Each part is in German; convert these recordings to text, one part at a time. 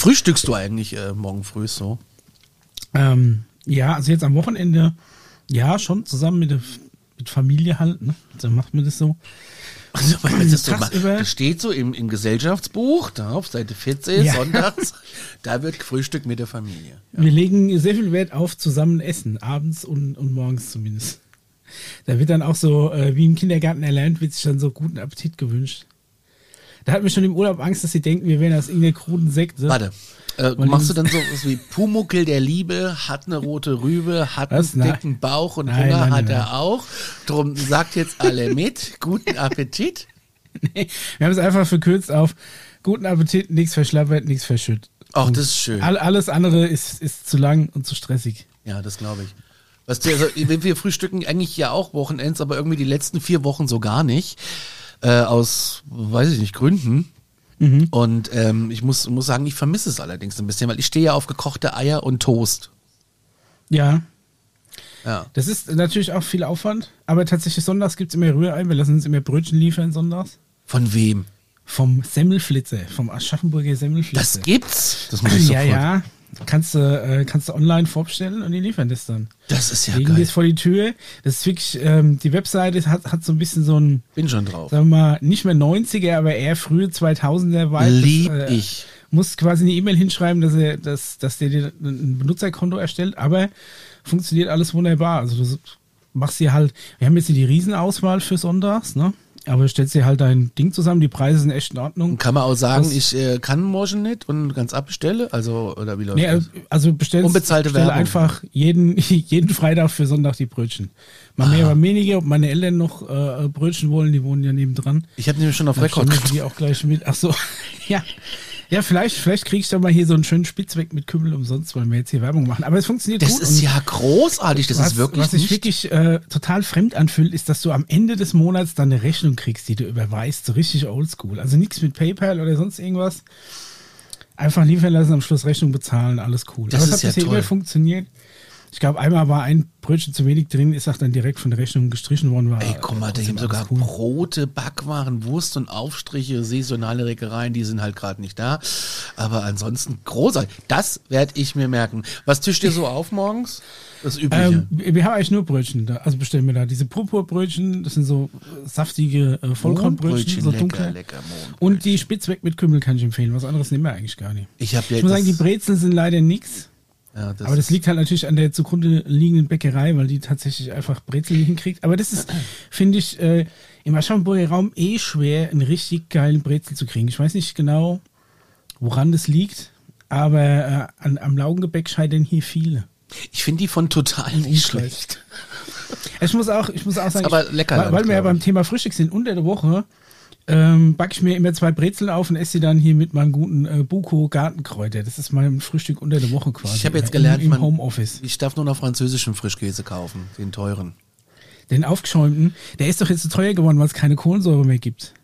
Frühstückst du eigentlich äh, morgen früh so? Ähm, ja, also jetzt am Wochenende, ja, schon zusammen mit der mit Familie halt, ne? Dann macht man das so. Also, weil das, so, Tagsüber- das steht so im, im Gesellschaftsbuch, da auf Seite 14, Ja. sonntags, da wird gefrühstückt mit der Familie. Wir legen sehr viel Wert auf zusammen essen, abends und, und morgens zumindest. Da wird dann auch so, äh, wie im Kindergarten erlernt, wird sich dann so guten Appetit gewünscht. Da hat mir schon im Urlaub Angst, dass sie denken, wir wären aus irgendeiner kruden Sekte. Warte, äh, machst du dann so was wie Pumuckel der Liebe, hat eine rote Rübe, hat Was? einen Nein. dicken Bauch und Nein, Hunger nein, hat er auch. Drum sagt jetzt alle mit, guten Appetit. Wir haben es einfach verkürzt auf guten Appetit, nichts verschlappert, nichts verschüttet. Ach, das ist schön. All, alles andere ist, ist zu lang und zu stressig. Ja, das glaube ich. Weißt du, also, wir frühstücken eigentlich ja auch Wochenends, aber irgendwie die letzten vier Wochen so gar nicht. Äh, aus, weiß ich nicht, Gründen. Mhm. Und ähm, ich muss, muss sagen, ich vermisse es allerdings ein bisschen, weil ich stehe ja auf gekochte Eier und Toast. Ja, Ja. das ist natürlich auch viel Aufwand, aber tatsächlich sonntags gibt es immer Rührei. Wir lassen uns immer Brötchen liefern sonntags. Von wem? Vom Semmelflitze, vom Aschaffenburger Semmelflitze. Das gibt's? Das muss ich ja, sofort. ja. Kannst du, äh, kannst du online vorbestellen und die liefern das dann. Das ist ja Legen geil. das vor die Tür. Das ist wirklich, ähm, die Webseite hat, hat so ein bisschen so ein, Bin schon drauf. sagen wir mal, nicht mehr 90er, aber eher frühe 2000er Vibe. Lieb Das, äh, ich. Muss quasi eine E-Mail hinschreiben, dass er, dass, dass der dir ein Benutzerkonto erstellt, aber funktioniert alles wunderbar. Also du machst dir halt, wir haben jetzt hier die Riesenauswahl für Sonntags, ne? Aber du stellst dir halt dein Ding zusammen, die Preise sind echt in Ordnung. Kann man auch sagen, Was- ich äh, kann morgen nicht und ganz abbestelle? Also, oder wie läuft Nee, das? also bestellst Unbezahlte bestell Werbung. einfach jeden, jeden Freitag für Sonntag die Brötchen. Mal mehr, mal weniger. Ob meine Eltern noch äh, Brötchen wollen, die wohnen ja nebendran. Ich habe nämlich schon auf Rekord wir die auch gleich mit. Ach so, ja. Ja, vielleicht, vielleicht kriege ich da mal hier so einen schönen Spitzweg mit Kümmel umsonst, weil wir jetzt hier Werbung machen. Aber es funktioniert Das gut. ist und ja großartig, das was, ist wirklich was sich wirklich äh, total fremd anfühlt, ist, dass du am Ende des Monats dann eine Rechnung kriegst, die du überweist, so richtig oldschool. Also nichts mit PayPal oder sonst irgendwas. Einfach liefern lassen, am Schluss Rechnung bezahlen, alles cool. Das ist hat ja bisher toll. immer funktioniert. Ich glaube, einmal war ein Brötchen zu wenig drin, ist auch dann direkt von der Rechnung gestrichen worden. War, Ey, guck mal, da trotzdem gibt sogar cool. Brote, Backwaren, Wurst und Aufstriche, saisonale Leckereien, die sind halt gerade nicht da. Aber ansonsten großartig. Das werde ich mir merken. Was tischt ihr so auf morgens? Das Übliche. Ähm, wir haben eigentlich nur Brötchen da. Also bestellen wir da diese Purpurbrötchen, das sind so äh, saftige äh, Vollkornbrötchen, so lecker, dunkle. lecker Mohnbrötchen. Und die Spitzweg mit Kümmel kann ich empfehlen. Was anderes nehmen wir eigentlich gar nicht. Ich ja Ich muss sagen, die Brezeln sind leider nix. Ja, das Aber das liegt halt natürlich an der zugrunde liegenden Bäckerei, weil die tatsächlich einfach Brezel nicht hinkriegt. Aber das ist, finde ich, äh, im Aschaffenburger Raum eh schwer, einen richtig geilen Brezel zu kriegen. Ich weiß nicht genau, woran das liegt, aber äh, an, am Laugengebäck scheitern hier viele. Ich finde die von total nicht schlecht. Ich muss auch, ich muss auch sagen, aber ich, lecker weil, dann, weil wir ja ich. beim Thema Frühstück sind, unter der Woche ähm, backe ich mir immer zwei Brezeln auf und esse sie dann hier mit meinem guten äh, Buko Gartenkräuter. Das ist mein Frühstück unter der Woche quasi. Ich habe jetzt Im- gelernt, im, man- Homeoffice. Ich darf nur noch französischen Frischkäse kaufen, den teuren. Den aufgeschäumten, der ist doch jetzt so teuer geworden, weil es keine Kohlensäure mehr gibt.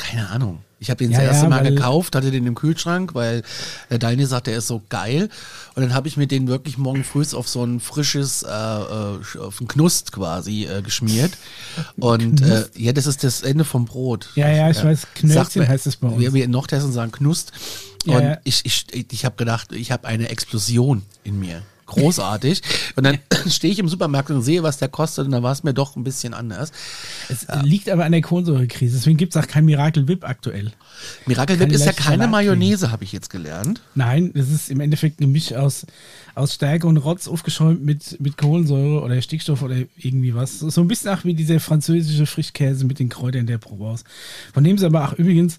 Keine Ahnung. Ich habe den Ja, das erste ja, Mal gekauft, hatte den im Kühlschrank, weil äh, Daniel sagt, der ist so geil. Und dann habe ich mir den wirklich morgen früh auf so ein frisches, äh, äh, auf ein Knust quasi äh, geschmiert. Und äh, ja, das ist das Ende vom Brot. Ja, ja, ich weiß, Knöllchen Sagt man- heißt es bei uns. Wir, wir in Nordhessen sagen Knust. Ja, Und ja. ich, ich, ich habe gedacht, ich habe eine Explosion in mir. Großartig. Und dann stehe ich im Supermarkt und sehe, was der kostet. Und dann war es mir doch ein bisschen anders. Es liegt aber an der Kohlensäurekrise, deswegen gibt es auch kein Miracle Whip aktuell. Miracle Whip ist ja keine Salat Mayonnaise, habe ich jetzt gelernt. Nein, es ist im Endeffekt ein Gemisch aus, aus Stärke und Rotz aufgeschäumt mit, mit Kohlensäure oder Stickstoff oder irgendwie was. So so ein bisschen auch wie dieser französische Frischkäse mit den Kräutern der Provence. Von dem es aber auch übrigens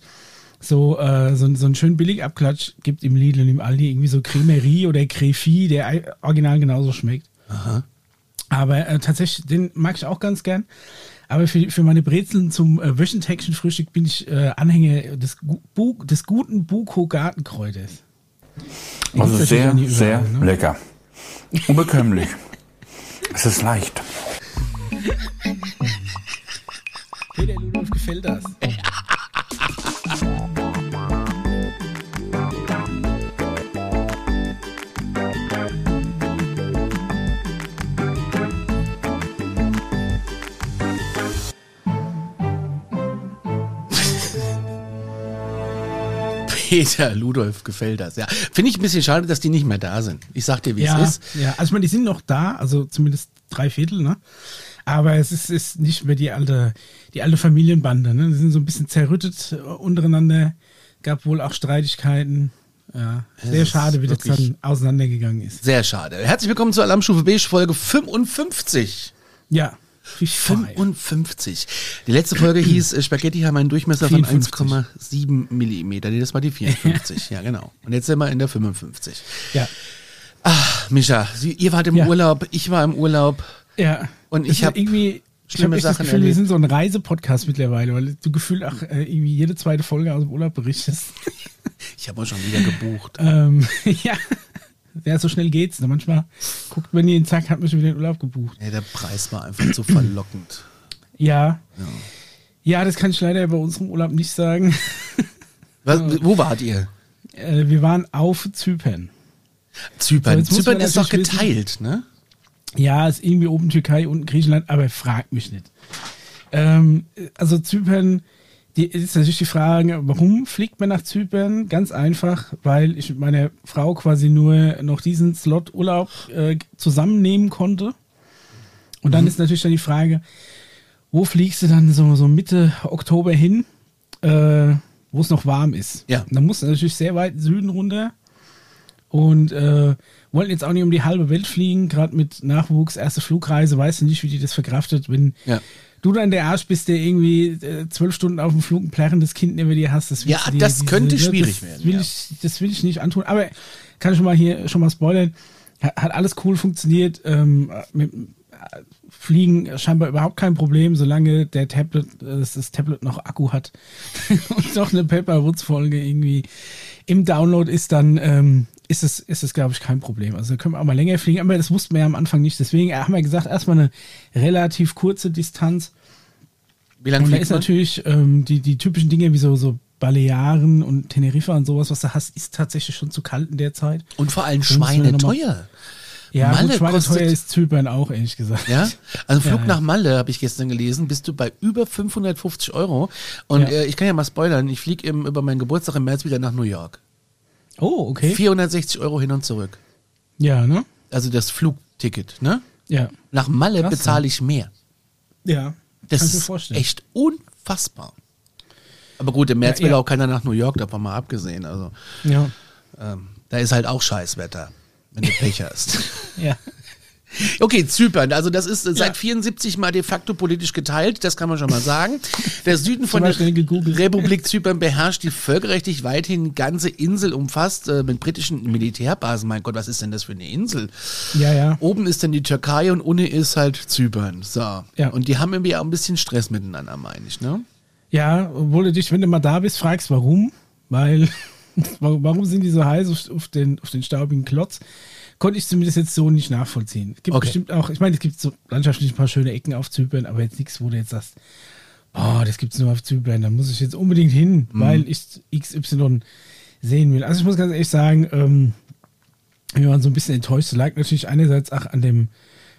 so, äh, so, so einen schönen Billigabklatsch gibt im Lidl und im Aldi, irgendwie so Cremerie oder Crefi, der original genauso schmeckt. Aber äh, tatsächlich, den mag ich auch ganz gern. Aber für, für meine Brezeln zum äh, wöchentlichen Frühstück bin ich äh, Anhänger des, Bu des guten Buko Gartenkräuters. Den Also sehr, überall, sehr ne? lecker. Unbekömmlich. Es ist leicht. Peter Ludolf gefällt das. Peter Ludolf gefällt das, ja. Finde ich ein bisschen schade, dass die nicht mehr da sind. Ich sag dir, wie ja, es ist. Ja, also ich meine, die sind noch da, also zumindest drei Viertel, ne? Aber es ist, ist nicht mehr die alte, die alte Familienbande, ne? Die sind so ein bisschen zerrüttet äh, untereinander. Gab wohl auch Streitigkeiten. Ja, sehr schade, wie das dann auseinandergegangen ist. Sehr schade. Herzlich willkommen zur Alarmstufe Beige Folge 55. Ja. 55. Die letzte Folge hieß äh, Spaghetti haben einen Durchmesser von 54. 1,7 Millimeter. Nee, das war die 54. ja, genau. Und jetzt sind wir in der 55. Ja, Mischa, Sie, ihr wart im Ja. Urlaub, ich war im Urlaub. ja. Und ich ist hab irgendwie ich schlimme habe echt das Sachen Gefühl, wir sind so ein Reisepodcast mittlerweile, weil du gefühlt auch äh, irgendwie jede zweite Folge aus dem Urlaub berichtest. Ich habe auch schon wieder gebucht. ähm, ja. Ja, so schnell geht's. Ne? Manchmal guckt man in den Zack, hat man schon wieder den Urlaub gebucht. Ja, der Preis war einfach zu verlockend. Ja. Ja, das kann ich leider bei unserem Urlaub nicht sagen. Was, wo wart ihr? Äh, wir waren auf Zypern. Zypern. So, Zypern ist doch natürlich wissen- geteilt, ne? Ja, ist irgendwie oben Türkei, unten Griechenland, aber fragt mich nicht. Ähm, also Zypern, die ist natürlich die Frage, warum fliegt man nach Zypern? Ganz einfach, weil ich mit meiner Frau quasi nur noch diesen Slot Urlaub äh, zusammennehmen konnte. Und dann ist natürlich dann die Frage, wo fliegst du dann so, so Mitte Oktober hin, äh, wo es noch warm ist? Ja. Dann musst du natürlich sehr weit Süden runter und äh, wollten jetzt auch nicht um die halbe Welt fliegen, gerade mit Nachwuchs, erste Flugreise, weißt du nicht, wie die das verkraftet, wenn Ja. Du dann der Arsch bist, der irgendwie äh, zwölf Stunden auf dem Flug ein plärrendes Kind neben dir hast. Das Ja, dir- das könnte schwierig das werden, Will ja. ich, das will ich nicht antun. Aber kann ich schon mal hier schon mal spoilern. Hat, hat alles cool funktioniert. Ähm, mit, äh, Fliegen scheinbar überhaupt kein Problem, solange der Tablet, äh, das, das Tablet noch Akku hat und noch eine Paper Woods Folge irgendwie im Download ist, dann ähm, ist es, ist es glaube ich, kein Problem. Also da können wir auch mal länger fliegen, aber das wussten wir ja am Anfang nicht. Deswegen haben wir gesagt, erstmal eine relativ kurze Distanz. Wie lange Und da ist man? natürlich ähm, die, die typischen Dinge wie so, so Balearen und Teneriffa und sowas, was du hast, ist tatsächlich schon zu kalt in der Zeit. Und vor allem schweineteuer. Ja, Malle gut, schweineteuer kostet- ist Zypern auch, ehrlich gesagt. Ja, also Flug ja. nach Malle habe ich gestern gelesen, bist du bei über 550 Euro. Und Ja. äh, ich kann ja mal spoilern, ich fliege über meinen Geburtstag im März wieder nach New York. Oh, okay. 460 Euro hin und zurück. Ja, ne? Also das Flugticket, ne? Ja. Nach Malle Krass, bezahle ich mehr. Ja. Das ist vorstellen. echt unfassbar. Aber gut, im März Ja, will ja. auch keiner nach New York, davon mal abgesehen. Also Ja. ähm, da ist halt auch Scheißwetter, wenn du Pech hast. Ja. Okay, Zypern, also das ist seit Ja. 74 mal de facto politisch geteilt, das kann man schon mal sagen. Der Süden von der. Republik Zypern beherrscht die völkerrechtlich weithin ganze Insel umfasst äh, mit britischen Militärbasen. Mein Gott, was ist denn das für eine Insel? Ja, ja. Oben ist dann die Türkei und unten ist halt Zypern. So. Ja. Und die haben irgendwie auch ein bisschen Stress miteinander, meine ich, ne? Ja, obwohl du dich, wenn du mal da bist, fragst, warum? Weil, warum sind die so heiß auf, auf, den, auf den staubigen Klotz? Konnte ich zumindest jetzt so nicht nachvollziehen. Es gibt Okay. bestimmt auch, ich meine, es gibt so landschaftlich ein paar schöne Ecken auf Zypern, aber jetzt nichts, wo du jetzt sagst, oh, das gibt's nur auf Zypern, da muss ich jetzt unbedingt hin, Mhm. weil ich XY sehen will. Also ich muss ganz ehrlich sagen, ähm, wir waren so ein bisschen enttäuscht. Das lag natürlich einerseits auch an dem,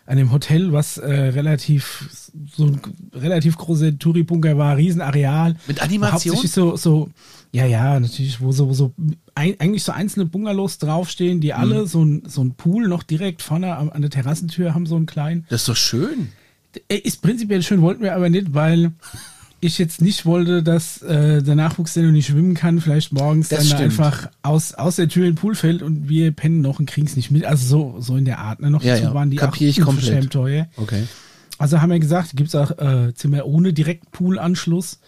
an dem Hotel, was äh, relativ so ein relativ großer Touri-Bunker war, Riesenareal. Mit Animation? Hauptsächlich so, so, ja, ja, natürlich, wo so, so ein, eigentlich so einzelne Bungalows draufstehen, die Mhm. alle so ein, so ein Pool noch direkt vorne am, an der Terrassentür haben, so einen kleinen. Das ist doch schön. Er Ist prinzipiell schön, wollten wir aber nicht, weil ich jetzt nicht wollte, dass äh, der Nachwuchs, der noch nicht schwimmen kann, vielleicht morgens Das dann da stimmt. einfach aus, aus der Tür in den Pool fällt und wir pennen noch und kriegen es nicht mit. Also so, so in der Art. Ne? Noch Ja, dazu ja. waren die Kapier ich auch komplett. unverschämt teuer. Okay. Also haben wir gesagt, gibt es auch äh, Zimmer ohne Direktpoolanschluss.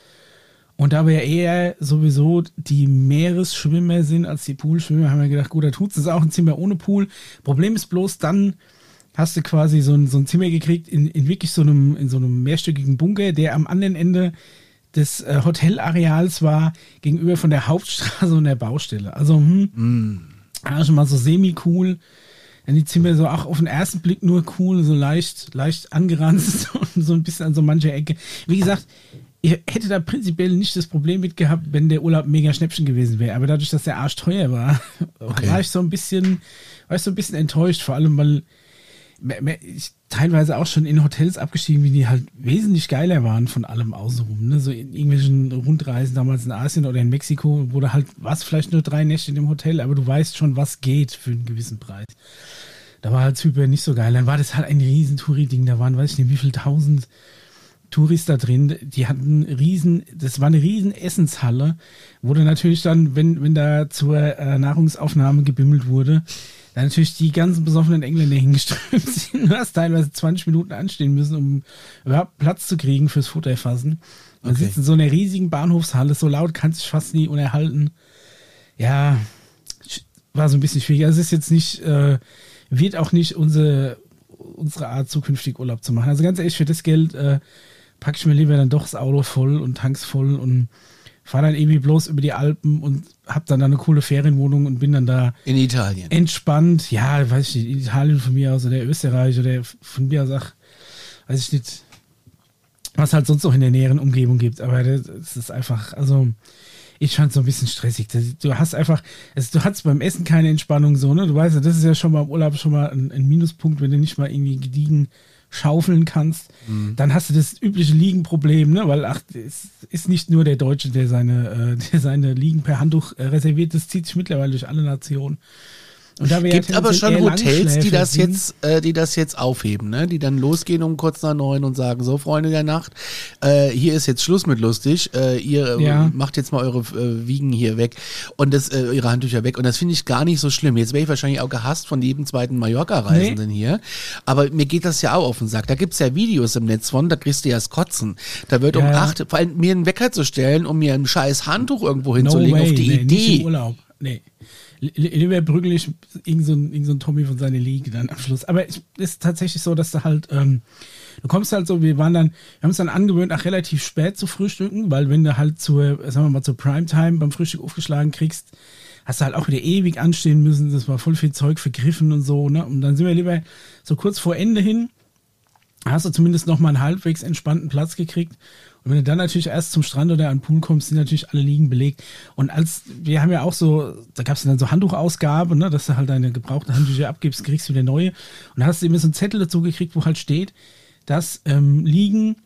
Und da wir ja eher sowieso die Meeresschwimmer sind als die Poolschwimmer, haben wir gedacht, gut, da tut es auch ein Zimmer ohne Pool. Problem ist bloß, dann hast du quasi so ein, so ein Zimmer gekriegt in, in wirklich so einem, in so einem mehrstöckigen Bunker, der am anderen Ende des äh, Hotelareals war, gegenüber von der Hauptstraße und der Baustelle. Also, hm, ja, schon mal so semi-cool. Dann die Zimmer so auch auf den ersten Blick nur cool, so leicht, leicht angeranzt und so ein bisschen an so mancher Ecke. Wie gesagt, ich hätte da prinzipiell nicht das Problem mit gehabt, wenn der Urlaub mega Schnäppchen gewesen wäre. Aber dadurch, dass der Arsch teuer war, Okay. war ich so ein bisschen, war ich so ein bisschen enttäuscht, vor allem, weil ich teilweise auch schon in Hotels abgestiegen, wie die halt wesentlich geiler waren von allem außenrum. Ne? So in irgendwelchen Rundreisen damals in Asien oder in Mexiko, wo du halt was vielleicht nur drei Nächte in dem Hotel, aber du weißt schon, was geht für einen gewissen Preis. Da war halt Zypern nicht so geil. Dann war das halt ein riesen Touri-Ding. Da waren, weiß ich nicht, wie viel tausend Touris da drin. Die hatten riesen, das war eine riesen Essenshalle, wo du natürlich dann, wenn, wenn da zur äh, Nahrungsaufnahme gebimmelt wurde, da natürlich die ganzen besoffenen Engländer hingeströmt sind. Du hast teilweise 20 Minuten anstehen müssen, um überhaupt Platz zu kriegen fürs Futterfassen. Man okay. sitzt in so einer riesigen Bahnhofshalle, so laut kannst du dich fast nie unerhalten. Ja, war so ein bisschen schwierig. Also es ist jetzt nicht, äh, wird auch nicht unsere, unsere Art, zukünftig Urlaub zu machen. Also ganz ehrlich, für das Geld äh, packe ich mir lieber dann doch das Auto voll und tanks voll und fahre dann irgendwie bloß über die Alpen und habe dann da eine coole Ferienwohnung und bin dann da in Italien entspannt. Ja, weiß ich nicht, in Italien von mir aus oder Österreich oder von mir aus, ach, weiß ich nicht, was halt sonst noch in der näheren Umgebung gibt. Aber das ist einfach, also ich fand es so ein bisschen stressig. Du hast einfach, also du hattest beim Essen keine Entspannung so, ne? Du weißt ja, das ist ja schon mal im Urlaub schon mal ein, ein Minuspunkt, wenn du nicht mal irgendwie gediegen schaufeln kannst, mhm. dann hast du das übliche Liegenproblem, ne? weil ach, es ist nicht nur der Deutsche, der seine, äh, der seine Liegen per Handtuch äh, reserviert, das zieht sich mittlerweile durch alle Nationen. Und da Gibt ja aber schon Hotels, die das jetzt, äh, die das jetzt aufheben, ne? Die dann losgehen um kurz nach neun und sagen: So, Freunde der Nacht, äh, hier ist jetzt Schluss mit lustig. Äh, ihr äh, ja. macht jetzt mal eure äh, Wiegen hier weg und das, äh, ihre Handtücher weg. Und das finde ich gar nicht so schlimm. Jetzt wäre ich wahrscheinlich auch gehasst von jedem zweiten Mallorca-Reisenden nee. hier. Aber mir geht das ja auch auf den Sack. Da gibt's ja Videos im Netz von, da kriegst du ja das Kotzen. Da wird ja. um acht, vor allem mir einen Wecker zu stellen, um mir ein scheiß Handtuch irgendwo hinzulegen, no auf die nee, Idee. Nicht im Urlaub. Nee lieber prügelig irgend so, ein, irgend so ein Tommy von seiner Liga dann am Schluss. Aber es ist tatsächlich so, dass du halt, ähm, du kommst halt so, wir waren dann, wir haben uns dann angewöhnt, auch relativ spät zu frühstücken, weil wenn du halt zur, sagen wir mal, zur Primetime beim Frühstück aufgeschlagen kriegst, hast du halt auch wieder ewig anstehen müssen. Das war voll viel Zeug vergriffen und so, ne? Und dann sind wir lieber so kurz vor Ende hin, hast du zumindest noch mal einen halbwegs entspannten Platz gekriegt und wenn du dann natürlich erst zum Strand oder an den Pool kommst, sind natürlich alle Liegen belegt. Und als, wir haben ja auch so, da gab es dann so Handtuchausgabe, ne, dass du halt deine gebrauchten Handtücher abgibst, kriegst du wieder neue. Und da hast du immer so einen Zettel dazu gekriegt, wo halt steht, dass ähm, Liegen,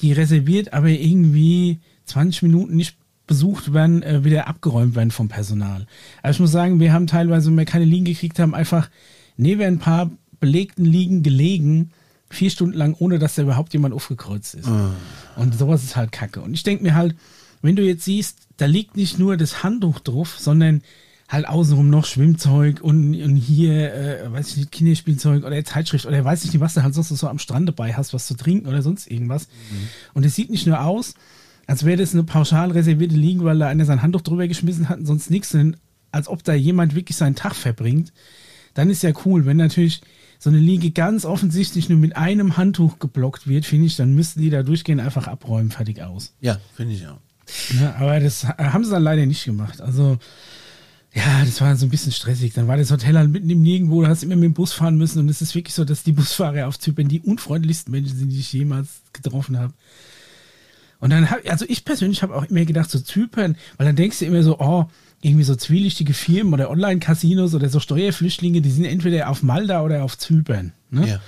die reserviert, aber irgendwie 20 Minuten nicht besucht werden, äh, wieder abgeräumt werden vom Personal. Also ich muss sagen, wir haben teilweise, wenn wir keine Liegen gekriegt haben, einfach neben ein paar belegten Liegen gelegen, vier Stunden lang, ohne dass da überhaupt jemand aufgekreuzt ist. Mhm. Und sowas ist halt kacke. Und ich denke mir halt, wenn du jetzt siehst, da liegt nicht nur das Handtuch drauf, sondern halt außenrum noch Schwimmzeug und, und hier, äh, weiß ich nicht, Kinderspielzeug oder Zeitschrift oder weiß ich nicht, was du halt sonst so am Strand dabei hast, was zu trinken oder sonst irgendwas. Mhm. Und es sieht nicht nur aus, als wäre das eine pauschal reservierte Liege, weil da einer sein Handtuch drüber geschmissen hat und sonst nichts, sondern als ob da jemand wirklich seinen Tag verbringt. Dann ist ja cool, wenn natürlich so eine Liege ganz offensichtlich nur mit einem Handtuch geblockt wird, finde ich, dann müssten die da durchgehen, einfach abräumen, fertig aus. Ja, finde ich auch. Ja, aber das haben sie dann leider nicht gemacht. Also, ja, das war so ein bisschen stressig. Dann war das Hotel halt mitten im Nirgendwo, du hast immer mit dem Bus fahren müssen und es ist wirklich so, dass die Busfahrer auf Zypern die unfreundlichsten Menschen sind, die ich jemals getroffen habe. Und dann habe also ich persönlich habe auch immer gedacht, so Zypern, weil dann denkst du immer so, oh, irgendwie so zwielichtige Firmen oder Online-Casinos oder so Steuerflüchtlinge, die sind entweder auf Malta oder auf Zypern. Ne? Ja.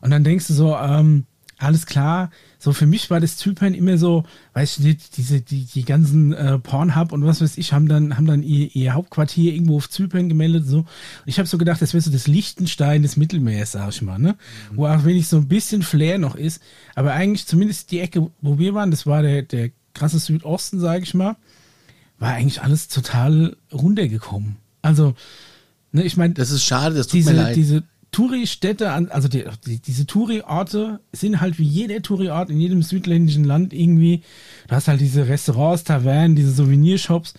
Und dann denkst du so, ähm, alles klar. So für mich war das Zypern immer so, weißt du nicht, diese, die, die ganzen äh, Pornhub und was weiß ich, haben dann, haben dann ihr, ihr Hauptquartier irgendwo auf Zypern gemeldet. So. Und ich habe so gedacht, das wäre so das Lichtenstein des Mittelmeers, sag ich mal, ne? Mhm. Wo auch wenig so ein bisschen Flair noch ist. Aber eigentlich zumindest die Ecke, wo wir waren, das war der, der krasse Südosten, sage ich mal war eigentlich alles total runtergekommen. Also, ne, ich meine, das ist schade, das tut diese, mir leid. Diese Touri-Städte, also die, die, diese Touri-Orte sind halt wie jeder Touri-Ort in jedem südländischen Land irgendwie. Du hast halt diese Restaurants, Tavernen, diese Souvenirshops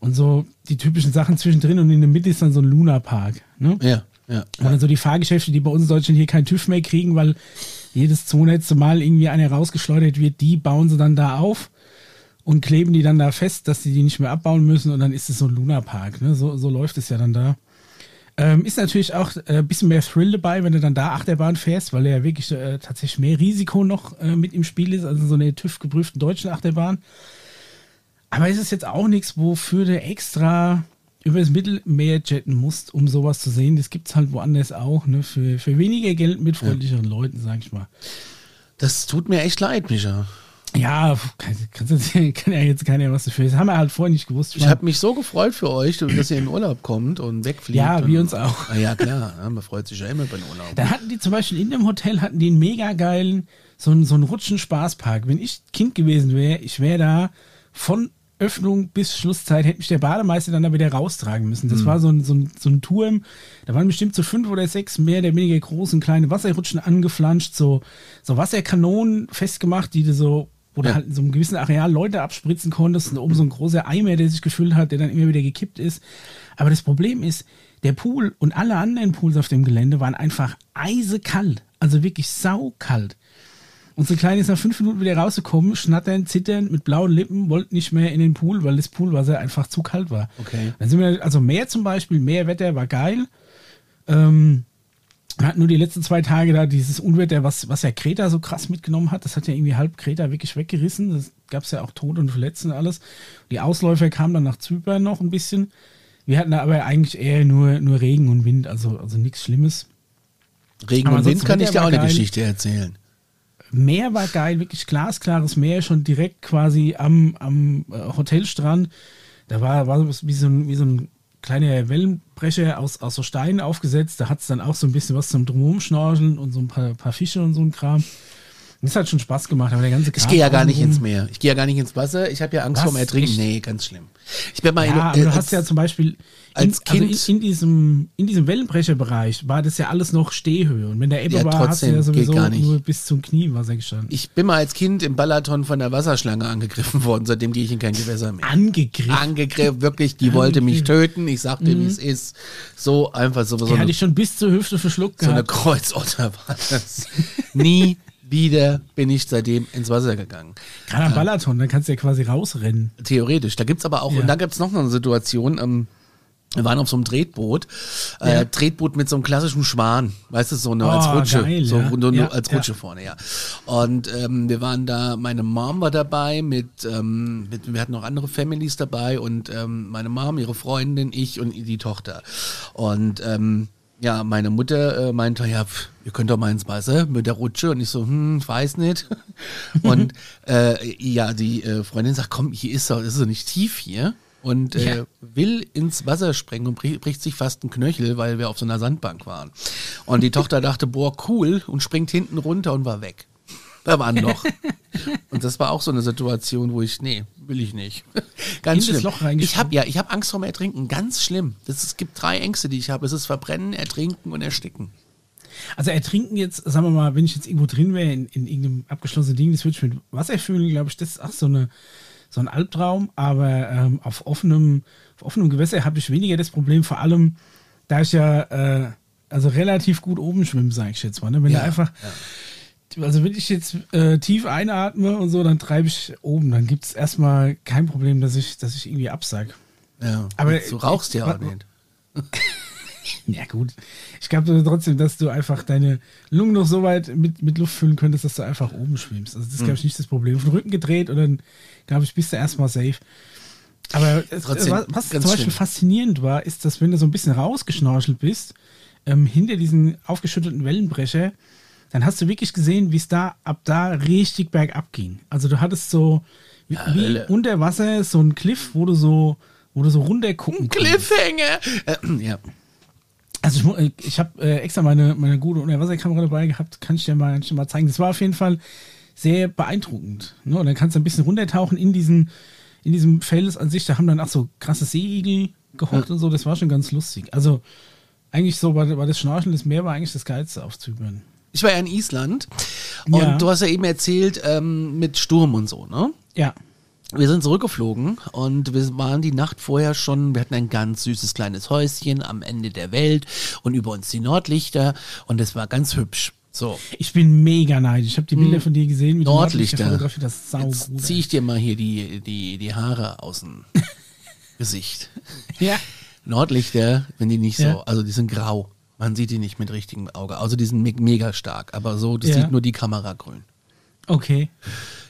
und so die typischen Sachen zwischendrin und in der Mitte ist dann so ein Luna-Park. Ne? Ja, ja. Und dann so die Fahrgeschäfte, die bei uns in Deutschland hier keinen TÜV mehr kriegen, weil jedes 200. Mal irgendwie eine rausgeschleudert wird, die bauen sie dann da auf und kleben die dann da fest, dass sie die nicht mehr abbauen müssen und dann ist es so ein Lunapark. Ne? So, so läuft es ja dann da. Ähm, ist natürlich auch ein äh, bisschen mehr Thrill dabei, wenn du dann da Achterbahn fährst, weil ja wirklich äh, tatsächlich mehr Risiko noch äh, mit im Spiel ist, also so eine TÜV-geprüften deutschen Achterbahn. Aber ist es jetzt auch nichts, wofür du extra über das Mittelmeer jetten musst, um sowas zu sehen. Das gibt es halt woanders auch, ne? Für, für weniger Geld mit freundlicheren Leuten, sag ich mal. Das tut mir echt leid, Micha. Ja, kann, kann, kann ja jetzt keiner was dafür. Das haben wir halt vorher nicht gewusst. Ich habe mich so gefreut für euch, dass ihr in Urlaub kommt und wegfliegt. Ja, wir uns auch. Ah, ja, klar. Man freut sich ja immer beim Urlaub. Da hatten die zum Beispiel in dem Hotel hatten die einen mega geilen, so einen, so einen Rutschen-Spaßpark. Wenn ich Kind gewesen wäre, ich wäre da von Öffnung bis Schlusszeit, hätte mich der Bademeister dann da wieder raustragen müssen. Das war so ein, so, ein, so ein Turm, da waren bestimmt so fünf oder sechs mehr oder weniger großen kleine Wasserrutschen angeflanscht, so, so Wasserkanonen festgemacht, die du so wo du Ja. halt in so einem gewissen Areal Leute abspritzen konntest und oben so ein großer Eimer, der sich gefüllt hat, der dann immer wieder gekippt ist. Aber das Problem ist, der Pool und alle anderen Pools auf dem Gelände waren einfach eisekalt. Also wirklich saukalt. Unsere Kleine ist nach fünf Minuten wieder rausgekommen, schnattern, zittern, mit blauen Lippen, wollte nicht mehr in den Pool, weil das Poolwasser einfach zu kalt war. Okay. Dann sind wir, also Meer zum Beispiel, Meerwetter war geil. Ähm, wir hatten nur die letzten zwei Tage da dieses Unwetter, was, was ja Kreta so krass mitgenommen hat. Das hat ja irgendwie halb Kreta wirklich weggerissen. Das gab es ja auch Tote und Verletzte und alles. Die Ausläufer kamen dann nach Zypern noch ein bisschen. Wir hatten da aber eigentlich eher nur, nur Regen und Wind, also, also nichts Schlimmes. Regen Aber und Wind kann ich dir auch eine geil. Geschichte erzählen. Meer war geil, wirklich glasklares Meer, schon direkt quasi am, am äh, Hotelstrand. Da war, war wie so ein, wie so ein kleiner Wellenbrecher aus, aus so Steinen aufgesetzt. Da hat es dann auch so ein bisschen was zum Drumherumschnorcheln und so ein paar, paar Fische und so ein Kram. Das hat schon Spaß gemacht, aber der ganze Ich gehe ja gar nicht außenrum- ins Meer. Ich gehe ja gar nicht ins Wasser. Ich habe ja Angst Was? vorm Ertrinken. Nee, ganz schlimm. Ich bin mal Ja, in, aber äh, du als- hast ja zum Beispiel in, als also Kind- in, in, diesem, in diesem Wellenbrecherbereich war das ja alles noch Stehhöhe. Und wenn der Ebbe Ja, war, hast du trotzdem, ja sowieso nur bis zum Knie Wasser gestanden. ich bin mal als Kind im Balaton von der Wasserschlange angegriffen worden. Seitdem gehe ich in kein Gewässer mehr. Angegriffen. Angegriffen, wirklich, die wollte mich töten. Ich sagte, wie es ist. So einfach so, so, Die hatte eine, ich schon bis zur Hüfte verschluckt so eine gehabt. Kreuzotter war das. Nie wieder bin ich seitdem ins Wasser gegangen. Gerade am Balaton, dann kannst du ja quasi rausrennen. Theoretisch. Da gibt's aber auch, Ja. und da gibt's noch eine Situation, ähm, wir waren auf so einem Tretboot, Ja. äh, Tretboot mit so einem klassischen Schwan, weißt du, so eine, als Oh, Rutsche, geil, so ja. nur, Ja, als. Rutsche vorne, ja. Und ähm, wir waren da, meine Mom war dabei mit, ähm, mit, wir hatten noch andere Families dabei und ähm, meine Mom, ihre Freundin, ich und die Tochter. Und ähm, ja, meine Mutter äh, meinte, ja, pf, ihr könnt doch mal ins Wasser mit der Rutsche. Und ich so, hm, ich weiß nicht. und äh, ja, die äh, Freundin sagt, komm, hier ist doch, ist doch nicht tief hier. Und äh, Ja. will ins Wasser springen und bricht, sich fast ein Knöchel, weil wir auf so einer Sandbank waren. Und die Tochter dachte, boah, cool, und springt hinten runter und war weg. Da war ein Loch. und das war auch so eine Situation, wo ich, nee, will ich nicht. Ganz In schlimm. Loch ich habe ja, ich habe Angst vorm Ertrinken, ganz schlimm. Das, es gibt drei Ängste, die ich habe. Es ist Verbrennen, Ertrinken und Ersticken. Also ertrinken jetzt, sagen wir mal, wenn ich jetzt irgendwo drin wäre, in, in irgendeinem abgeschlossenen Ding, das würde ich mit Wasser fühlen, glaube ich, das ist auch so, eine, so ein Albtraum. Aber ähm, auf, offenem, auf offenem Gewässer habe ich weniger das Problem, vor allem, da ich ja äh, also relativ gut oben schwimme, sage ich jetzt mal. Ne? Wenn Ja, du einfach, also wenn ich jetzt äh, tief einatme und so, dann treibe ich oben. Dann gibt es erstmal kein Problem, dass ich, dass ich irgendwie absag. Ja, Aber du rauchst ja auch nicht. Ja, gut. Ich glaube trotzdem, dass du einfach deine Lungen noch so weit mit, mit Luft füllen könntest, dass du einfach oben schwimmst. Also, das ist, glaube ich, nicht das Problem. Auf den Rücken gedreht und dann, glaube ich, bist du erstmal safe. Aber es, Trotzdem, was, was zum Beispiel schlimm. faszinierend war, ist, dass wenn du so ein bisschen rausgeschnorchelt bist, ähm, hinter diesen aufgeschüttelten Wellenbrecher, dann hast du wirklich gesehen, wie es da ab da richtig bergab ging. Also du hattest so wie, Ja, wie unter Wasser so ein Cliff, wo du so, wo du so runter gucken. Cliffhanger! Äh, ja. Also ich, äh, ich habe äh, extra meine, meine gute Unterwasserkamera dabei gehabt, kann ich dir mal, ich dir mal zeigen. Das war auf jeden Fall sehr beeindruckend. Ne? Und dann kannst du ein bisschen runtertauchen in diesen, in diesem Fels an sich. Da haben dann auch so krasse Seeigel gehockt und so. Das war schon ganz lustig. Also eigentlich so war, war das Schnorcheln des Meer war eigentlich das Geilste auf Zypern. Ich war ja in Island und Ja. du hast ja eben erzählt ähm, mit Sturm und so, ne? Ja. Wir sind zurückgeflogen und wir waren die Nacht vorher schon, wir hatten ein ganz süßes kleines Häuschen am Ende der Welt und über uns die Nordlichter und es war ganz hübsch. So, Ich bin mega neidisch. Ich habe die Bilder von dir gesehen. Mit Nordlichter. Fotografie, das ist jetzt saugut. ziehe ich dir mal hier die, die, die Haare aus dem Gesicht. Ja. Nordlichter, wenn die nicht so, Ja. also die sind grau. Man sieht die nicht mit richtigem Auge. Also die sind me mega stark, aber so, das Ja. sieht nur die Kamera grün. Okay.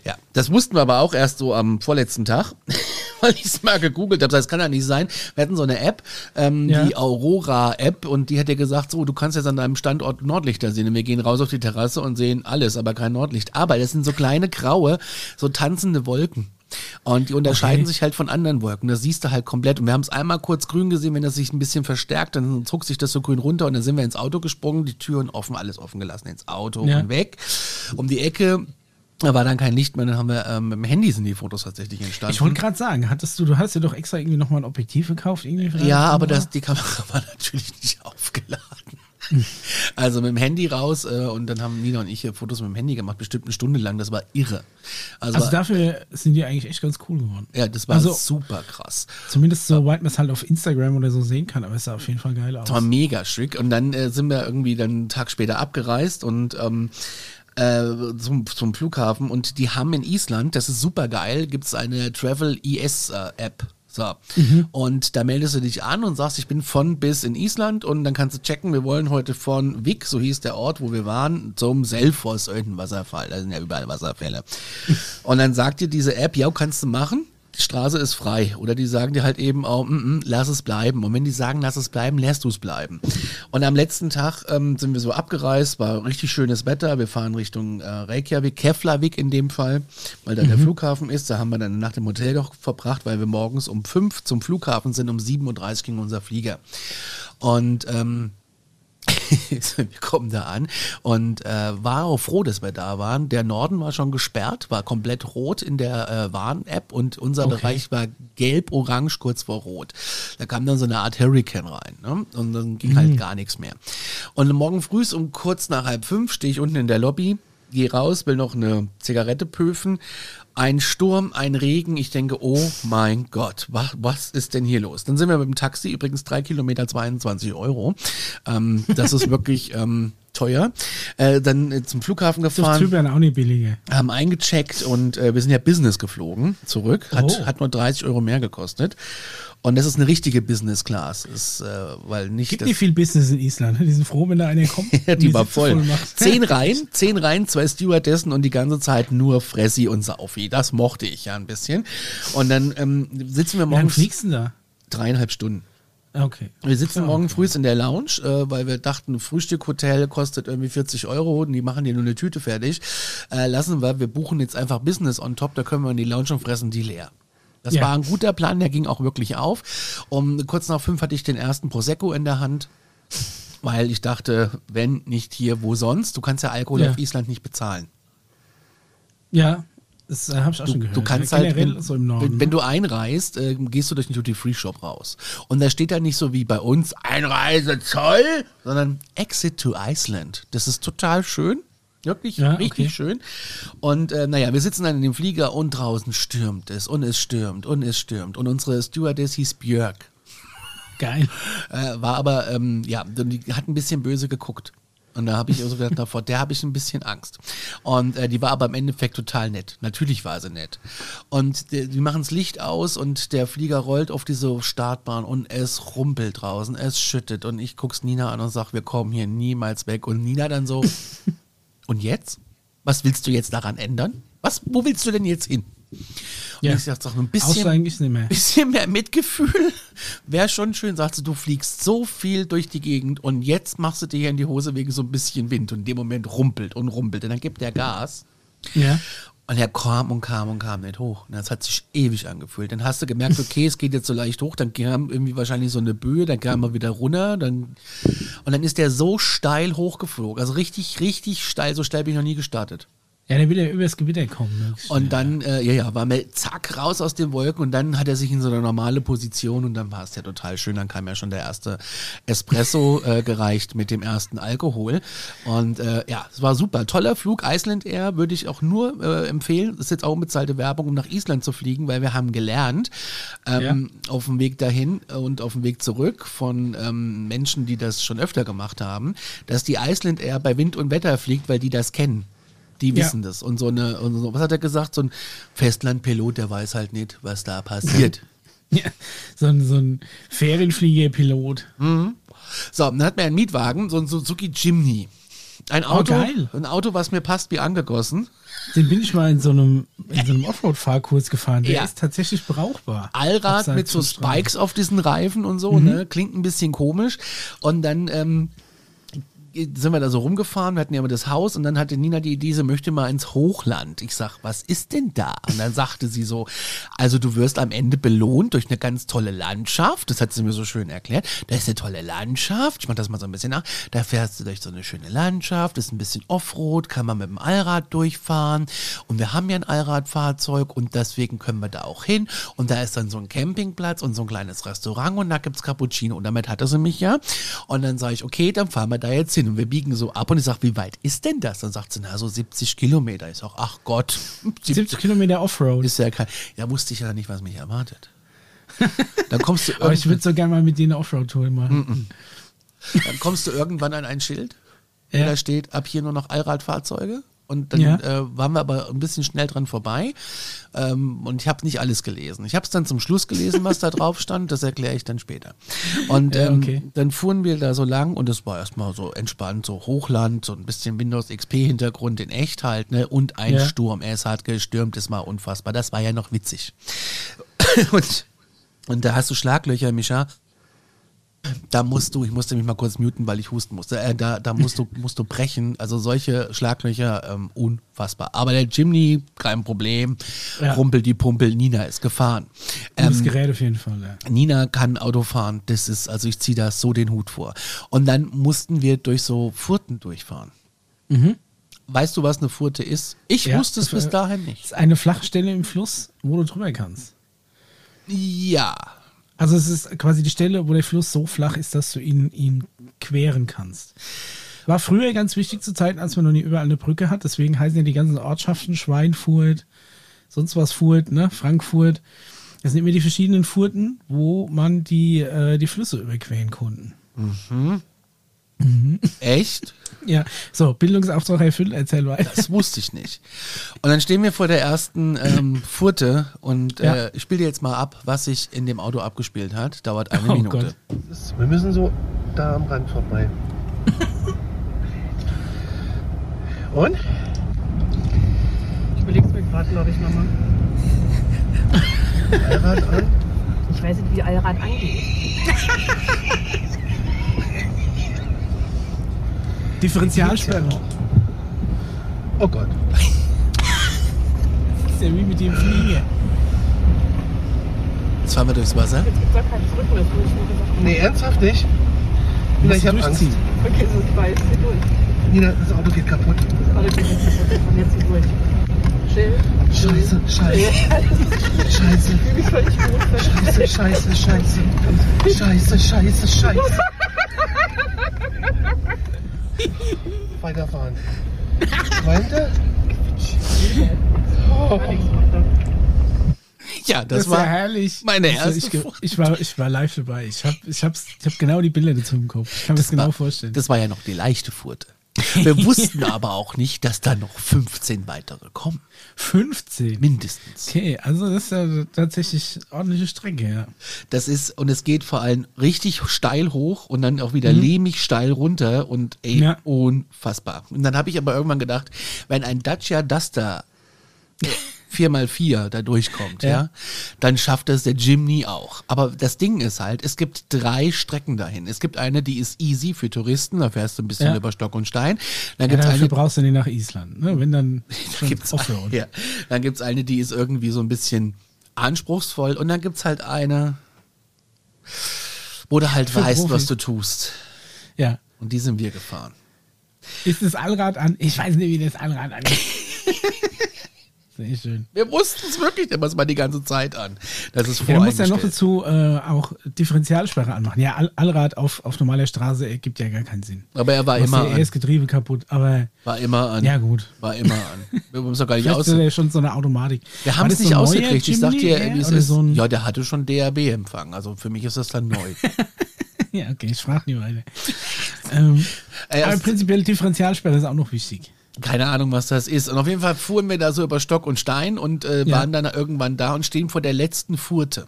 Ja, das wussten wir aber auch erst so am vorletzten Tag, weil ich es mal gegoogelt habe. Das kann ja nicht sein. Wir hatten so eine App, ähm, Ja. die Aurora-App, und die hat dir gesagt, so, du kannst jetzt an deinem Standort Nordlichter sehen. Und wir gehen raus auf die Terrasse und sehen alles, aber kein Nordlicht. Aber das sind so kleine graue, so tanzende Wolken. Und die unterscheiden Okay. sich halt von anderen Wolken. Das siehst du halt komplett. Und wir haben es einmal kurz grün gesehen, wenn das sich ein bisschen verstärkt, dann zog sich das so grün runter und dann sind wir ins Auto gesprungen, die Türen offen, alles offen gelassen, ins Auto Ja. und weg. Um die Ecke da war dann kein Licht mehr, dann haben wir ähm, mit dem Handy sind die Fotos tatsächlich entstanden. Ich wollte gerade sagen, hattest du, du hast ja doch extra irgendwie nochmal ein Objektiv gekauft, irgendwie für Ja, aber das, die Kamera war natürlich nicht aufgeladen. Also mit dem Handy raus äh, und dann haben Nina und ich hier Fotos mit dem Handy gemacht, bestimmt eine Stunde lang. Das war irre. Also, Also dafür sind die eigentlich echt ganz cool geworden. ja, das war also- super krass. Zumindest so weit man es halt auf Instagram oder so sehen kann, aber es sah auf jeden Fall geil aus. Das war mega schick. Und dann äh, sind wir irgendwie dann einen Tag später abgereist und ähm, äh, zum, zum Flughafen. Und die haben in Island, das ist super geil, gibt es eine Travel ES äh, App. So. Und da meldest du dich an und sagst, ich bin von bis in Island und dann kannst du checken, wir wollen heute von Vik, so hieß der Ort, wo wir waren, zum Selfoss, irgendein Wasserfall. Da sind ja überall Wasserfälle. und dann sagt dir diese App, ja, kannst du machen die Straße ist frei. Oder die sagen dir halt eben auch, mm, mm, lass es bleiben. Und wenn die sagen, lass es bleiben, lässt du es bleiben. Und am letzten Tag ähm, sind wir so abgereist, war richtig schönes Wetter. Wir fahren Richtung äh, Reykjavik, Keflavik in dem Fall, weil da der Flughafen ist. Da haben wir dann nach dem Hotel doch verbracht, weil wir morgens um fünf zum Flughafen sind, um 7.30 Uhr ging unser Flieger. Und ähm, wir kommen da an und äh, war auch froh, dass wir da waren. Der Norden war schon gesperrt, war komplett rot in der äh, Warn-App und unser Okay. Bereich war gelb-orange kurz vor rot. Da kam dann so eine Art Hurricane rein ne? und dann ging halt gar nichts mehr. Und morgen früh um kurz nach halb fünf stehe ich unten in der Lobby, gehe raus, will noch eine Zigarette pöfen. Ein Sturm, ein Regen. Ich denke, oh mein Gott, was, was ist denn hier los? Dann sind wir mit dem Taxi, übrigens drei Kilometer 22 Euro. Ähm, das ist wirklich ähm, teuer. Äh, dann äh, zum Flughafen Ist gefahren Zypern auch nicht billiger. haben eingecheckt und äh, wir sind ja Business geflogen zurück. Hat, Oh. hat nur 30 Euro mehr gekostet. Und das ist eine richtige Business Class. Ist, äh, weil nicht Gibt nicht viel Business in Island. Die sind froh, wenn da einer kommt. ja, die war voll. Zehn Reihen, zehn Reihen, zwei Stewardessen und die ganze Zeit nur Fressi und Saufi. Das mochte ich ja ein bisschen. Und dann ähm, sitzen wir Wie lange morgens fliegst du da? dreieinhalb Stunden. Okay. Wir sitzen Ja, morgen okay. früh in der Lounge, äh, weil wir dachten, Frühstückhotel kostet irgendwie 40 Euro und die machen dir nur eine Tüte fertig. Äh, lassen wir, wir buchen jetzt einfach Business on top, da können wir in die Lounge und fressen die leer. Das Ja. war ein guter Plan, der ging auch wirklich auf. Um kurz nach fünf hatte ich den ersten Prosecco in der Hand, weil ich dachte, wenn nicht hier, wo sonst? Du kannst ja Alkohol Ja. auf Island nicht bezahlen. Ja, das äh, habe ich auch Du, schon gehört. du kannst Ja, halt, wenn, so wenn, wenn du einreist, äh, gehst du durch den Duty-Free-Shop raus. Und da steht da nicht so wie bei uns Einreise Zoll, sondern Exit to Iceland. Das ist total schön. Wirklich Ja, richtig okay. schön. Und äh, naja, wir sitzen dann in dem Flieger und draußen stürmt es und es stürmt und es stürmt. Und unsere Stewardess hieß Björk. Geil. Äh, war aber, ähm, ja, die hat ein bisschen böse geguckt. Und da habe ich also gedacht, davor, der habe ich ein bisschen Angst. Und äh, die war aber im Endeffekt total nett. Natürlich war sie nett. Und die, die machen das Licht aus und der Flieger rollt auf diese Startbahn und es rumpelt draußen, es schüttet. Und ich guck's Nina an und sag, wir kommen hier niemals weg. Und Nina dann so, und jetzt? Was willst du jetzt daran ändern? Was, wo willst du denn jetzt hin? Und Ja. ich sag, sag ein bisschen, mehr. bisschen mehr Mitgefühl wäre schon schön. Sagst du, du fliegst so viel durch die Gegend und jetzt machst du dir hier in die Hose wegen so ein bisschen Wind und in dem Moment rumpelt und rumpelt und dann gibt der Gas. Ja. Und er kam und kam und kam nicht hoch. Und das hat sich ewig angefühlt. Dann hast du gemerkt, okay, es geht jetzt so leicht hoch, dann kam irgendwie wahrscheinlich so eine Böe, dann kam er wieder runter, dann und dann ist der so steil hochgeflogen. Also richtig, richtig steil, so steil bin ich noch nie gestartet. Ja, der will ja übers Gewitter kommen. schnell. Und dann, äh, ja, ja, war mir zack raus aus den Wolken und dann hat er sich in so eine normale Position und dann war es ja total schön. Dann kam ja schon der erste Espresso äh, gereicht mit dem ersten Alkohol. Und äh, ja, es war super. Toller Flug. Iceland Air würde ich auch nur äh, empfehlen. Das ist jetzt auch unbezahlte Werbung, um nach Island zu fliegen, weil wir haben gelernt, ähm, auf dem Weg dahin und auf dem Weg zurück von ähm, Menschen, die das schon öfter gemacht haben, dass die Iceland Air bei Wind und Wetter fliegt, weil die das kennen. Die Ja. wissen das. Und so eine, und so, was hat er gesagt? So ein Festlandpilot, der weiß halt nicht, was da passiert. Ja, so ein, so ein Ferienfliegerpilot. so, dann hat man einen Mietwagen, so ein Suzuki Jimny. Ein Auto, geil. ein Auto, was mir passt wie angegossen. Den bin ich mal in so einem, in so einem Offroad-Fahrkurs gefahren. Der Ja. ist tatsächlich brauchbar. Allrad mit so. Spikes auf diesen Reifen und so, ne? Klingt ein bisschen komisch. Und dann ähm, sind wir da so rumgefahren, wir hatten ja immer das Haus und dann hatte Nina die Idee, sie möchte mal ins Hochland. Ich sag, was ist denn da? Und dann sagte sie so, also du wirst am Ende belohnt durch eine ganz tolle Landschaft. Das hat sie mir so schön erklärt. Da ist eine tolle Landschaft. Ich mach das mal so ein bisschen nach. Da fährst du durch so eine schöne Landschaft, ist ein bisschen Offroad, kann man mit dem Allrad durchfahren. Und wir haben ja ein Allradfahrzeug und deswegen können wir da auch hin. Und da ist dann so ein Campingplatz und so ein kleines Restaurant und da gibt's Cappuccino. Und damit hatte sie mich ja. Und dann sage ich, okay, dann fahren wir da jetzt hin. Und wir biegen so ab und ich sage, wie weit ist denn das? Dann sagt sie, na, so 70 Kilometer. Ich sage, ach Gott, 70 Kilometer Offroad. ist ja kein. Ja, wusste ich ja nicht, was mich erwartet. Dann kommst du, Aber ich würde so gerne mal mit dir eine Offroad-Tour machen. dann kommst du irgendwann an ein Schild, Ja. da steht, ab hier nur noch Allradfahrzeuge. Und dann Ja. äh, waren wir aber ein bisschen schnell dran vorbei. Ähm, und ich habe nicht alles gelesen. Ich habe es dann zum Schluss gelesen, was da drauf stand. Das erkläre ich dann später. Und ähm, okay. dann fuhren wir da so lang und es war erstmal so entspannt, so Hochland, so ein bisschen Windows XP-Hintergrund in echt halt, ne? Und ein Ja. Sturm. Es hat gestürmt, es war unfassbar. Das war ja noch witzig. und, und da hast du Schlaglöcher, Micha. Da musst du, ich musste mich mal kurz muten, weil ich husten musste. Äh, da, da musst du, musst du brechen. Also solche Schlaglöcher, ähm, unfassbar. Aber der Jimny, kein Problem. Ja. Rumpel die Pumpel, Nina ist gefahren. Gutes Ähm, Gerät auf jeden Fall. Ja. Nina kann Auto fahren. Das ist, also ich ziehe da so den Hut vor. Und dann mussten wir durch so Furten durchfahren. Weißt du, was eine Furte ist? Ich Mhm. Ja, wusste es das bis dahin Das nicht. ist eine Flachstelle im Fluss, wo du drüber kannst. Ja. Also es ist quasi die Stelle, wo der Fluss so flach ist, dass du ihn, ihn queren kannst. War früher ganz wichtig zu Zeiten, als man noch nie überall eine Brücke hat. Deswegen heißen ja die ganzen Ortschaften Schweinfurt, sonst was Furt, ne? Frankfurt. Das sind immer die verschiedenen Furten, wo man die, äh, die Flüsse überqueren konnten. Echt? Ja, so, Bildungsauftrag erfüllt, erzähl weiter. Das wusste ich nicht. Und dann stehen wir vor der ersten ähm, Furte und Ja. äh, ich spiele dir jetzt mal ab, was sich in dem Auto abgespielt hat. Dauert eine Oh Minute. Gott. Wir müssen so da am Rand vorbei. Und? Ich überlege es mir gerade, glaube ich, nochmal. Allrad an? Ich weiß nicht, wie Allrad angeht. Differentialsperre. Oh Gott. Das ist ja wie mit dem Flieger. Jetzt fahren wir durchs Wasser. Jetzt gibt es kein Zurück nur gesagt. Nee, ernsthaft nicht? Nina, ich hab Angst. Okay, so ich weiß, hier durch. Nina, das Auto geht kaputt. Das Auto geht kaputt. Und jetzt hier durch. Chill. Scheiße, scheiße, scheiße, scheiße, scheiße, scheiße, scheiße, scheiße, scheiße. Weiterfahren. Weiter? Ja, das, Das, war herrlich. meine Also erste ich, ge- Furcht. ich, war, ich war live dabei. Ich habe ich hab's, ich hab genau die Bilder dazu im Kopf. Ich kann mir das, genau war, vorstellen. Das war ja noch die leichte Furte. Wir wussten aber auch nicht, dass da noch 15 weitere kommen. 15. Mindestens. Okay, also das ist ja tatsächlich ordentliche Strecke, ja. Das ist, und es geht vor allem richtig steil hoch und dann auch wieder Mhm. lehmig steil runter und ey, Ja. unfassbar. Und dann habe ich aber irgendwann gedacht, wenn ein Dacia Duster 4x4 da durchkommt, ja. Ja. dann schafft das der Jimny auch. Aber das Ding ist halt, es gibt drei Strecken dahin. Es gibt eine, die ist easy für Touristen, da fährst du ein bisschen Ja. über Stock und Stein. Dann ja gibt's dafür eine, brauchst du nicht nach Island, ne? Wenn dann schon gibt's, Offroad. ja, dann gibt's eine, die ist irgendwie so ein bisschen anspruchsvoll und dann gibt's halt eine, wo du halt Für weißt, was Profis. du tust. ja. Und die sind wir gefahren. Ist das Allrad an? Ich weiß nicht, wie das Allrad angeht. Sehr schön. Wir wussten es wirklich immer mal die ganze Zeit an. Das ist Ja, du musst ja noch dazu äh, auch Differentialsperre anmachen. Ja, All Allrad auf, auf normaler Straße ergibt ja gar keinen Sinn. Aber er war Du immer ja an. erst Getriebe kaputt, aber War immer an. ja gut. War immer an. Wir haben es doch gar nicht aus. ist ja schon so eine Automatik. Wir haben es das nicht so ausgekriegt. Ich Jimny dir, wie es oder ist. So ja, der hatte schon DRB-Empfang. Also für mich ist das dann neu. ja, okay, ich frage nie weiter. ähm, Äh, aber es- prinzipiell Differentialsperre ist auch noch wichtig. Keine Ahnung, was das ist. Und auf jeden Fall fuhren wir da so über Stock und Stein und äh, Ja. waren dann irgendwann da und stehen vor der letzten Furte.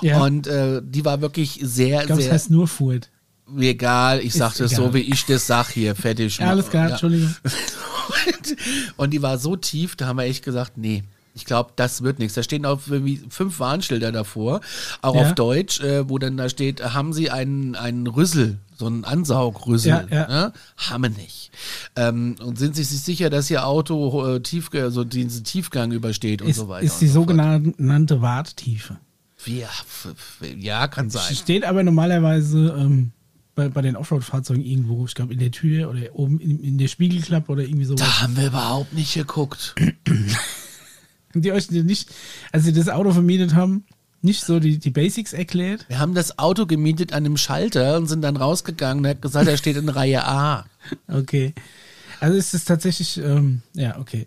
Ja. Und äh, die war wirklich sehr, Ich glaube, es sehr. heißt nur Furt. egal, ich sag das so, egal. wie ich das sag hier, fertig. Ja, alles klar, Ja. Entschuldigung. Und die war so tief, da haben wir echt gesagt, nee. Ich glaube, das wird nichts. Da stehen auch irgendwie fünf Warnschilder davor, auch Ja. auf Deutsch, äh, wo dann da steht, haben Sie einen, einen Rüssel, so einen Ansaugrüssel? Ja, ja. Ne? Haben wir nicht. Ähm, und sind Sie sich sicher, dass Ihr Auto äh, tief, also diesen Tiefgang übersteht und Ist, so weiter? ist die so sogenannte Warttiefe. Ja, ja, kann sein. Steht aber normalerweise ähm, bei, bei den Offroad-Fahrzeugen irgendwo, ich glaube in der Tür oder oben in, in der Spiegelklappe oder irgendwie sowas. Da haben wir überhaupt nicht geguckt. Die euch nicht, als sie das Auto vermietet haben, nicht so die, die Basics erklärt? Wir haben das Auto gemietet an einem Schalter und sind dann rausgegangen und er hat gesagt, er steht in Reihe A. Okay. Also ist es tatsächlich, ähm, ja, okay.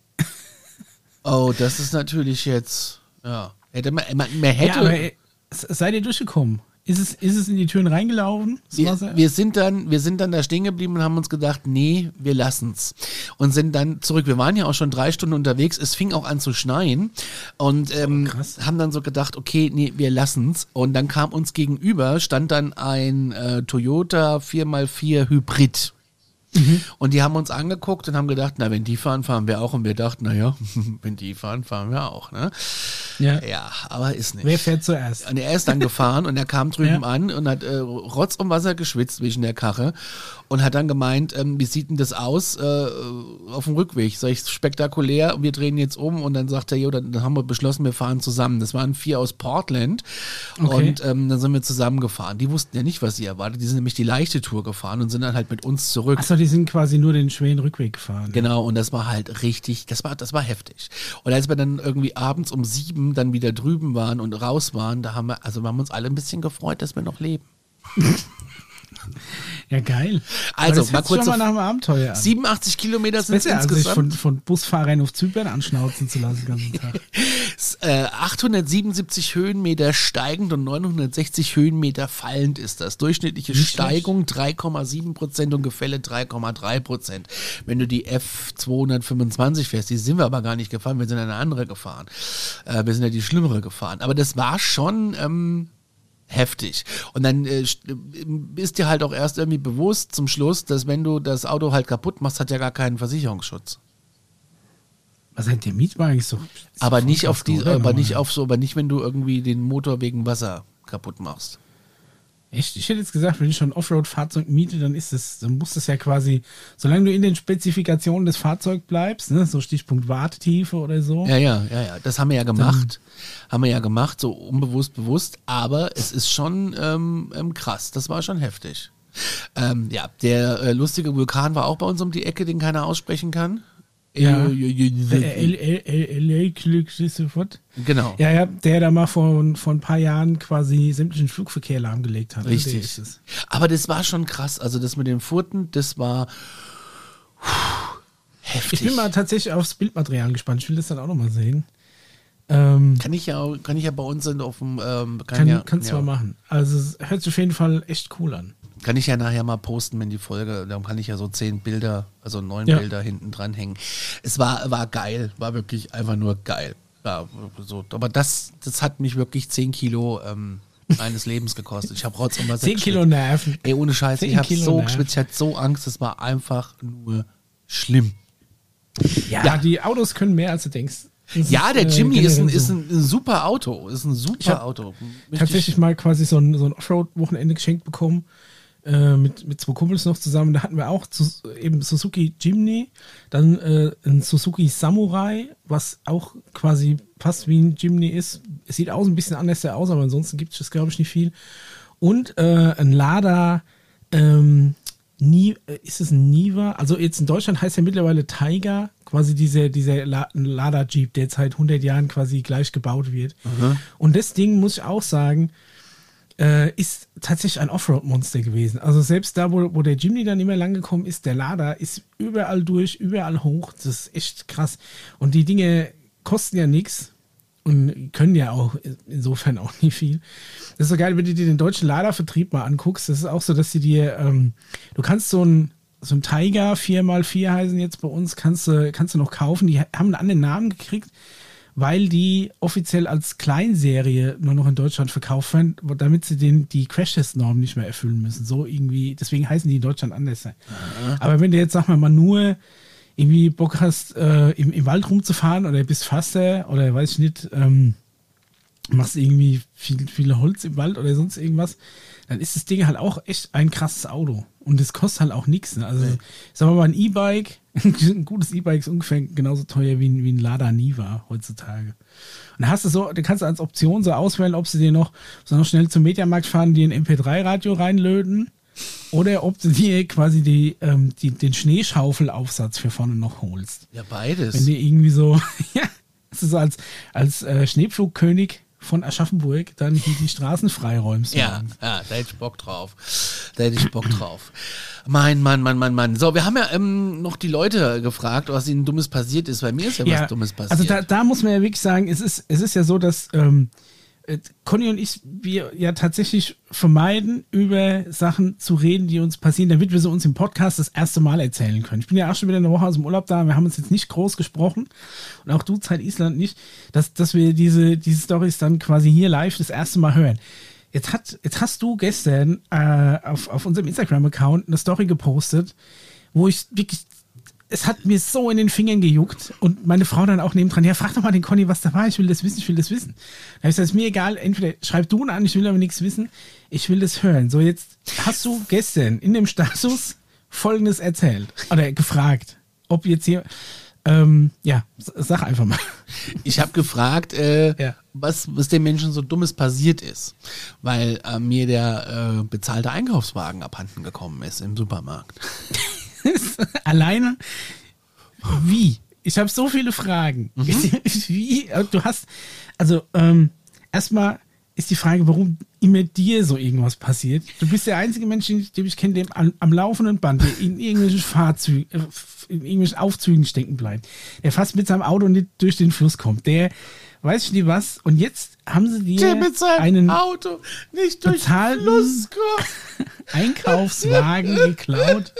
Oh, das ist natürlich jetzt, ja. Hätte man, man, man hätte. Ja, aber äh, seid ihr durchgekommen? Ist es, ist es in die Türen reingelaufen? Wir, wir, sind dann, wir sind dann da stehen geblieben und haben uns gedacht, nee, wir lassen's. Und sind dann zurück. Wir waren ja auch schon drei Stunden unterwegs. Es fing auch an zu schneien. Und ähm, krass. haben dann so gedacht, okay, nee, wir lassen's. Und dann kam uns gegenüber, stand dann ein äh, Toyota 4x4 Hybrid. Und die haben uns angeguckt und haben gedacht, na, wenn die fahren, fahren wir auch. Und wir dachten, naja, wenn die fahren, fahren wir auch. Ne? Ja. Ja, aber ist nicht. Wer fährt zuerst? Und er ist dann gefahren und er kam drüben Ja. an und hat äh, Rotz und Wasser geschwitzt zwischen der Karre und hat dann gemeint, ähm, wie sieht denn das aus äh, auf dem Rückweg? Sag ich, spektakulär, wir drehen jetzt um und dann sagt er, jo, dann, dann haben wir beschlossen, wir fahren zusammen. Das waren vier aus Portland Okay. und ähm, dann sind wir zusammen gefahren. Die wussten ja nicht, was sie erwartet. Die sind nämlich die leichte Tour gefahren und sind dann halt mit uns zurück. Achso, die sind quasi nur den schweren Rückweg gefahren. Genau, und das war halt richtig, das war, das war heftig. Und als wir dann irgendwie abends um sieben dann wieder drüben waren und raus waren, da haben wir, also wir haben uns alle ein bisschen gefreut, dass wir noch leben. Ja, geil. Also, mal kurz schon mal nach einem Abenteuer an. 87 Kilometer sind es Besser, als sich insgesamt. von, von Busfahrern auf Zypern anschnauzen zu lassen den ganzen Tag. S- äh, 877 Höhenmeter steigend und 960 Höhenmeter fallend ist das. Durchschnittliche Nicht Steigung 3,7 Prozent und Gefälle 3,3 Prozent. Wenn du die F225 fährst, die sind wir aber gar nicht gefahren, wir sind eine andere gefahren. Äh, wir sind ja die schlimmere gefahren. Aber das war schon ähm, heftig. Und dann äh, st- ist dir halt auch erst irgendwie bewusst zum Schluss, dass wenn du das Auto halt kaputt machst, hat ja gar keinen Versicherungsschutz. Was hat der Mietwagen ist Aber nicht auf die, aber nicht auf so, aber nicht, wenn du irgendwie den Motor wegen Wasser kaputt machst. Echt? Ich hätte jetzt gesagt, wenn ich schon ein Offroad-Fahrzeug miete, dann ist es, dann muss das ja quasi, solange du in den Spezifikationen des Fahrzeugs bleibst, ne, so Stichpunkt Wartetiefe oder so. Ja, ja, ja, ja. Das haben wir ja gemacht. haben wir ja gemacht, so unbewusst, bewusst. Aber es ist schon ähm, ähm, krass. Das war schon heftig. Ähm, ja, der äh, lustige Vulkan war auch bei uns um die Ecke, den keiner aussprechen kann. Ja. Äh, äh, äh, L- L- L- L- L- sofort. Genau. Ja, ja, der da mal vor, vor ein paar Jahren quasi sämtlichen Flugverkehr lahmgelegt hat. Richtig. es. Aber das war schon krass. Also das mit den Furten, das war puh, heftig. Ich bin mal tatsächlich aufs Bildmaterial gespannt. Ich will das dann auch nochmal sehen. Ähm, kann ich ja, kann ich ja bei uns auf dem, ähm, kann, kann, ja, kannst du ja. mal machen. Also es hört sich auf jeden Fall echt cool an. Kann ich ja nachher mal posten, wenn die Folge, dann kann ich ja so zehn Bilder, also neun Ja. Bilder hinten dran hängen. Es war, war geil, war wirklich einfach nur geil. Ja, so. Aber das, das hat mich wirklich zehn Kilo ähm, meines Lebens gekostet. Ich habe Rotz und Wasser 10 Kilo. Nerven. Ey, ohne Scheiß, Zehn ich habe so geschwitzt, ich hatte so Angst, es war einfach nur schlimm. Ja, Ja. die Autos können mehr, als du denkst. Das Ja, ist, der äh, Jimmy ist ein, ist, ein, ein super Auto, ist ein super Auto. Richtig- tatsächlich mal quasi so ein, so ein Offroad-Wochenende geschenkt bekommen. Äh, mit, mit zwei Kumpels noch zusammen. Da hatten wir auch zu, eben Suzuki Jimny, dann äh, ein Suzuki Samurai, was auch quasi fast wie ein Jimny ist. Es sieht aus ein bisschen anders aus, aber ansonsten gibt es glaube ich, nicht viel. Und äh, ein Lada, ähm, Nie, äh, ist es ein Niva? Also jetzt in Deutschland heißt er mittlerweile Tiger, quasi dieser dieser La Lada Jeep, der jetzt seit 100 Jahren quasi gleich gebaut wird. Und das Ding muss ich auch sagen, äh, ist tatsächlich ein Offroad-Monster gewesen. Also selbst da, wo, wo der Jimny dann immer lang gekommen ist, der Lader ist überall durch, überall hoch. Das ist echt krass. Und die Dinge kosten ja nichts und können ja auch insofern auch nie viel. Das ist so geil, wenn du dir den deutschen Ladervertrieb mal anguckst. Das ist auch so, dass sie dir, ähm, du kannst so ein so ein Tiger 4x4 heißen jetzt bei uns, kannst du, kannst du noch kaufen. Die haben einen anderen Namen gekriegt. Weil die offiziell als Kleinserie nur noch in Deutschland verkauft werden, damit sie den, die Crash-Test-Normen nicht mehr erfüllen müssen. So irgendwie, deswegen heißen die in Deutschland anders. Aber wenn du jetzt, sag mal, mal nur irgendwie Bock hast, äh, im, im Wald rumzufahren oder bist Faster oder weiß ich nicht, ähm, machst irgendwie viel, viel Holz im Wald oder sonst irgendwas, dann ist das Ding halt auch echt ein krasses Auto. Und das kostet halt auch nichts. Ne? Also, sagen wir mal, ein E-Bike, ein gutes E-Bike ist ungefähr genauso teuer wie ein, wie ein Lada Niva heutzutage. Und da hast du so, da kannst du als Option so auswählen, ob sie dir noch, so noch schnell zum Mediamarkt fahren, dir ein MP3-Radio reinlöten oder ob du dir quasi die, ähm, die, den Schneeschaufelaufsatz für vorne noch holst. Ja, Wenn beides. du irgendwie so, ja, das ist so als, als äh, Schneepflugkönig von Aschaffenburg dann hier die Straßen freiräumst. Ja, ja, da hätte ich Bock drauf. Da hätte ich Bock drauf. Mein Mann, Mann, Mann, Mann. So, wir haben ja ähm, noch die Leute gefragt, was ihnen Dummes passiert ist. Bei mir ist ja, was Dummes passiert. Also da, da muss man ja wirklich sagen, es ist, es ist ja so, dass ähm, äh, Conny und ich, wir ja tatsächlich vermeiden, über Sachen zu reden, die uns passieren, damit wir sie uns im Podcast das erste Mal erzählen können. Ich bin ja auch schon wieder eine Woche aus dem Urlaub da, wir haben uns jetzt nicht groß gesprochen und auch du, Zeit Island nicht, dass, dass wir diese, diese Stories dann quasi hier live das erste Mal hören. Jetzt, hat, jetzt hast du gestern äh, auf, auf unserem Instagram-Account eine Story gepostet, wo ich wirklich es hat mir so in den Fingern gejuckt und meine Frau dann auch nebendran, ja, frag doch mal den Conny, was da war, ich will das wissen, ich will das wissen. Da habe ich gesagt, ist mir egal, entweder schreib du ihn an, ich will aber nichts wissen, ich will das hören. So, jetzt hast du gestern in dem Status Folgendes erzählt oder gefragt, ob jetzt hier, ähm, ja, sag einfach mal. Ich habe gefragt, äh, Ja. was, was den Menschen so Dummes passiert ist, weil äh, mir der äh, bezahlte Einkaufswagen abhanden gekommen ist im Supermarkt. Alleine, wie? Ich habe so viele Fragen. Wie? äh, Du hast, also ähm, erstmal ist die Frage, warum immer dir so irgendwas passiert. Du bist der einzige Mensch, den ich, den ich kenne, dem am, am laufenden Band der in irgendwelchen Fahrzeugen, äh, in irgendwelchen Aufzügen stecken bleibt, der fast mit seinem Auto nicht durch den Fluss kommt, der weiß ich nicht was. Und jetzt haben sie dir mit einen Auto nicht durch bezahlten- Fluss. Einkaufswagen geklaut.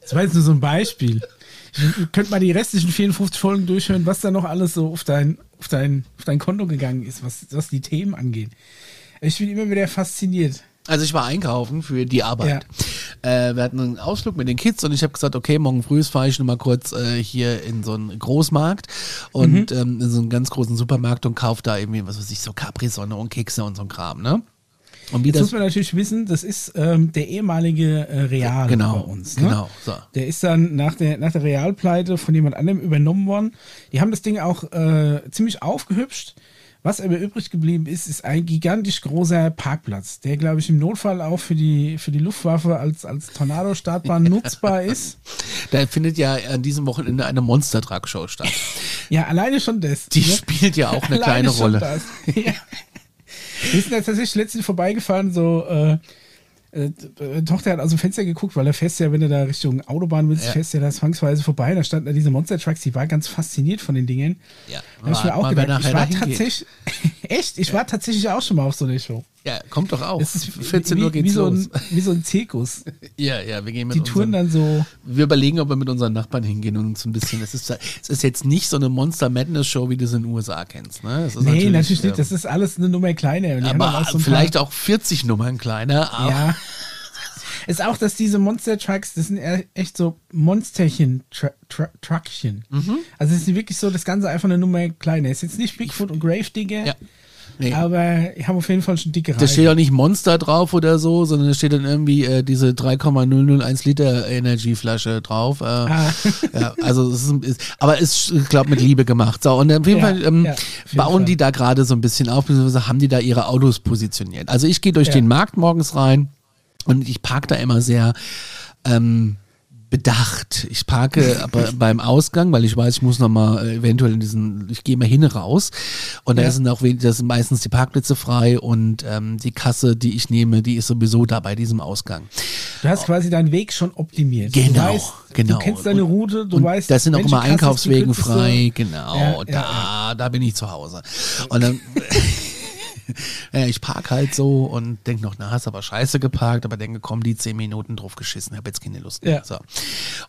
Das war jetzt nur so ein Beispiel. Ich könnte mal die restlichen 54 Folgen durchhören, was da noch alles so auf dein, auf dein, auf dein Konto gegangen ist, was, was die Themen angeht. Ich bin immer wieder fasziniert. Also ich war einkaufen für die Arbeit. Äh, wir hatten einen Ausflug mit den Kids und ich habe gesagt, okay, morgen früh fahre ich noch mal kurz äh, hier in so einen Großmarkt und ähm, in so einen ganz großen Supermarkt und kaufe da irgendwie, was weiß ich, so Capri-Sonne und Kekse und so ein Kram, ne? Und wie Jetzt das, muss man natürlich wissen, das ist ähm, der ehemalige äh, Real Genau, bei uns. Ne? genau, so. Der ist dann nach der, nach der Realpleite von jemand anderem übernommen worden. Die haben das Ding auch äh, ziemlich aufgehübscht. Was aber übrig geblieben ist, ist ein gigantisch großer Parkplatz, der, glaube ich, im Notfall auch für die, für die Luftwaffe als, als Tornado-Startbahn nutzbar ist. da findet ja an diesem Wochenende eine Monster-Truck-Show statt. Ja, alleine schon das. Die ne? spielt ja auch eine Alleine kleine Rolle. das. Ja. Wir sind ja tatsächlich letztens vorbeigefahren, so äh, äh, äh, Tochter hat aus dem Fenster geguckt, weil er fährst ja, wenn du da Richtung Autobahn willst, Ja. fährst ja da zwangsweise vorbei. Da standen da diese Monster Trucks, die war ganz fasziniert von den Dingen. Ja, Da hab ich mir auch gedacht, ich war tatsächlich, echt, ich war tatsächlich auch schon mal auf so einer Show. Ja, kommt doch auch. Das ist 14 wie, Uhr geht's wie so los. Ein, wie so ein Zirkus. Ja, ja, wir gehen mit Die touren dann so. Wir überlegen, ob wir mit unseren Nachbarn hingehen und uns ein bisschen. Es ist, es ist jetzt nicht so eine Monster Madness Show, wie du es in den USA kennst. Ne? Es Nee, natürlich, ähm, nicht. Das ist alles eine Nummer kleiner. Die aber auch so vielleicht auch 40 Nummern kleiner. Ja. Ist auch, dass diese Monster Trucks, das sind eher echt so Monsterchen, Tru Tru Truckchen. Mhm. Also es ist wirklich so das Ganze einfach eine Nummer kleiner. Ist jetzt nicht Bigfoot und Gravedigger, Ja. Nee. aber ich habe auf jeden Fall schon dicke Da steht Reifen. auch nicht Monster drauf oder so, sondern da steht dann irgendwie äh, diese 3,001 Liter Energieflasche drauf. Äh, Ah. ja, also es ist, ist aber ist, ich glaube, mit Liebe gemacht. So, und auf jeden Ja, Fall ähm, ja, auf jeden bauen Fall. die da gerade so ein bisschen auf, beziehungsweise haben die da ihre Autos positioniert. Also ich gehe durch den Markt morgens rein und ich parke da immer sehr ähm, bedacht. Ich parke aber beim Ausgang, weil ich weiß, ich muss nochmal äh, eventuell in diesen, ich gehe mal hin raus und da Ja. sind auch wen- da sind meistens die Parkplätze frei und ähm, die Kasse, die ich nehme, die ist sowieso da bei diesem Ausgang. Du hast quasi deinen Weg schon optimiert. Genau, du weißt, genau. Du kennst deine Route, du und weißt, das sind auch immer Einkaufswegen frei, genau. Ja, ja, da, da bin ich zu Hause. Und dann ja, ich park halt so und denk noch, na, hast aber scheiße geparkt, aber denke, komm, die zehn Minuten drauf geschissen, hab jetzt keine Lust mehr. Ja. So.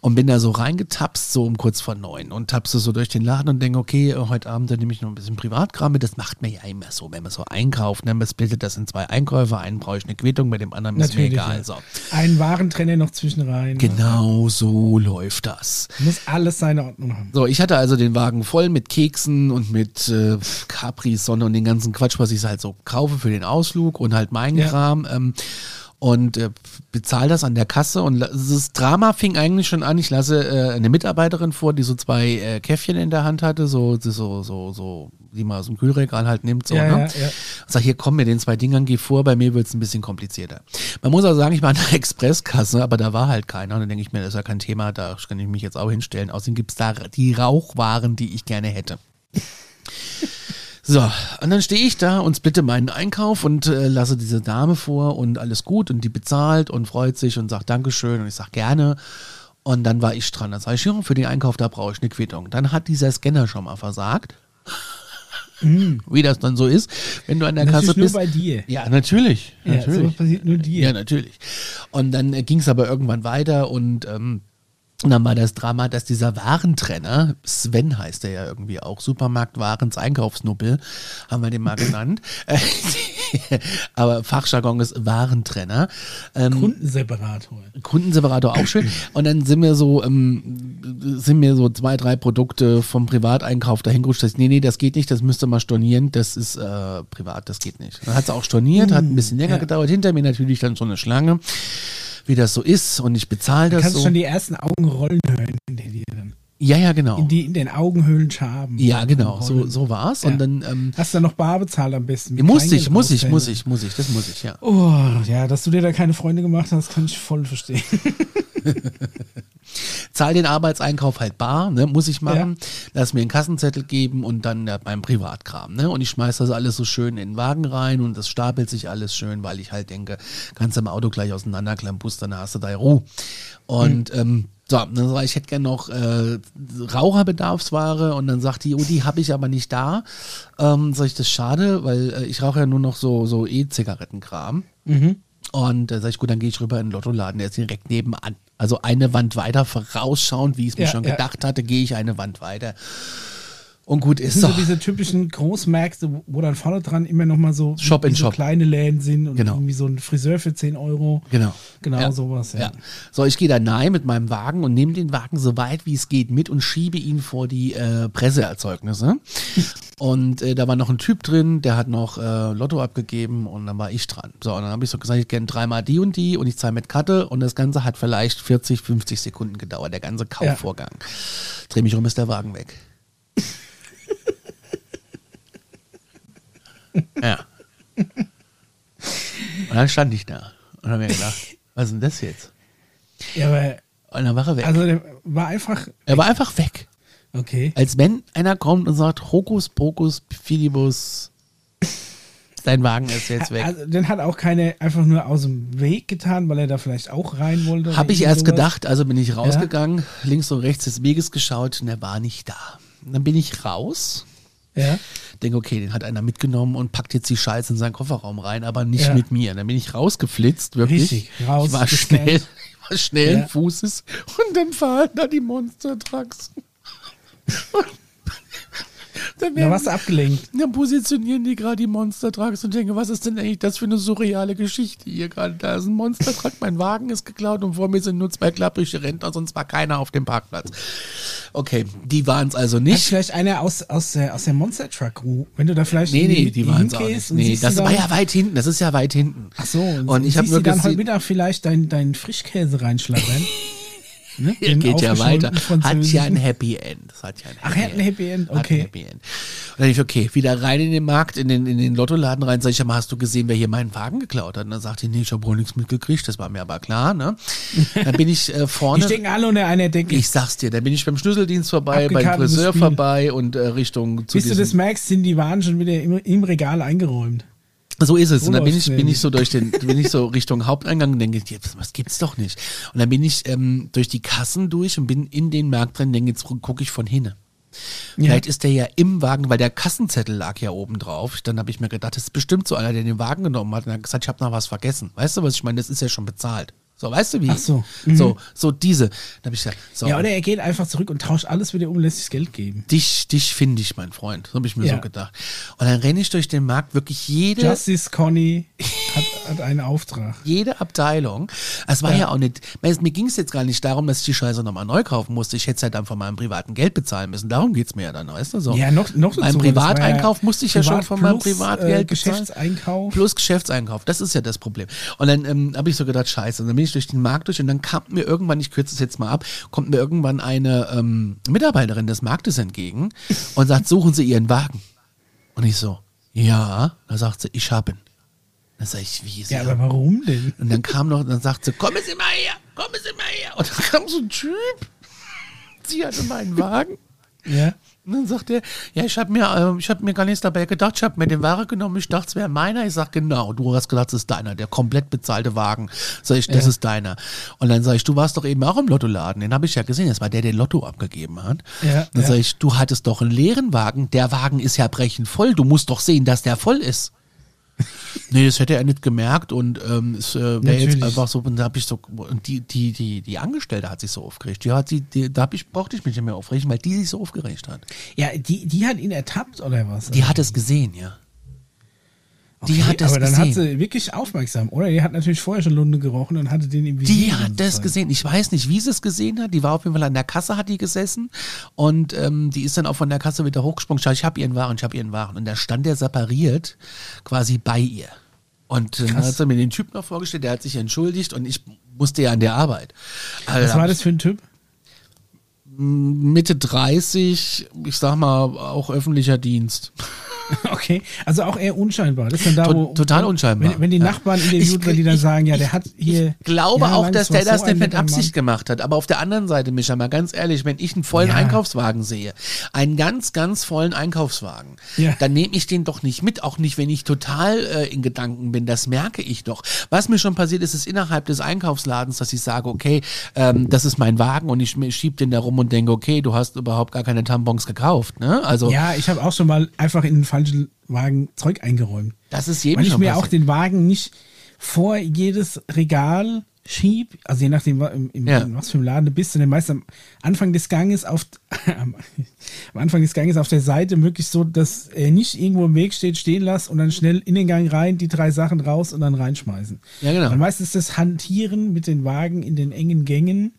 Und bin da so reingetapst, so um kurz vor neun und tapste so durch den Laden und denke, okay, äh, heute Abend dann nehme ich noch ein bisschen Privatkram mit. Das macht mir ja immer so, wenn man so einkauft, ne? man splittet das in zwei Einkäufe, einen brauche ich eine Quittung, bei dem anderen ist mir Natürlich. egal. ja. So. Einen Warentrenner noch zwischen rein. Genau so läuft das. Muss alles seine Ordnung haben. So, ich hatte also den Wagen voll mit Keksen und mit äh, Capri-Sonne und den ganzen Quatsch, was ich halt so kaufe für den Ausflug und halt meinen Ja. Kram. Ähm, und äh, bezahle das an der Kasse und la- das Drama fing eigentlich schon an. Ich lasse äh, eine Mitarbeiterin vor, die so zwei äh, Käffchen in der Hand hatte, so so so so, die man aus dem Kühlregal halt nimmt, so. Ja, ne? ja, ja. Sag hier, komm mit den zwei Dingern, geh vor, bei mir wird's ein bisschen komplizierter. Man muss auch sagen, ich war an der Expresskasse, aber da war halt keiner. Und dann denke ich mir, das ist ja kein Thema, da kann ich mich jetzt auch hinstellen. Außerdem gibt's da die Rauchwaren, die ich gerne hätte. So, und dann stehe ich da und splitte meinen Einkauf und äh, lasse diese Dame vor und alles gut und die bezahlt und freut sich und sagt Dankeschön und ich sag gerne. Und dann war ich dran. Dann sage ich, ja, für den Einkauf, da brauche ich eine Quittung. Dann hat dieser Scanner schon mal versagt. Wie das dann so ist, wenn du an der Das Kasse ist nur bist. bei dir. Ja, natürlich. Ja, natürlich. sowas passiert nur dir. Ja, natürlich. Und dann äh, ging es aber irgendwann weiter und ähm, und dann war das Drama, dass dieser Warentrenner, Sven heißt der ja irgendwie auch, Supermarktwarens Einkaufsnuppel, haben wir den mal genannt. aber Fachjargon ist Warentrenner. Ähm, Kundenseparator. Kundenseparator auch schön. Und dann sind mir so, ähm, sind mir so zwei, drei Produkte vom Privateinkauf dahin gerutscht. Nee, nee, das geht nicht, das müsste man stornieren, das ist äh, privat, das geht nicht. Dann hat sie auch storniert, hat ein bisschen länger ja. gedauert. Hinter mir natürlich dann so eine Schlange, wie das so ist. Und ich bezahle Du das kannst so. schon die ersten Augen rollen hören hinter dir dann. ja, ja, genau. In, die, in den Augenhöhlen schaben. ja, genau, so, so war's. Ja. Und dann ähm, Hast du noch bar bezahlt am besten? muss ich, muss ich, muss ich, muss ich, das muss ich, ja. Oh, ja, dass du dir da keine Freunde gemacht hast, kann ich voll verstehen. zahl den Arbeitseinkauf halt bar, ne, muss ich machen, lass mir einen Kassenzettel geben und dann ja, beim Privatkram, ne, und ich schmeiß das alles so schön in den Wagen rein und das stapelt sich alles schön, weil ich halt denke, kannst du im Auto gleich auseinanderklampustern, dann hast du da Ruhe. Und, ähm, so, dann sag ich, ich hätte gerne noch äh, Raucherbedarfsware und dann sagt die, oh, die habe ich aber nicht da. Ähm, sag ich, das ist schade, weil äh, ich rauche ja nur noch so, so E-Zigarettenkram. Und da sag ich, gut, dann gehe ich rüber in den Lottoladen, der ist direkt nebenan. Also eine Wand weiter vorausschauend, wie ich es mir Ja, schon ja. gedacht hatte, gehe ich eine Wand weiter. Und gut Das ist sind so. diese typischen Großmärkte, wo- dann vorne dran immer noch mal so, Shop in so Shop. kleine Läden sind und Genau. irgendwie so ein Friseur für 10 Euro. Genau. Genau Ja. sowas, ja. Ja. So, ich gehe da nahe mit meinem Wagen und nehme den Wagen so weit wie es geht mit und schiebe ihn vor die äh, Presseerzeugnisse. und äh, da war noch ein Typ drin, der hat noch äh, Lotto abgegeben und dann war ich dran. So, und dann habe ich so gesagt, ich kenne dreimal die und die und ich zahle mit Karte und das Ganze hat vielleicht 40, 50 Sekunden gedauert, der ganze Kaufvorgang. Dreh mich um, ist der Wagen weg. ja. Und dann stand ich da und habe mir gedacht, was ist denn das jetzt? Ja, aber, Und dann war er weg. also der war einfach, er war einfach weg. okay. Als wenn einer kommt und sagt, Hokus Pokus Fidibus, dein Wagen ist jetzt weg. Also, den hat auch keine einfach nur aus dem Weg getan, weil er da vielleicht auch rein wollte. Habe ich erst sowas. gedacht, also bin ich rausgegangen, links und rechts des Weges geschaut und er war nicht da. Und dann bin ich raus, Ja. denke, okay, den hat einer mitgenommen und packt jetzt die Scheiße in seinen Kofferraum rein, aber nicht Ja. mit mir. Dann bin ich rausgeflitzt, wirklich. Richtig, raus, Ich war gescannt. schnell, ich war schnell Ja. Fußes und dann fahren da die Monster Trucks. dann Da werden- warst du abgelenkt. Dann positionieren die gerade die Monster Trucks und denke, was ist denn eigentlich das für eine surreale Geschichte hier gerade? Da ist ein Monster Truck, mein Wagen ist geklaut und vor mir sind nur zwei klapprige Rentner, sonst war keiner auf dem Parkplatz. Okay, die waren es also Hat nicht. vielleicht einer aus, aus, der, aus der Monster Truck Crew, wenn du da vielleicht Nee, nee, die waren es auch nicht. Nee, das war ja weit hinten, das ist ja weit hinten. Ach so, und, Und ich habe nur dann heute Mittag vielleicht deinen dein Frischkäse reinschlappern. ne? Den geht ja weiter. Hat ja ein. Happy End. Das hat ja ein Ach, er hat ein Happy End, okay. Happy End. Und dann ich, okay, wieder rein in den Markt, in den, in den Lottoladen rein, sag ich, mal, hast du gesehen, wer hier meinen Wagen geklaut hat? Und dann sagte ich, nee, ich habe wohl nichts mitgekriegt, das war mir aber klar, ne? Dann bin ich äh, vorne. stecken alle unter einer Decke. Ich sag's dir, da bin ich beim Schlüsseldienst vorbei, beim Friseur Spiel. vorbei und äh, Richtung zu Bis du das merkst, sind die Waren schon wieder im, im Regal eingeräumt. So ist es. Und dann bin ich, bin ich so durch den, bin ich so Richtung Haupteingang und denke, was gibt's doch nicht. Und dann bin ich ähm, durch die Kassen durch und bin in den Markt drin, denke, jetzt gucke ich von hinten. Vielleicht ist der ja im Wagen, weil der Kassenzettel lag ja oben drauf. Dann habe ich mir gedacht, das ist bestimmt so einer, der den Wagen genommen hat und hat gesagt, ich habe noch was vergessen. Weißt du, was ich meine? Das ist ja schon bezahlt. So, weißt du wie? Ach so. Mhm. So, so diese. Da habe ich gesagt, so, Ja, oder er geht einfach zurück und tauscht alles wieder um, lässt sich Geld geben. dich, dich finde ich, mein Freund. So habe ich mir Ja. so gedacht. Und dann renne ich durch den Markt, wirklich jede, Justice Conny hat, hat einen Auftrag. jede Abteilung. Es war ja, Ja. auch nicht, mir ging es jetzt gar nicht darum, dass ich die Scheiße nochmal neu kaufen musste. Ich hätte es halt dann von meinem privaten Geld bezahlen müssen. Darum geht's mir ja dann, weißt du so. Ja, noch, noch das war Privateinkauf musste ich ja schon Privat von meinem Privatgeld äh, bezahlen. Geschäftseinkauf. Plus Geschäftseinkauf, das ist ja das Problem. Und dann ähm, habe ich so gedacht, scheiße, und dann bin ich durch den Markt durch und dann kam mir irgendwann, ich kürze es jetzt mal ab, kommt mir irgendwann eine ähm, Mitarbeiterin des Marktes entgegen und sagt, suchen Sie Ihren Wagen. Und ich so, ja, da sagt sie, ich habe ihn. Dann sag ich, wie Sie Ja, aber warum denn? und dann kam noch, dann sagt sie, kommen Sie mal her, kommen Sie mal her. Und dann kam so ein Typ, sie hatte meinen Wagen. Ja. Und dann sagt er, ja, ich habe mir, äh, ich habe mir gar nichts dabei gedacht, ich habe mir den Ware genommen, ich dachte, es wäre meiner. Ich sag, genau, du hast gedacht, es ist deiner, der komplett bezahlte Wagen. Sag ich, das Ja. ist deiner. Und dann sag ich, du warst doch eben auch im Lottoladen, den habe ich ja gesehen, das war der, der Lotto abgegeben hat. Ja, dann ja. sag ich, du hattest doch einen leeren Wagen, der Wagen ist ja brechend voll, du musst doch sehen, dass der voll ist. Nee, das hätte er nicht gemerkt und ähm, es äh, wäre jetzt einfach so, und da habe ich so, und die, die, die, die Angestellte hat sich so aufgeregt. Die hat sie, die, da hab ich, brauchte ich mich nicht mehr aufregen, weil die sich so aufgeregt hat. Ja, die, die hat ihn ertappt oder was? Die hat es gesehen, ja. Die Okay, hat es aber dann gesehen. hat sie wirklich aufmerksam, oder? Die hat natürlich vorher schon Lunde gerochen und hatte den im Visier. die hat das Zeit. gesehen. Ich weiß nicht, wie sie es gesehen hat. Die war auf jeden Fall an der Kasse, hat die gesessen. Und ähm, die ist dann auch von der Kasse wieder hochgesprungen. Schau, ich habe ihren Waren, ich habe ihren Waren. Und da stand der separiert quasi bei ihr. Und dann Krass. hat sie mir den Typ noch vorgestellt, der hat sich entschuldigt und ich musste ja an der Arbeit. Was Alter, war das für ein Typ? Mitte 30, ich sag mal, auch öffentlicher Dienst. Okay, also auch eher unscheinbar. Das ist dann da, wo, total unscheinbar. Wenn, wenn die Ja. Nachbarn interviewt, Ich- wenn die dann sagen, ja, der hat hier. Ich glaube auch, dass der das so nicht mit Absicht gemacht hat. Aber auf der anderen Seite, Micha, mal ganz ehrlich, wenn ich einen vollen Ja. Einkaufswagen sehe, einen ganz, ganz vollen Einkaufswagen, Ja. dann nehme ich den doch nicht mit, auch nicht, wenn ich total äh, in Gedanken bin. Das merke ich doch. Was mir schon passiert ist, ist innerhalb des Einkaufsladens, dass ich sage, okay, ähm, das ist mein Wagen und ich schieb den da rum und denke, okay, du hast überhaupt gar keine Tampons gekauft. Ne? Also Ja, ich habe auch schon mal einfach in den falschen Wagen Zeug eingeräumt. das ist jedem Weil ich mir auch den Wagen nicht vor jedes Regal schieb, also je nachdem, im, im, Ja. in was für einem Laden du bist, denn meist am Anfang des Ganges auf am Anfang des Ganges auf der Seite möglichst so, dass er nicht irgendwo im Weg steht, stehen lass und dann schnell in den Gang rein, die drei Sachen raus und dann reinschmeißen. Ja, genau. Weil meistens das Hantieren mit den Wagen in den engen Gängen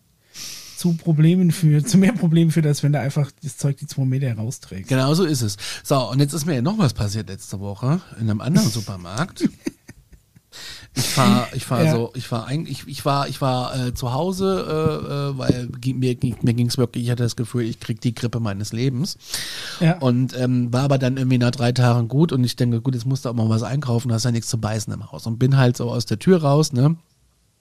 zu Problemen führt, zu mehr Problemen führt, als wenn da einfach das Zeug die zwei Meter rausträgt. Genau so ist es. So, und jetzt ist mir ja noch was passiert letzte Woche in einem anderen Supermarkt. Ich fahr, ich fahr Ja. so, ich war eigentlich, ich war, ich war äh, zu Hause, äh, äh, weil gi- mir, ging- mir ging's wirklich, ich hatte das Gefühl, ich krieg die Grippe meines Lebens. Ja. Und ähm, war aber dann irgendwie nach drei Tagen gut und ich denke, gut, jetzt musst du auch mal was einkaufen, hast ja nichts zu beißen im Haus. Und bin halt so aus der Tür raus, ne?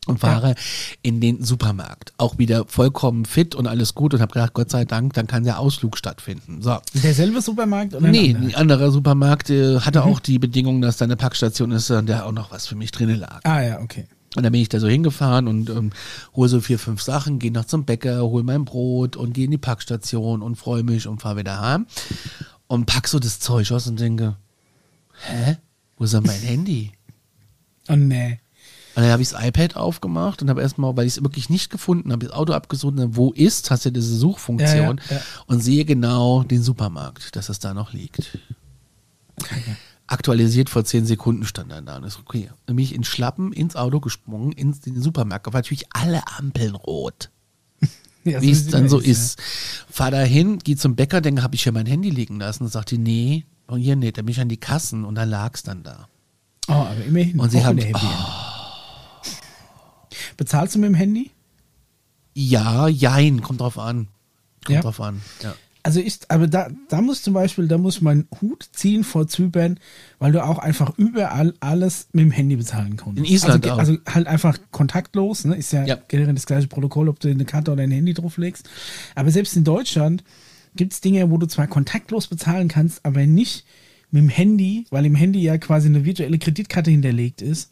Und fahre in den Supermarkt. Auch wieder vollkommen fit und alles gut und habe gedacht, Gott sei Dank, dann kann der Ausflug stattfinden. So. Derselbe Supermarkt oder Nee, ein anderer Supermarkt äh, hatte auch die Bedingung, dass da eine Packstation ist und da auch noch was für mich drin lag. Ah ja, okay. Und dann bin ich da so hingefahren und ähm, hole so vier, fünf Sachen, gehe noch zum Bäcker, hole mein Brot und gehe in die Packstation und freue mich und fahre wieder heim. Und pack so das Zeug aus und denke, hä? Wo ist denn mein Handy? Oh nee. Und dann habe ich das iPad aufgemacht und habe erstmal, weil ich es wirklich nicht gefunden habe, das Auto abgesucht, dann, wo ist, hast du diese Suchfunktion Ja, ja, ja. und sehe genau den Supermarkt, dass es da noch liegt. Aktualisiert vor zehn Sekunden stand dann da und ist okay. Dann bin ich in Schlappen ins Auto gesprungen, ins den Supermarkt, aber natürlich alle Ampeln rot. Ja, Wie es dann so immer ist. Fahr da hin, geh zum Bäcker, denke, habe ich hier mein Handy liegen lassen und sagte, nee, oh, hier nicht, dann bin ich an die Kassen und dann lag es dann da. Ja. Oh, aber immerhin. Und sie haben- End. Bezahlst du mit dem Handy? Ja, jein, kommt drauf an. Kommt Ja? drauf an, ja. Also ich, aber da, da muss zum Beispiel, da muss meinen Hut ziehen vor Zypern, weil du auch einfach überall alles mit dem Handy bezahlen kannst. In Island also, auch. Also halt einfach kontaktlos, ne? Ist ja, Ja. generell das gleiche Protokoll, ob du eine Karte oder ein Handy drauflegst. Aber selbst in Deutschland gibt es Dinge, wo du zwar kontaktlos bezahlen kannst, aber nicht mit dem Handy, weil im Handy ja quasi eine virtuelle Kreditkarte hinterlegt ist.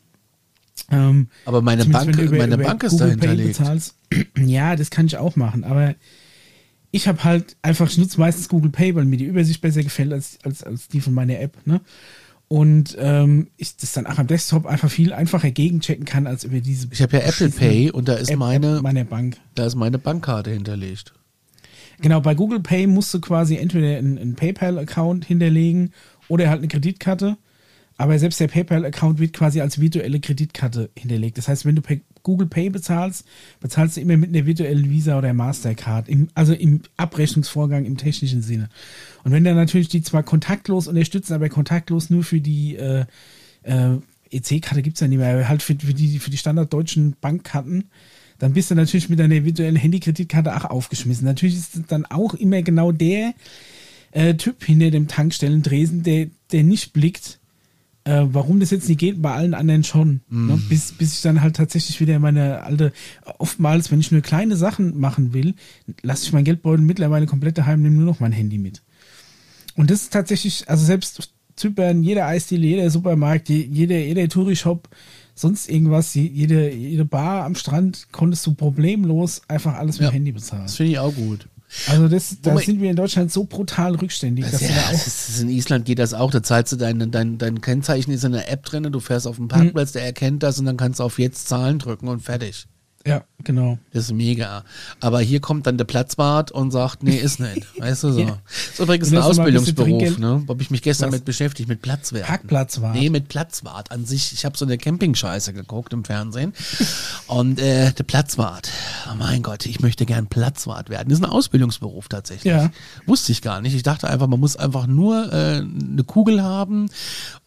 Ähm, Aber meine Bank, über- meine über Bank ist da Google hinterlegt. bezahlst. Ja, das kann ich auch machen, aber ich habe halt einfach, ich nutze meistens Google Pay, weil mir die Übersicht besser gefällt als, als, als die von meiner App, ne? Und ähm, ich das dann auch am Desktop einfach viel einfacher gegenchecken kann als über diese. Ich habe ja Apple Pay und da ist App, meine, App meiner Bank. da ist meine Bankkarte hinterlegt. Genau, bei Google Pay musst du quasi entweder einen, einen PayPal-Account hinterlegen oder halt eine Kreditkarte. Aber selbst der PayPal-Account wird quasi als virtuelle Kreditkarte hinterlegt. Das heißt, wenn du per Google Pay bezahlst, bezahlst du immer mit einer virtuellen Visa oder Mastercard. Im, also im Abrechnungsvorgang im technischen Sinne. Und wenn dann natürlich die zwar kontaktlos unterstützen, aber kontaktlos nur für die äh, äh, EC-Karte gibt es ja nicht mehr, aber halt für, für, die, für die standarddeutschen Bankkarten, dann bist du natürlich mit deiner virtuellen Handykreditkarte auch aufgeschmissen. Natürlich ist dann auch immer genau der äh, Typ hinter dem Tankstellendresen, der, der nicht blickt, äh, warum das jetzt nicht geht, bei allen anderen schon. Ne? Bis, bis ich dann halt tatsächlich wieder meine alte, oftmals, wenn ich nur kleine Sachen machen will, lasse ich mein Geldbeutel mittlerweile komplett daheim, nehme nur noch mein Handy mit. Und das ist tatsächlich, also selbst Zypern, jeder Eisdiele, jeder Supermarkt, je- jeder, jeder Touri-Shop, sonst irgendwas, je- jede, jede Bar am Strand, konntest du problemlos einfach alles mit Ja. Handy bezahlen. Das finde ich auch gut. Also das, da sind wir in Deutschland so brutal rückständig, dass Ja, da auch das ist, in Island geht das auch. Da zahlst du dein, dein, dein Kennzeichen ist in der App drin, du fährst auf den Parkplatz, der erkennt das und dann kannst du auf jetzt Zahlen drücken und fertig. Ja, genau. Das ist mega. Aber hier kommt dann der Platzwart und sagt, nee, ist nicht. Weißt du so. Ja. Das ist übrigens ein ein Ausbildungsberuf, Trinkgeld- ne? Habe ich mich gestern Was? mit beschäftigt, mit Platzwart. Parkplatzwart. Nee, mit Platzwart an sich. Ich habe so eine Campingscheiße geguckt im Fernsehen. und äh, der Platzwart. Oh mein Gott, ich möchte gern Platzwart werden. Das ist ein Ausbildungsberuf tatsächlich. Ja. Wusste ich gar nicht. Ich dachte einfach, man muss einfach nur äh, eine Kugel haben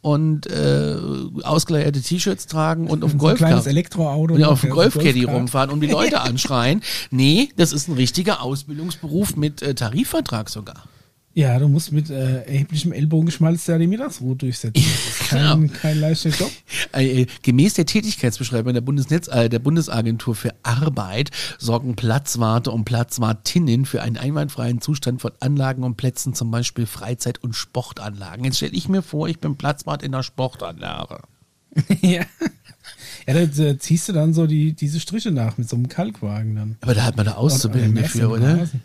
und äh, ausgeleierte T-Shirts tragen und auf dem So ein kleines Golfkart. Elektroauto. Ja, auf dem Golfcaddy Golfkart. Rumfahren und die Leute anschreien. Nee, das ist ein richtiger Ausbildungsberuf mit äh, Tarifvertrag sogar. Ja, du musst mit äh, erheblichem Ellbogenschmalz da die Mittagsruhe durchsetzen. Kein, Genau. kein leichter Job. Äh, äh, gemäß der Tätigkeitsbeschreibung der Bundesnetz, äh, der Bundesagentur für Arbeit sorgen Platzwarte und Platzwartinnen für einen einwandfreien Zustand von Anlagen und Plätzen, zum Beispiel Freizeit- und Sportanlagen. Jetzt stelle ich mir vor, ich bin Platzwart in einer Sportanlage. ja. Ja, da, da ziehst du dann so die, diese Striche nach mit so einem Kalkwagen dann. Aber da hat man da Auszubildende für, oder? Rasen.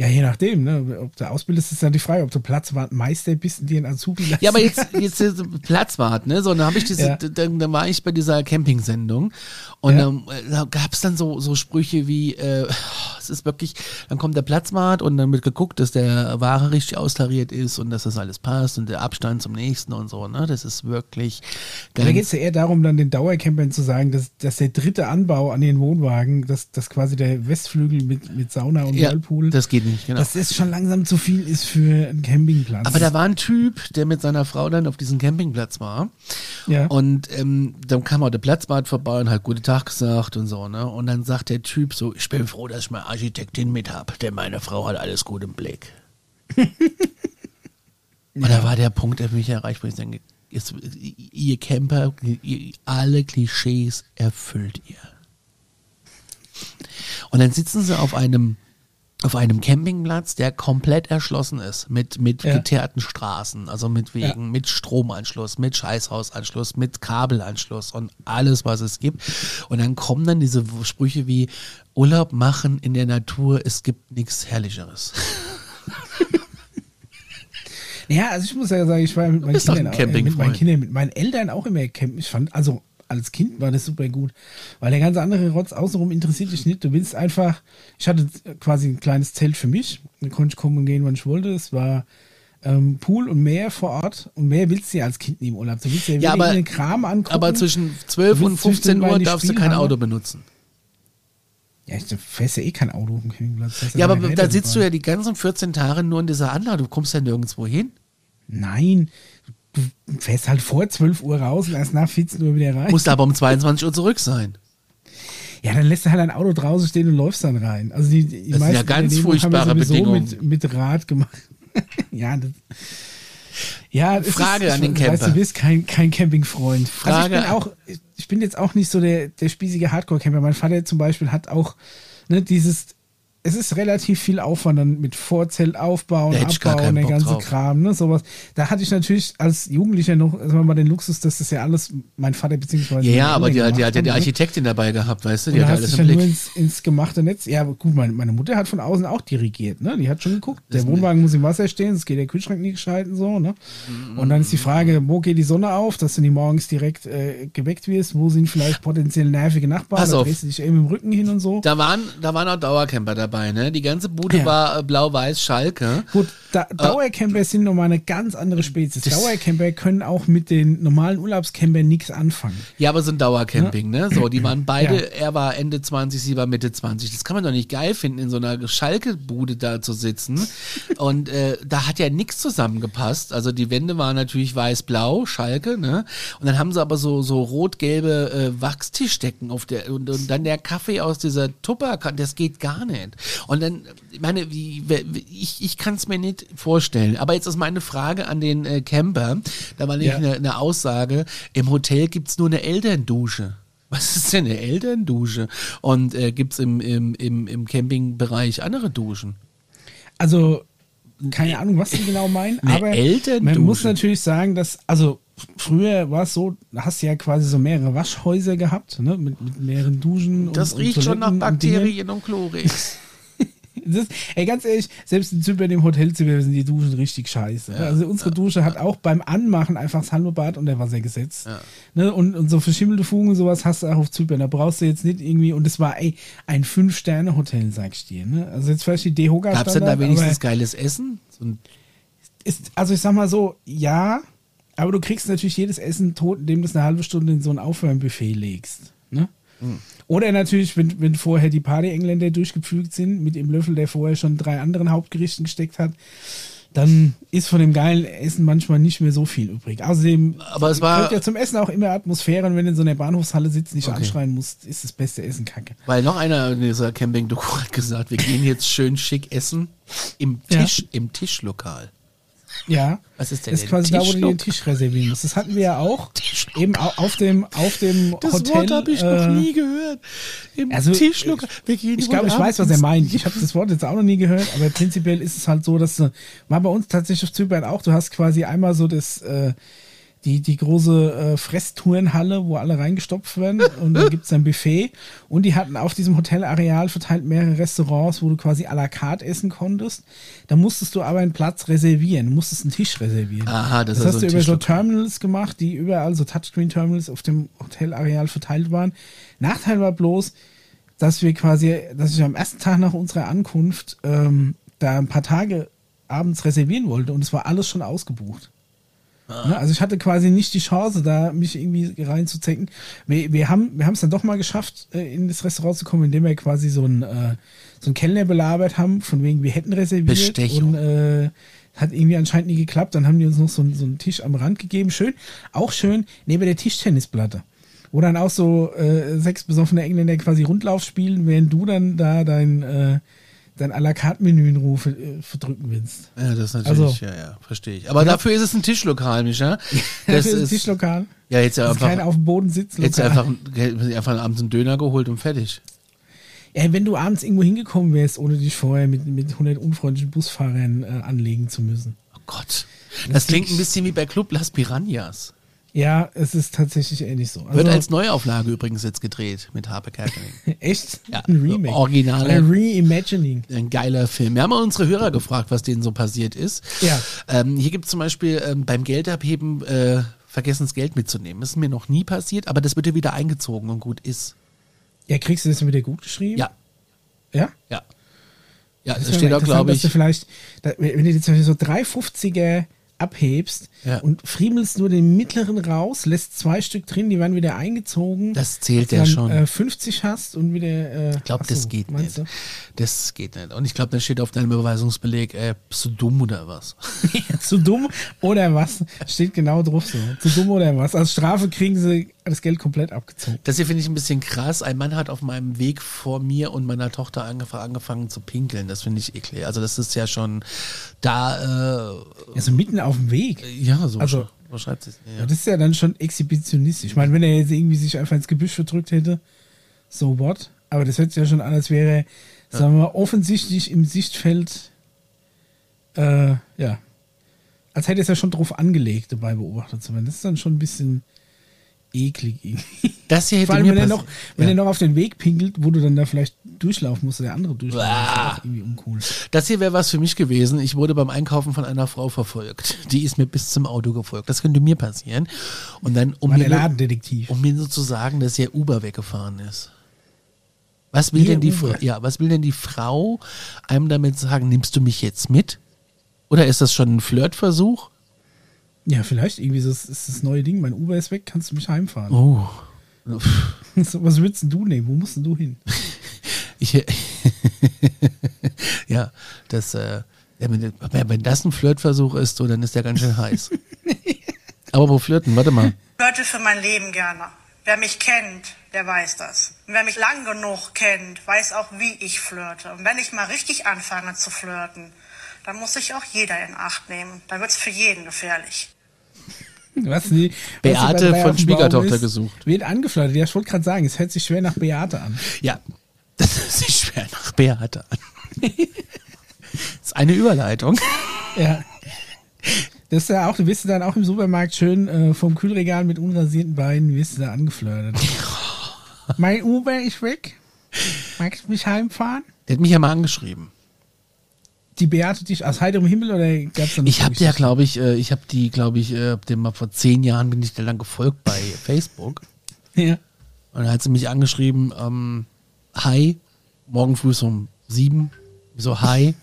Ja, je nachdem, ne? Ob du ausbildest, ist dann die Frage, ob du Platzwartmeister bist und dir einen Azubi lassen Ja, aber jetzt, jetzt äh, Platzwart, ne? So, dann habe ich diese, Ja. dann, dann war ich bei dieser Camping-Sendung und Ja. ähm, da gab es dann so, so Sprüche wie, äh, es ist wirklich, dann kommt der Platzwart und dann wird geguckt, dass der Ware richtig austariert ist und dass das alles passt und der Abstand zum nächsten und so, ne? Das ist wirklich Da ganz, geht es ja eher darum, dann den Dauercampern zu sagen, dass, dass der dritte Anbau an den Wohnwagen, dass, dass quasi der Westflügel mit, mit Sauna und ja, Whirlpool, das geht nicht, genau. dass das schon langsam zu viel ist für einen Campingplatz. aber da war ein Typ, der mit seiner Frau dann auf diesem Campingplatz war. ja. Und ähm, dann kam auch der Platzwart vorbei und hat guten Tag gesagt und so, ne? Und dann sagt der Typ so, ich bin froh, dass ich meine Architektin mit hab, denn meine Frau hat alles gut im Blick. Und da war der Punkt, der für mich erreicht, wo ich denke, ist, ihr Camper, ihr, alle Klischees erfüllt ihr. Und dann sitzen sie auf einem auf einem Campingplatz, der komplett erschlossen ist, mit, mit Ja. geteerten Straßen, also mit Wegen, mit Stromanschluss, mit Scheißhausanschluss, mit Kabelanschluss und alles, was es gibt. Und dann kommen dann diese Sprüche wie Urlaub machen in der Natur, es gibt nichts Herrlicheres. Ja, also ich muss ja sagen, ich war mit meinen, Kindern, auch, äh, mit meinen. Kindern, mit meinen Eltern auch immer campen. Ich fand, also als Kind war das super gut, weil der ganze andere Rotz außenrum interessiert dich nicht. Du willst einfach, ich hatte quasi ein kleines Zelt für mich, da konnte ich kommen und gehen, wann ich wollte. Es war ähm, Pool und Meer vor Ort und mehr willst du ja als Kind nie im Urlaub. Du willst ja, Ja, aber- irgendeinen Kram angucken. Aber zwischen 12 Du und willst 15 zwischendurch Uhr darfst du kein. Auto benutzen. ja, ich, fährst ja eh kein Auto auf dem Campingplatz. Ja, aber da sitzt du ja die ganzen 14 Tage nur in dieser Anlage, du kommst ja nirgendwo hin. Nein, du fährst halt vor 12 Uhr raus und erst nach 14 Uhr wieder rein. Musst aber um 22 Uhr zurück sein. Ja, dann lässt du halt ein Auto draußen stehen und läufst dann rein. Also die, die Das sind ja meisten ganz haben furchtbare sowieso Bedingungen. Mit, mit Rad gemacht. ja, das, ja, Frage ist, an den Camper. du bist kein, kein Campingfreund. Frage- Also ich bin auch, ich bin jetzt auch nicht so der, der spießige Hardcore-Camper. Mein Vater zum Beispiel hat auch ne, dieses es ist relativ viel Aufwand dann mit Vorzelt aufbauen, abbauen, der ganze drauf. Kram, ne, sowas. Da hatte ich natürlich als Jugendlicher noch, mal, den Luxus, dass das ja alles mein Vater beziehungsweise Ja, ja, aber die, die hat ja die ne? Architektin dabei gehabt, weißt du? Die hat alles im ja nur Blick. ins, ins gemachte Netz. Ja, aber gut, meine, meine Mutter hat von außen auch dirigiert, ne? Die hat schon geguckt. Der Wohnwagen muss im Wasser stehen, sonst geht der Kühlschrank nie geschalten so, ne? Und dann ist die Frage, wo geht die Sonne auf, dass du nie morgens direkt äh, geweckt wirst, wo sind vielleicht potenziell nervige Nachbarn, Pass da auf. drehst du dich eben im Rücken hin und so. Da waren, da waren auch Dauercamper dabei, ne? Die ganze Bude Ja. war äh, blau-weiß Schalke. Gut, da, Dauercamper sind nochmal eine ganz andere Spezies. Dauercamper können auch mit den normalen Urlaubscampern nichts anfangen. Ja, aber so ein Dauercamping, ne? So, die waren beide, Ja. er war Ende 20, sie war Mitte 20. Das kann man doch nicht geil finden, in so einer Schalke-Bude da zu sitzen. Und äh, da hat ja nichts zusammengepasst. Also die Wände waren natürlich weiß-blau, Schalke, ne? Und dann haben sie aber so, so rot-gelbe äh, Wachstischdecken auf der, und, und dann der Kaffee aus dieser Tupperkanne, das geht gar nicht. Und dann, ich meine, wie, ich, ich kann es mir nicht vorstellen. Aber jetzt ist meine Frage an den äh, Camper. Da war nämlich Ja. eine, eine Aussage, im Hotel gibt's nur eine Elterndusche. Was ist denn eine Elterndusche? Und äh, gibt's im, im, im, im Campingbereich andere Duschen? Also, keine Ahnung, was sie genau meinen, Eine aber Elterndusche. man muss natürlich sagen, dass, also früher war es so, hast du ja quasi so mehrere Waschhäuser gehabt, ne, mit, mit mehreren Duschen. Das und, riecht und schon nach Toiletten und. Bakterien und Chlorix. Das ey, ganz ehrlich, selbst in Zypern im Hotelzimmer sind die Duschen richtig scheiße. also unsere Dusche hat auch beim Anmachen einfach das Halbebad unter Wasser gesetzt. Ne, und, und so verschimmelte Fugen und sowas hast du auch auf Zypern. Da brauchst du jetzt nicht irgendwie, und es war ey, ein Fünf-Sterne-Hotel, sag ich dir. Ne? Also jetzt vielleicht die Dehoga Gab's denn da wenigstens geiles Essen? So ist, also ich sag mal so, ja, aber du kriegst natürlich jedes Essen tot, indem du es eine halbe Stunde in so ein Aufwärmbuffet legst. Ne? Oder natürlich, wenn, wenn vorher die Party-Engländer durchgepflügt sind, mit dem Löffel, der vorher schon drei anderen Hauptgerichten gesteckt hat, dann ist von dem geilen Essen manchmal nicht mehr so viel übrig. Außerdem Aber es war- ja zum Essen auch immer Atmosphäre und wenn du in so einer Bahnhofshalle sitzt, nicht Okay. anschreien musst, ist das beste Essen kacke. Weil noch einer in dieser Camping-Doku hat gesagt, wir gehen jetzt schön schick essen im Ja. Tisch, im Tischlokal. Ja. Was ist denn Das ist quasi da, wo du den Tisch reservieren musst. Das hatten wir ja auch. Eben au- auf dem, auf dem Das Hotel. Wort habe ich noch äh, nie gehört. Im also, gehen Ich wohl glaube, ich weiß, was er meint. Ich habe das Wort jetzt auch noch nie gehört, aber prinzipiell ist es halt so, dass du, war bei uns tatsächlich auf Zypern auch, du hast quasi einmal so das, äh, die, die große äh, Fresstourenhalle, wo alle reingestopft werden und dann gibt's ein Buffet und die hatten auf diesem Hotelareal verteilt mehrere Restaurants, wo du quasi à la carte essen konntest. Da musstest du aber einen Platz reservieren, du musstest einen Tisch reservieren. Aha, das Das, hast so du über so. Terminals gemacht, die überall so Touchscreen-Terminals auf dem Hotelareal verteilt waren. Nachteil war bloß, dass wir quasi, dass ich am ersten Tag nach unserer Ankunft ähm, da ein paar Tage abends reservieren wollte und es war alles schon ausgebucht. Ne, also ich hatte quasi nicht die Chance, da mich irgendwie reinzuzecken. Wir, wir haben wir haben es dann doch mal geschafft, äh, in das Restaurant zu kommen, indem wir quasi so einen äh, so einen Kellner belabert haben, von wegen wir hätten reserviert Bestechung. und äh, hat irgendwie anscheinend nie geklappt. Dann haben die uns noch so, einen- so einen Tisch am Rand gegeben, schön, auch schön neben der Tischtennisplatte. Wo dann auch so äh, sechs besoffene Engländer quasi Rundlauf spielen, während du dann da dein, äh, dein à la carte Menü in Ruhe ver- äh, verdrücken willst. Ja, das natürlich, Also- ja, ja, verstehe ich. Aber dafür ist es ein Tischlokal, Micha. Das Das ist ein Tischlokal. ja, jetzt Das ist kein einfach, auf dem Boden sitzen. jetzt einfach, einfach abends einen Döner geholt und fertig. Ja, wenn du abends irgendwo hingekommen wärst, ohne dich vorher mit, mit 100 unfreundlichen Busfahrern äh, anlegen zu müssen. Oh Gott. Das klingt ein bisschen wie bei Club Las Piranhas. Ja, es ist tatsächlich ähnlich so. Also, Wird als Neuauflage übrigens jetzt gedreht mit Harpe Kerkeling. echt Ja, ein Remake. originale- Ein Reimagining. Ein geiler Film. Wir haben mal unsere Hörer gefragt, was denen so passiert ist. Ja. Ähm, hier gibt es zum Beispiel ähm, beim Geldabheben äh, vergessen, das Geld mitzunehmen. Das ist mir noch nie passiert, aber das wird ja wieder eingezogen und gut ist. Ja, kriegst du das wieder gut geschrieben? Ja, Ja? ja. Ja, Das wäre steht auch, glaube dass ich. du vielleicht, wenn du jetzt zum Beispiel so 350er abhebst Ja. und friemelst nur den mittleren raus, lässt zwei Stück drin, die werden wieder eingezogen. Das zählt du ja schon. Äh, 50 hast und wieder. Äh, Ich glaube, das geht nicht. Das geht nicht. Und ich glaube, da steht auf deinem Überweisungsbeleg, äh, bist du dumm oder was? Du? Zu dumm oder was? Steht genau drauf so. Zu dumm oder was? Als Strafe kriegen sie das Geld komplett abgezogen. Das hier finde ich ein bisschen krass. Ein Mann hat auf meinem Weg vor mir und meiner Tochter angef angefangen zu pinkeln. Das finde ich eklig. Also das ist ja schon da, äh, Also mitten auf dem Weg. Ja, so, Also- so schreibt es. Ja, Ja. das ist ja dann schon exhibitionistisch. Ich meine, wenn er jetzt irgendwie sich einfach ins Gebüsch verdrückt hätte, so what? Aber das hört sich ja schon an, als wäre er sagen wir mal, offensichtlich im Sichtfeld, äh, ja, als hätte es ja schon drauf angelegt, dabei beobachtet zu werden. Das ist dann schon ein bisschen eklig irgendwie. Das hier hätte Vor allem, wenn er noch, wenn ja. er noch auf den Weg pinkelt, wo du dann da vielleicht durchlaufen musst, oder der andere durchlaufen auch irgendwie uncool. Das hier wäre was für mich gewesen. Ich wurde beim Einkaufen von einer Frau verfolgt. Die ist mir bis zum Auto gefolgt. Das könnte mir passieren. Und dann, um War der mir, nur- Ladendetektiv. um mir nur zu sagen, dass ihr Uber weggefahren ist. Was will denn die? Frau, ja, was will denn die Frau einem damit sagen, nimmst du mich jetzt mit? Oder ist das schon ein Flirtversuch? Ja, vielleicht irgendwie so, das ist das neue Ding. Mein Uber ist weg, kannst du mich heimfahren. Oh. So, was denn du nehmen? Wo musst denn du hin? Ich, ja, das, äh, wenn, wenn das ein Flirtversuch ist, so, dann ist der ganz schön heiß. Aber wo flirten? Warte mal. flirte für mein Leben gerne. Wer mich kennt, der weiß das. Und wer mich lang genug kennt, weiß auch, wie ich flirte. Und wenn ich mal richtig anfange zu flirten, dann muss sich auch jeder in Acht nehmen. Dann wird's für jeden gefährlich. Was, nee, Beate was von Schwiegertochter gesucht. Wird angeflirtet. Ja, ich wollte gerade sagen, es hört sich schwer nach Beate an. Ja, das ist schwer nach Beate an. das ist eine Überleitung. Ja. Das ist ja auch, du wirst dann auch im Supermarkt schön äh, vom Kühlregal mit unrasierten Beinen wirst du da angeflirtet. mein Uber ist weg. Magst du mich heimfahren? Der hat mich ja mal angeschrieben. Die Beate dich aus heiterem Himmel oder gab's da noch Ich habe Geschichten? ja, glaube ich, äh, ich habe die, glaube ich, äh, hab dem mal vor zehn Jahren bin ich der lang gefolgt bei Facebook. Ja. Und dann hat sie mich angeschrieben, ähm, hi, morgen früh so um sieben. So, hi.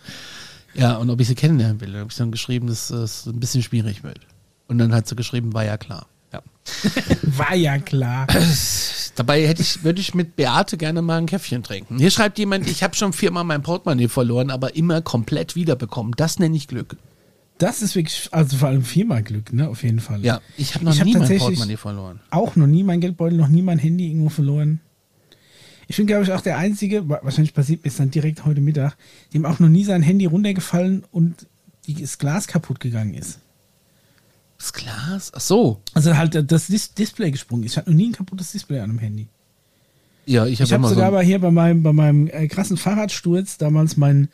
ja, und ob ich sie kennenlernen will. Da habe ich dann geschrieben, dass es ein bisschen schwierig wird. Und dann hat sie geschrieben, war ja klar. Ja. War ja klar. Dabei hätte ich, würde ich mit Beate gerne mal ein Käffchen trinken. Hier schreibt jemand, ich habe schon viermal mein Portemonnaie verloren, aber immer komplett wiederbekommen. Das nenne ich Glück. Das ist wirklich, also vor allem viermal Glück, ne? Auf jeden Fall. Ja, ich habe noch Ich hab nie mein tatsächlich- Portemonnaie verloren. Auch noch nie mein Geldbeutel, noch nie mein Handy irgendwo verloren. Ich bin, glaube ich, auch der Einzige, wa- wahrscheinlich passiert mir es dann direkt heute Mittag, dem auch noch nie sein Handy runtergefallen und das Glas kaputt gegangen ist. Das Glas? Ach so. Also halt äh, das Dis Display gesprungen ist. Ich hatte noch nie ein kaputtes Display an einem Handy. Ja, ich habe immer sogar so. aber hier bei meinem, bei meinem äh, krassen Fahrradsturz damals mein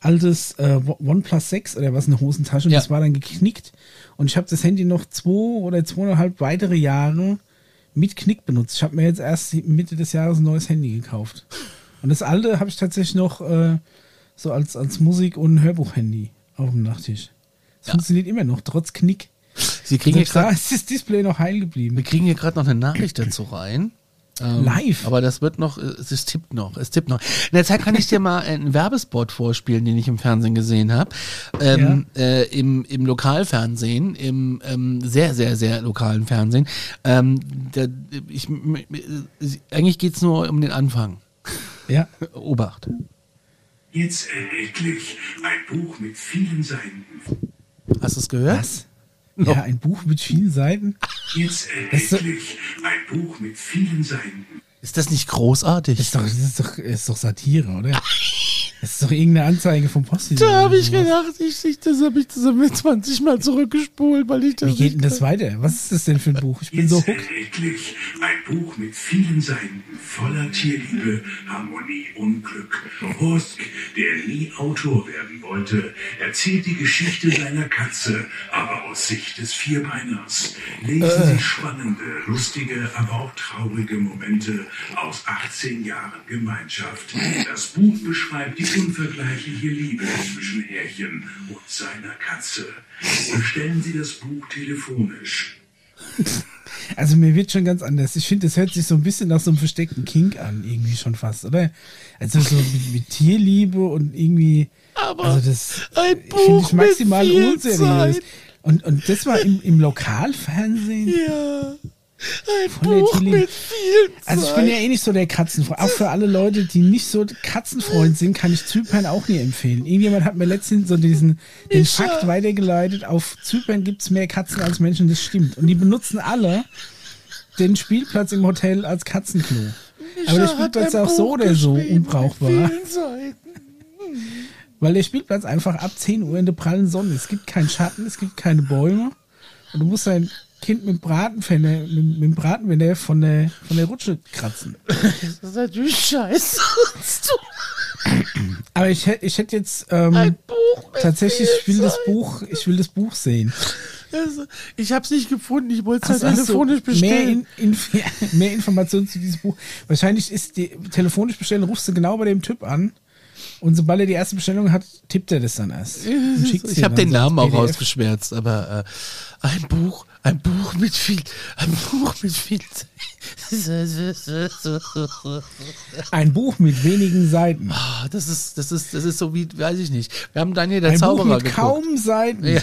altes äh, OnePlus 6 oder was eine Hosentasche und Ja. das war dann geknickt und ich habe das Handy noch zwei oder zweieinhalb weitere Jahre mit Knick benutzt. Ich habe mir jetzt erst Mitte des Jahres ein neues Handy gekauft. Und das alte habe ich tatsächlich noch äh, so als, als Musik- und Hörbuch-Handy auf dem Nachttisch. Das Ja. funktioniert immer noch, trotz Knick. Sie kriegen hier Selbst da grad, ist das Display noch heil geblieben. wir kriegen hier gerade noch eine Nachricht dazu rein. Ähm, Live? Aber das wird noch, äh, es tippt noch, es tippt noch. In der Zeit kann ich dir mal einen Werbespot vorspielen, den ich im Fernsehen gesehen habe. Ähm, äh, im, Im Lokalfernsehen, im ähm, sehr, sehr, sehr lokalen Fernsehen. Ähm, der, ich, äh, eigentlich geht's nur um den Anfang. Ja. Obacht. Jetzt erhältlich ein Buch mit vielen Seiten. Hast du es gehört? Was? Ja, ein Buch mit vielen Seiten. Jetzt erhältlich ein Buch mit vielen Seiten. Ist das nicht großartig? Ist doch, das ist doch, das ist doch Satire, oder? Das ist doch irgendeine Anzeige vom Post. da habe ich gedacht, ich, ich, das habe ich das hab ich 20 Mal zurückgespult, weil ich das Wie geht denn nicht das weiter? Was ist das denn für ein Buch? Ich bin Jetzt so erhältlich ein Buch mit vielen Seiten, voller Tierliebe, Harmonie und Glück. Horsk, der nie Autor werden wollte, erzählt die Geschichte seiner Katze, aber aus Sicht des Vierbeiners. Lesen Sie spannende, lustige, aber auch traurige Momente aus 18 Jahren Gemeinschaft. Das Buch beschreibt die unvergleichliche Liebe zwischen Härchen und seiner Katze. Bestellen Sie das Buch telefonisch. Also mir wird schon ganz anders. Ich finde, das hört sich so ein bisschen nach so einem versteckten Kink an, irgendwie schon fast, oder? Also so mit, mit Tierliebe und irgendwie. Aber also das ein finde Buch ich maximal unseriös. Und, und das war im, im Lokalfernsehen. Ja. Ein Von der Buch Tilly. mit viel Zeit. Also ich bin ja eh nicht so der Katzenfreund. Auch für alle Leute, die nicht so Katzenfreund sind, kann ich Zypern auch nie empfehlen. Irgendjemand hat mir letztens so diesen den Ich, Fakt weitergeleitet, auf Zypern gibt es mehr Katzen als Menschen, das stimmt. Und die benutzen alle den Spielplatz im Hotel als Katzenklo. Aber der Spielplatz ist auch so oder so unbrauchbar. Weil der Spielplatz einfach ab 10 Uhr in der prallen Sonne ist. Es gibt keinen Schatten, es gibt keine Bäume. Und du musst dein Kind mit dem Bratenfänger, mit, mit dem Bratenfänger von der, von der Rutsche kratzen. Das ist natürlich scheiße. Aber ich hätte ich hätte jetzt ähm, tatsächlich, ich will das Buch, ich will das Buch sehen. Also, ich habe es nicht gefunden, ich wollte es du telefonisch Mehr, bestellen. in, in, mehr Informationen zu diesem Buch. Wahrscheinlich ist die telefonisch bestellen, rufst du genau bei dem Typ an und sobald er die erste Bestellung hat, tippt er das dann erst. Ich habe den Namen auch PDF. rausgeschwärzt, aber äh, ein Buch, ein Buch mit viel, ein Buch mit viel. Ein Buch mit wenigen Seiten. Ah, das ist, das ist, das ist so wie, weiß ich nicht. Wir haben Daniel der Ein Buch Zauberer mit geguckt. kaum Seiten. Ja.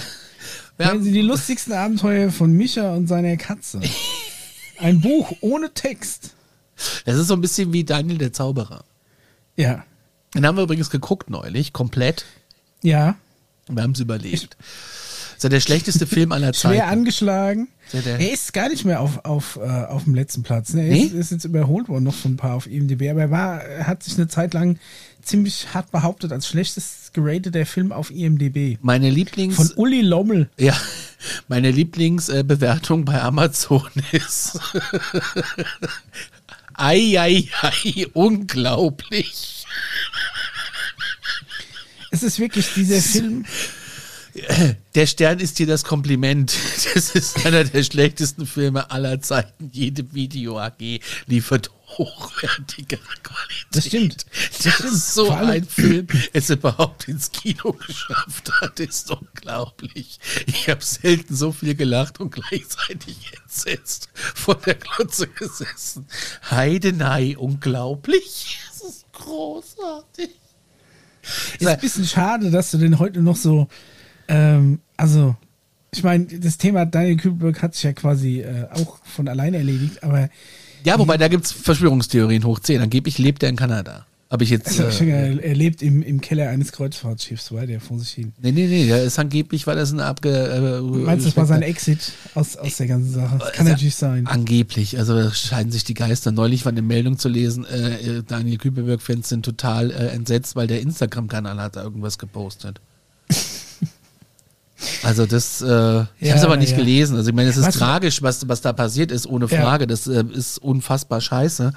Wir Hören Sie haben, die lustigsten Abenteuer von Micha und seiner Katze. Ein Buch ohne Text. das ist so ein bisschen wie Daniel der Zauberer. Ja. Den haben wir übrigens geguckt neulich, komplett. Ja. Wir haben es überlebt. Das ist ja der schlechteste Film aller Zeiten. Schwer angeschlagen. Der- Er ist gar nicht mehr auf, auf, äh, auf dem letzten Platz. Ne? Er Nee? ist, ist jetzt überholt worden noch von ein paar auf IMDb. Aber er, war, hat sich eine Zeit lang ziemlich hart behauptet als schlechtest gerateter Film auf IMDb. Meine Lieblings, Von Uli Lommel. ja, meine Lieblingsbewertung bei Amazon ist Ei, ei, ei, unglaublich. Es ist wirklich dieser Film. Der Stern ist dir das Kompliment. Das ist einer der schlechtesten Filme aller Zeiten. Jede Video AG liefert hochwertigere Qualität. Das stimmt. Das stimmt. ist so ein Film, es überhaupt ins Kino geschafft hat, ist unglaublich. Ich habe selten so viel gelacht und gleichzeitig entsetzt vor der Glotze gesessen. Heidenei, unglaublich. Es ist großartig. Ist ein bisschen schade, dass du den heute noch so. Ähm, also, ich meine, das Thema Daniel Kühlberg hat sich ja quasi äh, auch von alleine erledigt, aber Ja, wobei da gibt's Verschwörungstheorien hoch 10. Angeblich lebt er in Kanada. Habe ich jetzt. also, Äh, er, lebt im, im Keller eines Kreuzfahrtschiffs, weil der vor sich hin. nee, nee, nee, der ist angeblich, weil das ein abge. Äh, Meinst du, das war sein Exit aus, aus der ganzen Sache? Das kann Also, natürlich sein. Angeblich, also da scheiden sich die Geister. Neulich war eine Meldung zu lesen, äh, äh, Daniel Kübelberg-Fans sind total äh, entsetzt, weil der Instagram-Kanal hat da irgendwas gepostet. Also das, äh, ich Ja, habe es aber nicht ja. gelesen. Also ich meine, es ist Was- tragisch, was, was da passiert ist, ohne Ja. Frage. Das äh, ist unfassbar scheiße.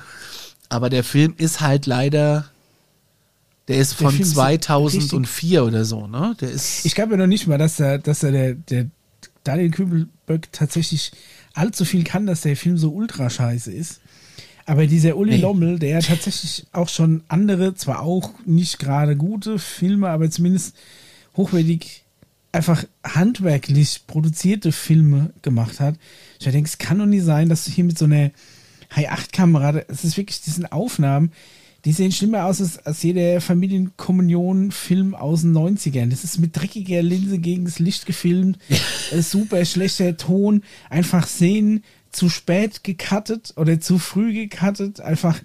Aber der Film ist halt leider, der ist Der von ist 2004 oder so, ne? Der ist, Ich glaube ja noch nicht mal, dass er, dass er der, der Daniel Kübelberg tatsächlich allzu viel kann, dass der Film so ultra scheiße ist. Aber dieser Uli Nee. Lommel, der ja tatsächlich auch schon andere, zwar auch nicht gerade gute Filme, aber zumindest hochwertig einfach handwerklich produzierte Filme gemacht hat. Ich denke, es kann doch nicht sein, dass du hier mit so einer High-8-Kamera, es ist wirklich, diesen Aufnahmen, die sehen schlimmer aus als, als jeder Familienkommunion-Film aus den 90ern. Das ist mit dreckiger Linse gegen das Licht gefilmt, äh, super schlechter Ton, einfach Szenen zu spät gecuttet oder zu früh gecuttet, einfach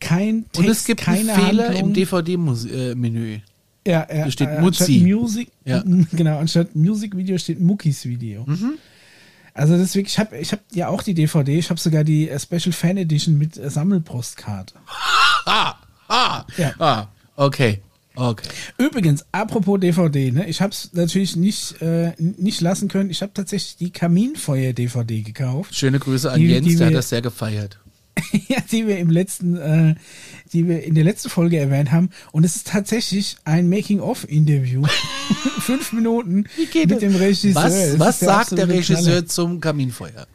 kein Text, und es gibt einen keine Fehler Handlung. im DVD-Menü. Ja, ja, Da steht äh. Anstatt Music, Ja. genau, anstatt Music-Video steht Muckis Video. Also wirklich, ich habe ich hab ja auch die DVD, ich habe sogar die äh, Special Fan Edition mit äh, Sammelpostkarte. Ah, ah, Ja. ah, okay, okay. Übrigens, apropos DVD, ne, ich habe es natürlich nicht, äh, nicht lassen können. Ich habe tatsächlich die Kaminfeuer-DVD gekauft. Schöne Grüße an Die- Jens, die der hat das sehr gefeiert. ja, die wir im letzten, äh, die wir in der letzten Folge erwähnt haben. Und es ist tatsächlich ein Making-of-Interview. Fünf Minuten mit dem Regisseur. Was, was der sagt der Regisseur Knaller. zum Kaminfeuer?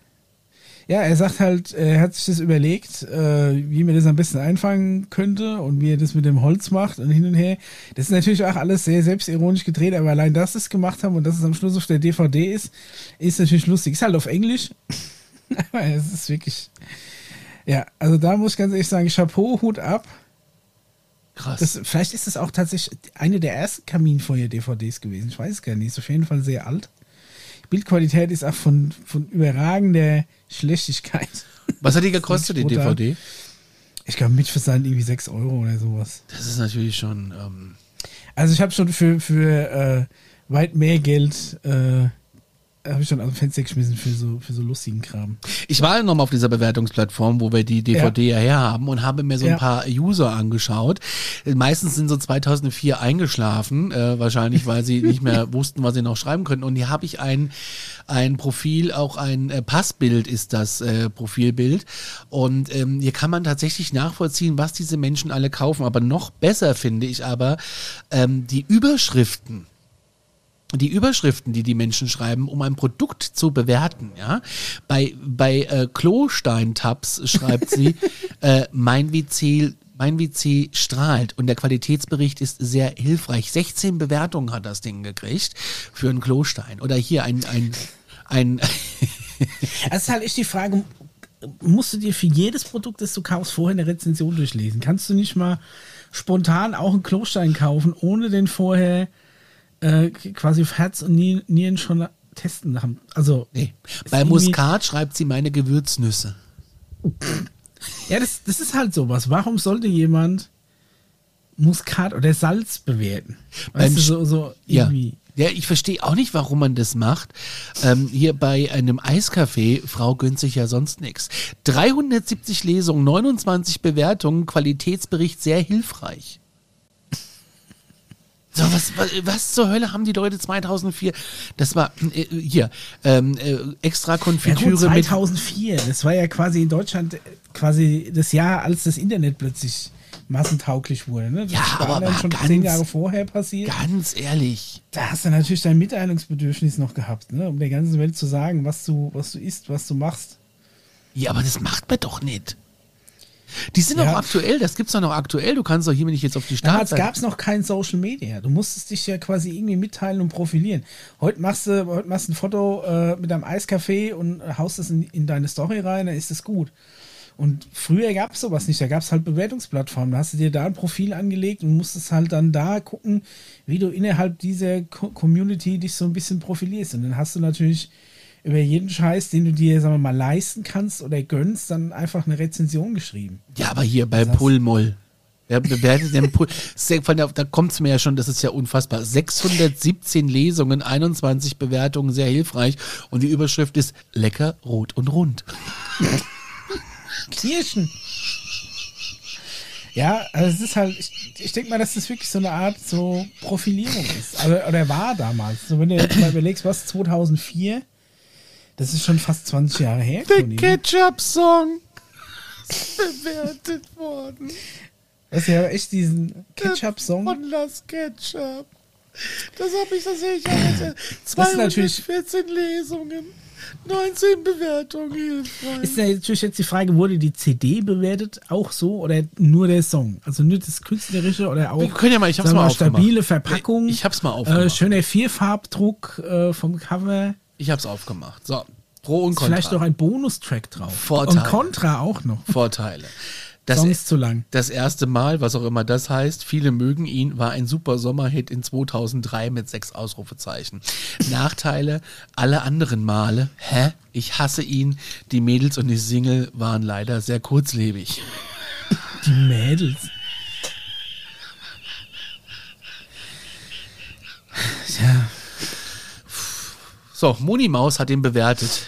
Ja, er sagt halt, er hat sich das überlegt, äh, wie man das am besten einfangen könnte und wie er das mit dem Holz macht und hin und her. Das ist natürlich auch alles sehr selbstironisch gedreht, aber allein, dass sie es gemacht haben und dass es am Schluss auf der DVD ist, ist natürlich lustig. Ist halt auf Englisch, aber es ist wirklich, ja, also da muss ich ganz ehrlich sagen, Chapeau, Hut ab. Krass. Das, vielleicht ist es auch tatsächlich eine der ersten Kaminfeuer-DVDs gewesen. Ich weiß es gar nicht. Ist auf jeden Fall sehr alt. Bildqualität ist auch von, von überragender Schlechtigkeit. was hat die gekostet, die. DVD? Ich glaube, mit Versand irgendwie 6 Euro oder sowas. Das ist natürlich schon. Ähm, Also ich habe schon für, für äh, weit mehr Geld äh, habe ich schon aus dem Fenster geschmissen für so, für so lustigen Kram. Ich war nochmal auf dieser Bewertungsplattform, wo wir die DVD ja, her haben und habe mir so ein Ja. paar User angeschaut. Meistens sind so 2004 eingeschlafen, äh, wahrscheinlich, weil sie nicht mehr wussten, was sie noch schreiben könnten. Und hier habe ich ein, ein Profil, auch ein äh, Passbild ist das äh, Profilbild. Und ähm, hier kann man tatsächlich nachvollziehen, was diese Menschen alle kaufen. Aber noch besser finde ich aber ähm, die Überschriften die Überschriften, die die Menschen schreiben, um ein Produkt zu bewerten. Ja, bei bei äh, Klostein-Tabs schreibt sie, äh, mein WC mein WC strahlt und der Qualitätsbericht ist sehr hilfreich. 16 Bewertungen hat das Ding gekriegt für einen Klostein. Oder hier ein ein ein Es ist halt echt die Frage, musst du dir für jedes Produkt, das du kaufst, vorher eine Rezension durchlesen? Kannst du nicht mal spontan auch einen Klostein kaufen, ohne den vorher äh, quasi auf Herz und Nieren, schon testen haben? Also, nee. bei Muskat schreibt sie meine Gewürznüsse. Ja, das, das ist halt sowas. Warum sollte jemand Muskat oder Salz bewerten? Weißt Beim du, so, so Ja. irgendwie. Ja, ich verstehe auch nicht, warum man das macht. Ähm, hier bei einem Eiscafé, Frau gönnt sich ja sonst nichts. 370 Lesungen, 29 Bewertungen, Qualitätsbericht sehr hilfreich. So, was, was, was zur Hölle haben die Leute 2004? Das war äh, hier ähm, äh, extra Ja, Konfitüre mit 2004, das war ja quasi in Deutschland äh, quasi das Jahr, als das Internet plötzlich massentauglich wurde. Ne? Das Ja, ist bei aber mal schon ganz- zehn Jahre vorher passiert. ganz ehrlich. Da hast du natürlich dein Mitteilungsbedürfnis noch gehabt, ne? um der ganzen Welt zu sagen, was du, was du isst, was du machst. Ja, aber das macht man doch nicht. Die sind Ja. doch aktuell, das gibt's doch noch aktuell. Du kannst doch hier, ich jetzt auf die Damals Startseite... gab es noch kein Social Media. Du musstest dich ja quasi irgendwie mitteilen und profilieren. Heute machst du, heute machst du ein Foto äh, mit deinem Eiskaffee und haust es in, in deine Story rein, dann ist es gut. Und früher gab es sowas nicht. Da gab es halt Bewertungsplattformen. Da hast du dir da ein Profil angelegt und musstest halt dann da gucken, wie du innerhalb dieser Co Community dich so ein bisschen profilierst. Und dann hast du natürlich über jeden Scheiß, den du dir, sagen wir mal, leisten kannst oder gönnst, dann einfach eine Rezension geschrieben. Ja, aber hier bei Pullmoll. Wer bewertet den Pull? Da kommt es mir ja schon, das ist ja unfassbar. 617 Lesungen, 21 Bewertungen, sehr hilfreich. Und die Überschrift ist lecker, rot und rund. Kirschen. Ja, also es ist halt, ich, ich denke mal, dass das wirklich so eine Art so Profilierung ist. Also, oder war damals. So, wenn du jetzt mal überlegst, was 2004, das ist schon fast 20 Jahre her. Conny. Ketchup-Song ist bewertet worden. Das ist ja echt diesen Ketchup-Song. Von Las Ketchup. Das habe ich, das sehe ich ja jetzt. Das ist natürlich- 214 Lesungen, 19 Bewertungen, hilfreich. Ist ja natürlich jetzt die Frage, wurde die CD bewertet auch so oder nur der Song? Also nur das Künstlerische oder auch Wir können ja mal- ich hab's mal aufgemacht. stabile Verpackung. Ich hab's mal aufgemacht. Äh, schöner Vierfarbdruck äh, vom Cover. Ich habe es aufgemacht. So, Pro und Contra. vielleicht noch ein Bonustrack drauf. Vorteil. Und Contra auch noch. Vorteile. Das, ist zu lang. das erste Mal, was auch immer das heißt, viele mögen ihn, war ein super Sommerhit in 2003 mit sechs Ausrufezeichen. Nachteile, alle anderen Male, hä? Ich hasse ihn. Die Mädels und die Single waren leider sehr kurzlebig. Die Mädels. Ja, So, Monimaus hat ihn bewertet.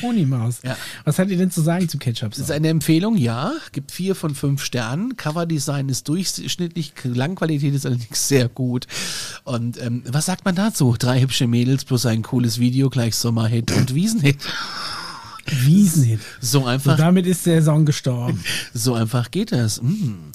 Monimaus. Ja. Was hat ihr denn zu sagen zum ketchup Das ist eine Empfehlung, ja. Gibt vier von fünf Sternen. Coverdesign ist durchschnittlich, Klangqualität ist allerdings sehr gut. Und ähm, was sagt man dazu? Drei hübsche Mädels plus ein cooles Video, gleich Sommerhit und Wiesenhit. Wiesenhit. So einfach, damit ist der Song gestorben. so einfach geht das. Mm.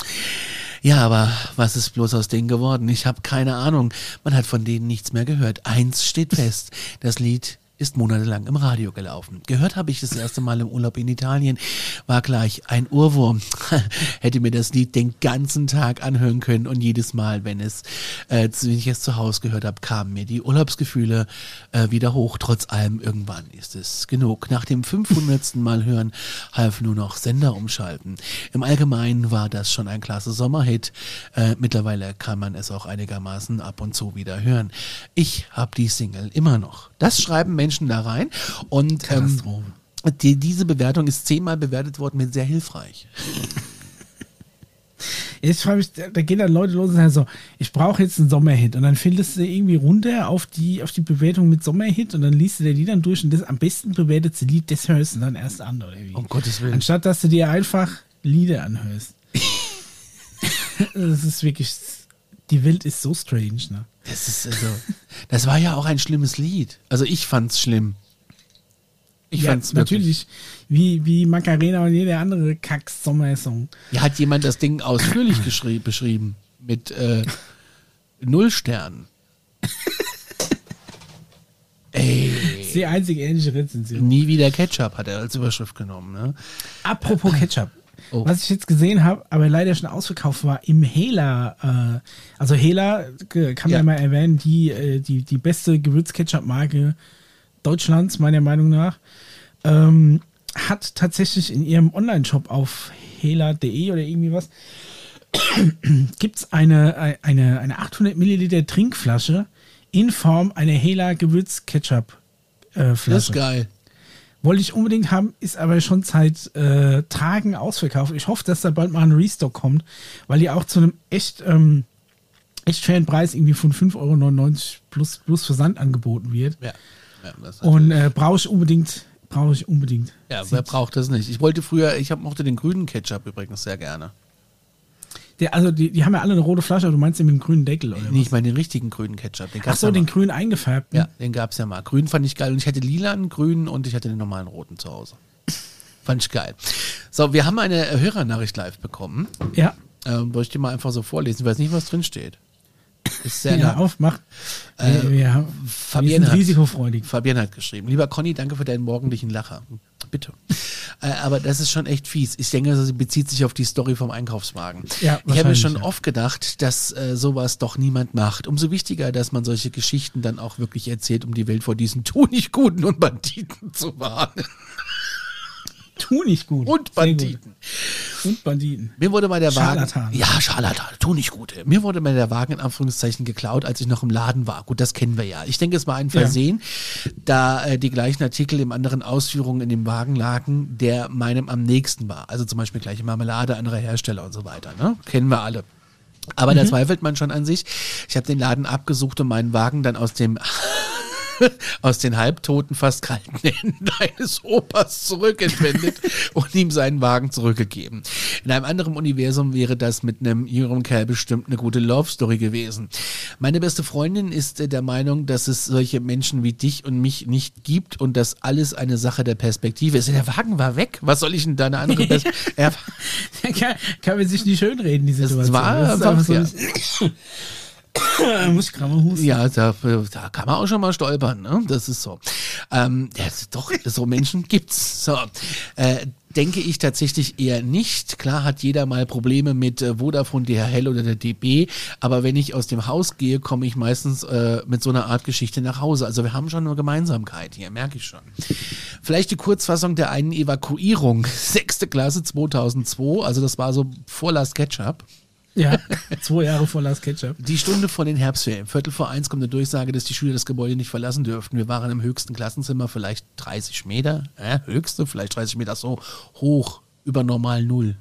Ja, aber was ist bloß aus denen geworden? Ich habe keine Ahnung. Man hat von denen nichts mehr gehört. Eins steht fest. Das Lied ist monatelang im Radio gelaufen. Gehört habe ich das erste Mal im Urlaub in Italien. War gleich ein Urwurm. Hätte mir das Lied den ganzen Tag anhören können und jedes Mal, wenn es, äh, wenn ich es zu Hause gehört habe, kamen mir die Urlaubsgefühle äh, wieder hoch. Trotz allem, irgendwann ist es genug. Nach dem 500. Mal hören half nur noch Sender umschalten. Im Allgemeinen war das schon ein klasse Sommerhit. Äh, mittlerweile kann man es auch einigermaßen ab und zu wieder hören. Ich habe die Single immer noch. Das schreiben Menschen da rein und ähm, die, diese Bewertung ist zehnmal bewertet worden mit sehr hilfreich. Jetzt frage ich, da da gehen dann Leute los und sagen so, ich brauche jetzt einen Sommerhit. Und dann findest du irgendwie runter auf die, auf die Bewertung mit Sommerhit und dann liest du dir die dann durch und das am besten bewertete Lied, das hörst du dann erst an, oder wie? Um Gottes Willen. Anstatt dass du dir einfach Lieder anhörst. das ist wirklich, die Welt ist so strange, ne? Das ist also, das war ja auch ein schlimmes Lied. Also ich fand's schlimm. Ich ja, fand's wirklich. natürlich, wie, wie Macarena und jeder andere Kacks-Sommersong. Ja, hat jemand das Ding ausführlich beschrieben mit äh, Null Sternen. Ey, Das ist die einzige ähnliche Rezension. nie wieder Ketchup hat er als Überschrift genommen. Ne? Apropos Ketchup. Oh. Was ich jetzt gesehen habe, aber leider schon ausverkauft war, im Hela, äh, also Hela, äh, kann man Ja. mal erwähnen, die, äh, die, die beste Gewürz-Ketchup-Marke Deutschlands, meiner Meinung nach, ähm, hat tatsächlich in ihrem Online-Shop auf hela.de oder irgendwie was, gibt es eine, eine, eine 800 Milliliter Trinkflasche in Form einer Hela Gewürz-Ketchup-Flasche. Das ist geil. Wollte ich unbedingt haben, ist aber schon seit äh, Tagen ausverkauft. Ich hoffe, dass da bald mal ein Restock kommt, weil die auch zu einem echt, ähm, echt fairen Preis irgendwie von 5,99 Euro plus, plus Versand angeboten wird. Ja. ja Und äh, brauche ich unbedingt, brauche ich unbedingt. Ja, wer braucht das nicht? Ich wollte früher, ich hab, mochte den grünen Ketchup übrigens sehr gerne. Der, also die, die haben ja alle eine rote Flasche, aber du meinst den mit dem grünen Deckel, oder? Nee, was? ich meine den richtigen grünen Ketchup. Den Ach so, ja den mal. grün eingefärbten. Ja, den gab's ja mal. Grün fand ich geil. Und ich hatte lilanen, grünen und ich hatte den normalen roten zu Hause. Fand ich geil. So, wir haben eine Hörernachricht live bekommen. Ja, Ähm, wollte ich dir mal einfach so vorlesen. Ich weiß nicht, was drin steht. Ist sehr ja, lang. auf, mach. Äh, wir, wir, haben- Fabienne risikofreudig. Fabian hat geschrieben. Lieber Conny, danke für deinen morgendlichen Lacher. Bitte. äh, aber das ist schon echt fies. Ich denke, sie bezieht sich auf die Story vom Einkaufswagen. Ja, ich habe mir schon ja. oft gedacht, dass äh, sowas doch niemand macht. Umso wichtiger, dass man solche Geschichten dann auch wirklich erzählt, um die Welt vor diesen Tunichtguten und Banditen zu warnen. Tu nicht gut. Und gut. Banditen. Und Banditen. Mir wurde mal der Wagen. Scharlatan. Ja, Scharlatan, tu nicht gut. Mir wurde mal der Wagen in Anführungszeichen geklaut, als ich noch im Laden war. Gut, das kennen wir ja. Ich denke, es war ein Versehen, da äh, die gleichen Artikel in anderen Ausführungen in dem Wagen lagen, der meinem am nächsten war. Also zum Beispiel gleiche Marmelade, anderer Hersteller und so weiter. Ne? Kennen wir alle. Aber da zweifelt man schon an sich. Ich habe den Laden abgesucht und meinen Wagen dann aus dem aus den halbtoten, fast kalten Händen eines Opas zurückentwendet und ihm seinen Wagen zurückgegeben. In einem anderen Universum wäre das mit einem jüngeren Kerl bestimmt eine gute Love Story gewesen. Meine beste Freundin ist äh, der Meinung, dass es solche Menschen wie dich und mich nicht gibt und dass alles eine Sache der Perspektive ist. Der Wagen war weg. Was soll ich denn da eine andere Perspektive? Er- kann, kann man sich nicht schönreden, die Situation. war Das einfach, so ein- Muss ich gerade mal husten. Ja, da, da kann man auch schon mal stolpern, ne? Das ist so. Ähm, ja, doch, so Menschen gibt's. So. Äh, denke ich tatsächlich eher nicht. Klar hat jeder mal Probleme mit äh, Vodafone, DHL oder der DB, aber wenn ich aus dem Haus gehe, komme ich meistens äh, mit so einer Art Geschichte nach Hause. Also wir haben schon eine Gemeinsamkeit hier, merke ich schon. Vielleicht die Kurzfassung der einen Evakuierung. Sechste Klasse 2002, also das war so vor Last Ketchup. Ja, zwei Jahre vor Last Ketchup. Die Stunde vor den Herbstferien. Viertel vor eins kommt eine Durchsage, dass die Schüler das Gebäude nicht verlassen dürften. Wir waren im höchsten Klassenzimmer, vielleicht 30 Meter, äh, höchste, vielleicht 30 Meter, so hoch, über normal Null.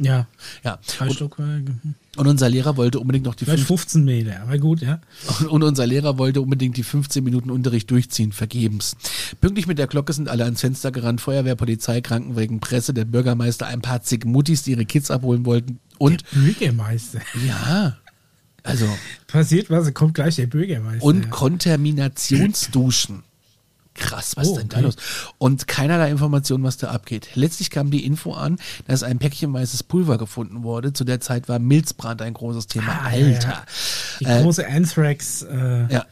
Ja, Ja. drei Und, Stockwerke. Und unser Lehrer wollte unbedingt noch die Vielleicht fünf, 15 Meter, aber gut, ja. und unser Lehrer wollte unbedingt die 15 Minuten Unterricht durchziehen, vergebens. Pünktlich mit der Glocke sind alle ans Fenster gerannt, Feuerwehr, Polizei, Krankenwagen, Presse, der Bürgermeister, ein paar zig Muttis, die ihre Kids abholen wollten. Und Bürgermeister. ja, also Passiert was, kommt gleich der Bürgermeister. und ja. Kontaminationsduschen. Krass, was Oh, denn da okay. los? Und keinerlei Information, was da abgeht. Letztlich kam die Info an, dass ein Päckchen weißes Pulver gefunden wurde. Zu der Zeit war Milzbrand ein großes Thema. Ah, Alter. ja. Die Äh, große Anthrax. Äh, ja,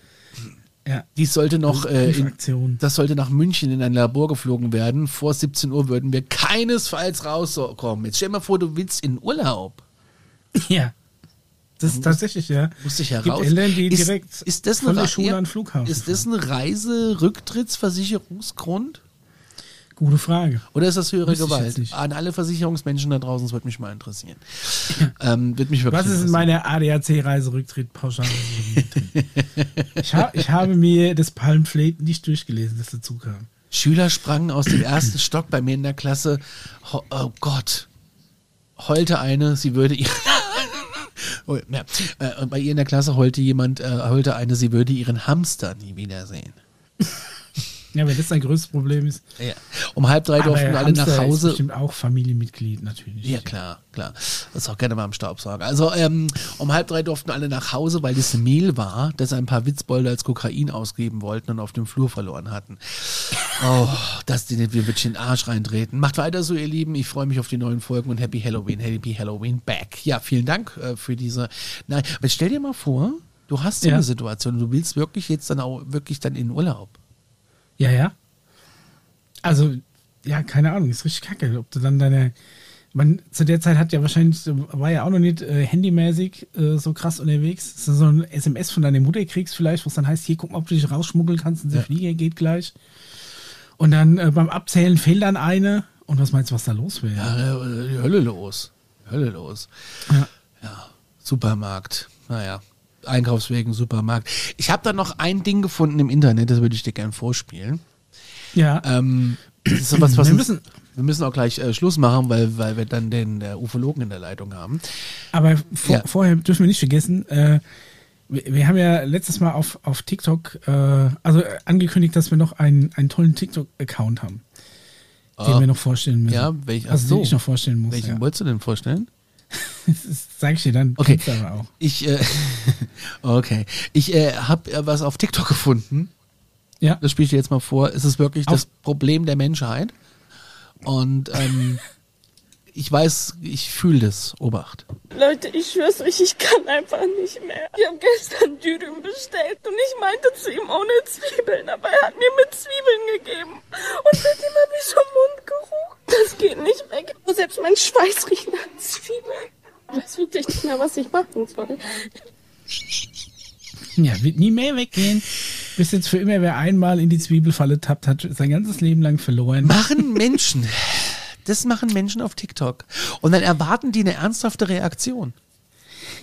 ja. dies sollte noch, äh, in, das sollte nach München in ein Labor geflogen werden. Vor 17 Uhr würden wir keinesfalls rauskommen. Jetzt stell dir mal vor, du willst in Urlaub. Ja. Das ist tatsächlich, ja. Musste ich ja Gibt. Eltern, die ist, direkt ist das von eine der Ra- Schule an den Flughafen Ist das ein Reiserücktrittsversicherungsgrund? Gute Frage. Oder ist das höhere Wüsste Gewalt? An alle Versicherungsmenschen da draußen, das würde mich mal interessieren. ähm, würde mich wirklich Was ist in meiner ADAC-Reiserücktritt pauschal? ich, ha ich habe mir das Palmflate nicht durchgelesen, das dazu kam. Schüler sprangen aus dem ersten Stock bei mir in der Klasse. Ho- Oh Gott. Heulte eine, sie würde ihre Oh, ja. Äh, und bei ihr in der Klasse heulte jemand, äh, heulte eine, sie würde ihren Hamster nie wiedersehen. Ja, wenn das dein größtes Problem ist. Ja. Um halb drei durften alle Hamster nach Ist Hause. bestimmt auch Familienmitglied, natürlich. Ja, klar, klar. Das ist auch gerne mal am Staubsauger. Also ähm, um halb drei durften alle nach Hause, weil das Mehl war, das ein paar Witzbolde als Kokain ausgeben wollten und auf dem Flur verloren hatten. Oh, dass die nicht wie Witzchen den Arsch reintreten. Macht weiter so, ihr Lieben. Ich freue mich auf die neuen Folgen und Happy Halloween, Happy Halloween back. Ja, vielen Dank äh, für diese. Nein, aber stell dir mal vor, du hast so Ja. eine Situation, du willst wirklich jetzt dann auch wirklich dann in Urlaub. Ja, ja. Also, ja, keine Ahnung, ist richtig kacke. Ob du dann deine. Man, zu der Zeit hat ja wahrscheinlich, war ja auch noch nicht äh, handymäßig äh, so krass unterwegs. Dass du so ein SMS von deiner Mutter kriegst, vielleicht, wo es dann heißt, hier, guck mal, ob du dich rausschmuggeln kannst und der Flieger geht gleich. Und dann äh, beim Abzählen fehlt dann eine. Und was meinst du, was da los wäre? Ja, äh, die Hölle los. Hölle los. Ja. Ja, Supermarkt. Naja, Einkaufswegen, Supermarkt. Ich habe da noch ein Ding gefunden im Internet, das würde ich dir gerne vorspielen. Ja. Ähm, das ist sowas, was Wir müssen- wir müssen auch gleich äh, Schluss machen, weil, weil wir dann den äh, Ufologen in der Leitung haben. Aber vor, Ja. vorher dürfen wir nicht vergessen, äh, wir, wir haben ja letztes Mal auf, auf TikTok, äh, also äh, angekündigt, dass wir noch einen, einen tollen TikTok-Account haben, den Ah. wir noch vorstellen müssen. Ja, welch- also so. den ich noch vorstellen muss. Welchen ja. wolltest du denn vorstellen? Das sag ich dir dann. Okay. aber auch. Ich, äh, okay. Ich äh, habe äh, was auf TikTok gefunden. Ja. Das spiele ich dir jetzt mal vor. Es ist wirklich das Auf- Problem der Menschheit. Und ähm, ich weiß, ich fühle das. Obacht. Leute, ich schwör's euch, ich kann einfach nicht mehr. Ich habe gestern Dürüm bestellt und ich meinte zu ihm ohne Zwiebeln, aber er hat mir mit Zwiebeln gegeben. Und seitdem habe ich schon Mundgeruch. Das geht nicht weg. Selbst mein Schweiß riecht nach Zwiebeln. Ich weiß wirklich nicht mehr, was ich machen soll. Ja, wird nie mehr weggehen. Bis jetzt für immer, wer einmal in die Zwiebelfalle tappt, hat sein ganzes Leben lang verloren. Machen Menschen. Das machen Menschen auf TikTok. Und dann erwarten die eine ernsthafte Reaktion.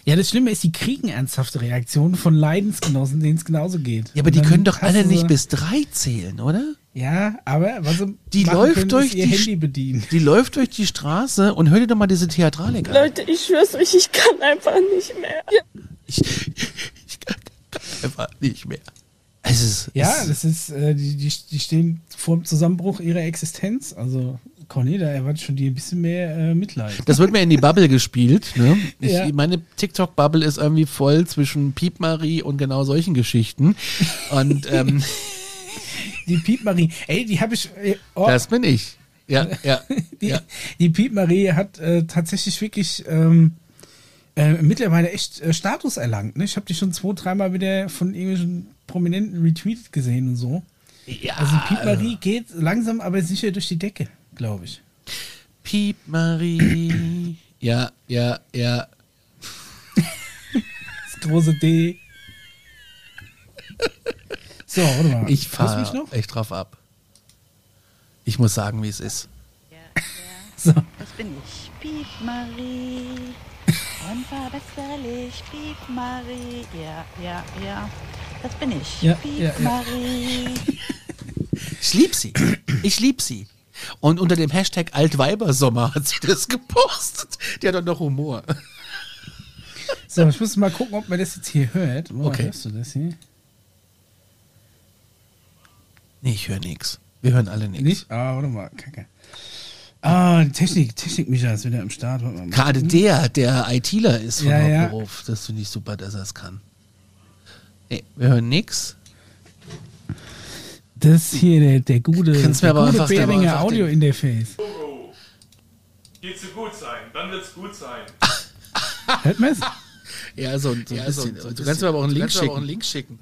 Ja, das Schlimme ist, die kriegen ernsthafte Reaktionen von Leidensgenossen, denen es genauso geht. Ja, aber die können doch alle nicht bis drei zählen, oder? Ja, aber was sie Die läuft können, durch ihr die Handy bedienen. Die läuft durch die Straße und hör dir doch mal diese Theatralik an. Leute, ich schwör's euch, ich kann einfach nicht mehr. Ich, ich kann einfach nicht mehr. Es ist, Ja, es, das ist, äh, die, die, die stehen vor dem Zusammenbruch ihrer Existenz. Also, Conny, da erwartet schon dir ein bisschen mehr äh, Mitleid. das wird mir in die Bubble gespielt. Ne? Ich, Ja. Meine TikTok-Bubble ist irgendwie voll zwischen Piep Marie und genau solchen Geschichten. Und ähm, Die Piep Marie, ey, die habe ich. Äh, oh, das bin ich. Ja, ja, die, ja. die Piep Marie hat äh, tatsächlich wirklich ähm, äh, mittlerweile echt äh, Status erlangt. Ne? Ich habe die schon zwei, dreimal wieder von irgendwelchen Prominenten retweetet gesehen und so. ja Also Piep Marie geht langsam aber sicher durch die Decke, glaube ich. Piep Marie. Ja, ja, ja. Das große D. So, warte mal. Ich fahre noch? echt drauf ab. Ich muss sagen, wie es ist. So. Das bin ich, Piep Marie. Unverbesserlich, Piep Marie. Ja, ja, ja. Das bin ich, Ja, Piep ja, ja. Marie. Ich lieb sie. Ich lieb sie. Und unter dem Hashtag Altweibersommer hat sie das gepostet. Die hat doch noch Humor. So, ich muss mal gucken, ob man das jetzt hier hört. Wo Okay. hörst du das hier? Nee, ich höre nix. Wir hören alle nichts. Nicht? Ah, warte mal, kacke. Ah, die Technik, Technik, Micha ist wieder am Start. Gerade der, der ITler ist von Ja, ja. Hauptberuf. Das finde ich super, dass er es kann. Nee, wir hören nix. Das hier, der, der gute, Kannst mir der aber gute einfach- der Behringer aber einfach den- Audio-Interface. Geht zu gut sein, dann wird's gut sein. Hört man es? Ja, so, so ein bisschen. du kannst mir aber auch einen Link schicken. Auch einen Link schicken.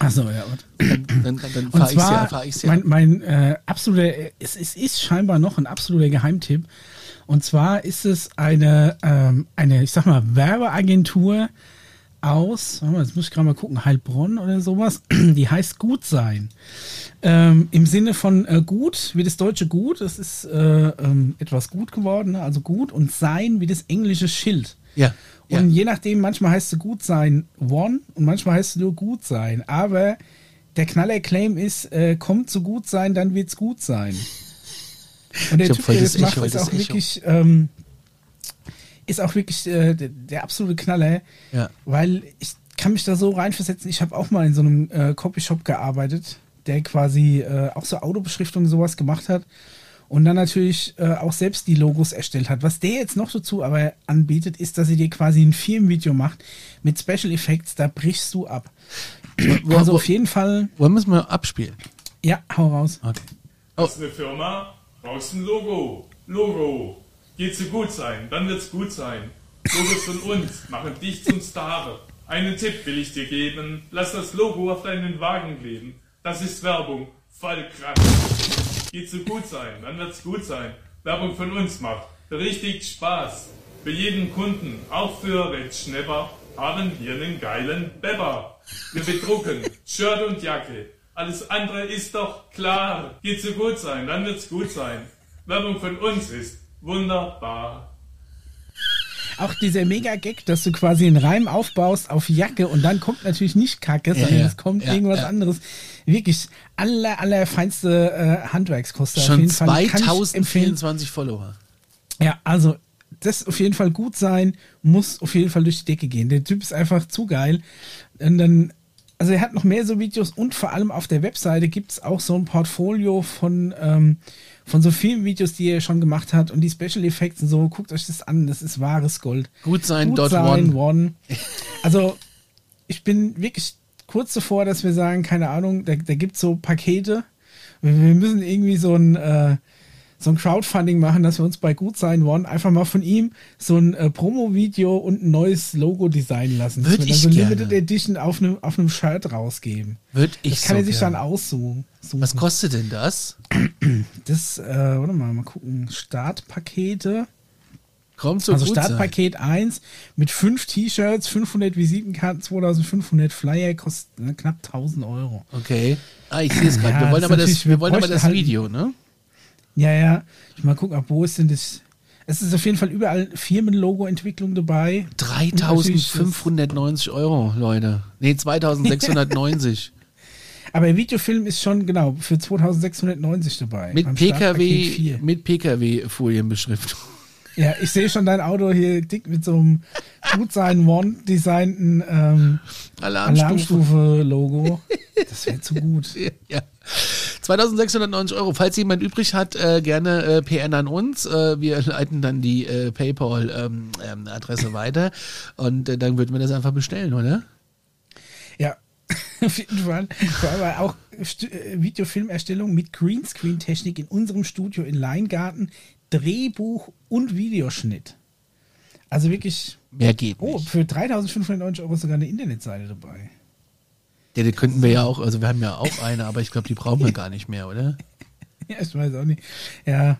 Achso, ja. Warte. Dann, dann, dann Und fahre ich ja. zwar, Fahr ich's ja. mein, mein äh, absoluter, es, es ist scheinbar noch ein absoluter Geheimtipp. Und zwar ist es eine, ähm, eine, ich sag mal, Werbeagentur aus, jetzt muss ich gerade mal gucken, Heilbronn oder sowas, die heißt Gut sein. Ähm, Im Sinne von äh, gut, wie das deutsche Gut, das ist äh, ähm, etwas gut geworden, ne? also gut, und sein wie das englische Schild. ja. ja. Und je nachdem, manchmal heißt du gut sein one und manchmal heißt du nur gut sein. Aber der Knaller-Claim ist, äh, kommt zu gut sein, dann wird's gut sein. Und der Ich Typ, der das macht, ist auch Echo. wirklich, ähm, ist auch wirklich äh, der, der absolute Knaller, Ja. weil ich kann mich da so reinversetzen. Ich habe auch mal in so einem äh, Copyshop gearbeitet, der quasi äh, auch so Autobeschriftung und sowas gemacht hat und dann natürlich äh, auch selbst die Logos erstellt hat. Was der jetzt noch dazu aber anbietet, ist, dass er dir quasi ein Firmenvideo macht mit Special Effects, da brichst du ab. Wo- also wo- auf jeden Fall, Wollen wir es mal abspielen? ja, hau raus. Okay. Das ist eine Firma, brauchst ein Logo. Logo. Geht zu gut sein, dann wird's gut sein. Logos von uns machen dich zum Star. Einen Tipp will ich dir geben. Lass das Logo auf deinen Wagen kleben. Das ist Werbung. Voll krass. Geht zu gut sein, dann wird's gut sein. Werbung von uns macht richtig Spaß. Für jeden Kunden, auch für Red haben wir einen geilen Bepper. Wir bedrucken Shirt und Jacke. Alles andere ist doch klar. Geht zu gut sein, dann wird's gut sein. Werbung von uns ist wunderbar. Auch dieser Mega-Gag, dass du quasi einen Reim aufbaust auf Jacke und dann kommt natürlich nicht Kacke, sondern ja. es kommt Ja, irgendwas ja. anderes. Wirklich aller, aller feinste äh, Handwerkskost. Auf Schon jeden Fall kann ich empfehlen. 2024 Follower. Ja, also das auf jeden Fall gut sein, muss auf jeden Fall durch die Decke gehen. Der Typ ist einfach zu geil. Und dann, also er hat noch mehr so Videos und vor allem auf der Webseite gibt es auch so ein Portfolio von, ähm, von so vielen Videos, die er schon gemacht hat und die Special Effects und so. Guckt euch das an, das ist wahres Gold. Gut sein, Gut dot sein, one. one. Also ich bin wirklich kurz davor, dass wir sagen, keine Ahnung, da, da gibt es so Pakete. Wir, müssen irgendwie so ein, äh, so ein Crowdfunding machen, dass wir uns bei Gut sein One einfach mal von ihm so ein äh, Promo-Video und ein neues Logo designen lassen. Würd Dass wir ich dann so gerne. Limited Edition auf einem auf einem Shirt rausgeben. Würde ich Das kann so er sich gerne. dann aussuchen. suchen. Was kostet denn das? Das, äh, warte mal, mal gucken. Startpakete. Kommt so also gut sein. Startpaket 1 mit 5 T-Shirts, 500 Visitenkarten, 2500 Flyer, kostet ne, knapp 1000 Euro. Okay. Ah, ich sehe es gerade. Wir wollen aber das, wir wollen aber das halt- Video, ne? Ja, ja. Ich mal gucken, ab wo ist denn das? Es ist auf jeden Fall überall Firmenlogo-Entwicklung dabei. Und natürlich 3590 Euro, Leute. Nee, 2690. das- Aber Videofilm ist schon, genau, für 2690 dabei. mit PKW, 4. mit PKW-Folienbeschriftung. Ja, ich sehe schon dein Auto hier dick mit so einem Gutsein One designten ähm, Alarmstufe. Alarmstufe-Logo. Das wäre zu gut. Ja. 2690 Euro. Falls jemand übrig hat, äh, gerne äh, PN an uns. Äh, wir leiten dann die äh, PayPal-Adresse weiter und äh, dann würden wir das einfach bestellen, oder? Ja, auf jeden Fall. Vor allem auch äh, Videofilmerstellung mit Greenscreen-Technik in unserem Studio in Leingarten, Drehbuch und Videoschnitt. Also wirklich, Mehr geht oh, nicht. für 3590 Euro ist sogar eine Internetseite dabei. Ja, die könnten wir ja auch, also wir haben ja auch eine, aber ich glaube, die brauchen wir gar nicht mehr, oder? Ja, ich weiß auch nicht. Ja,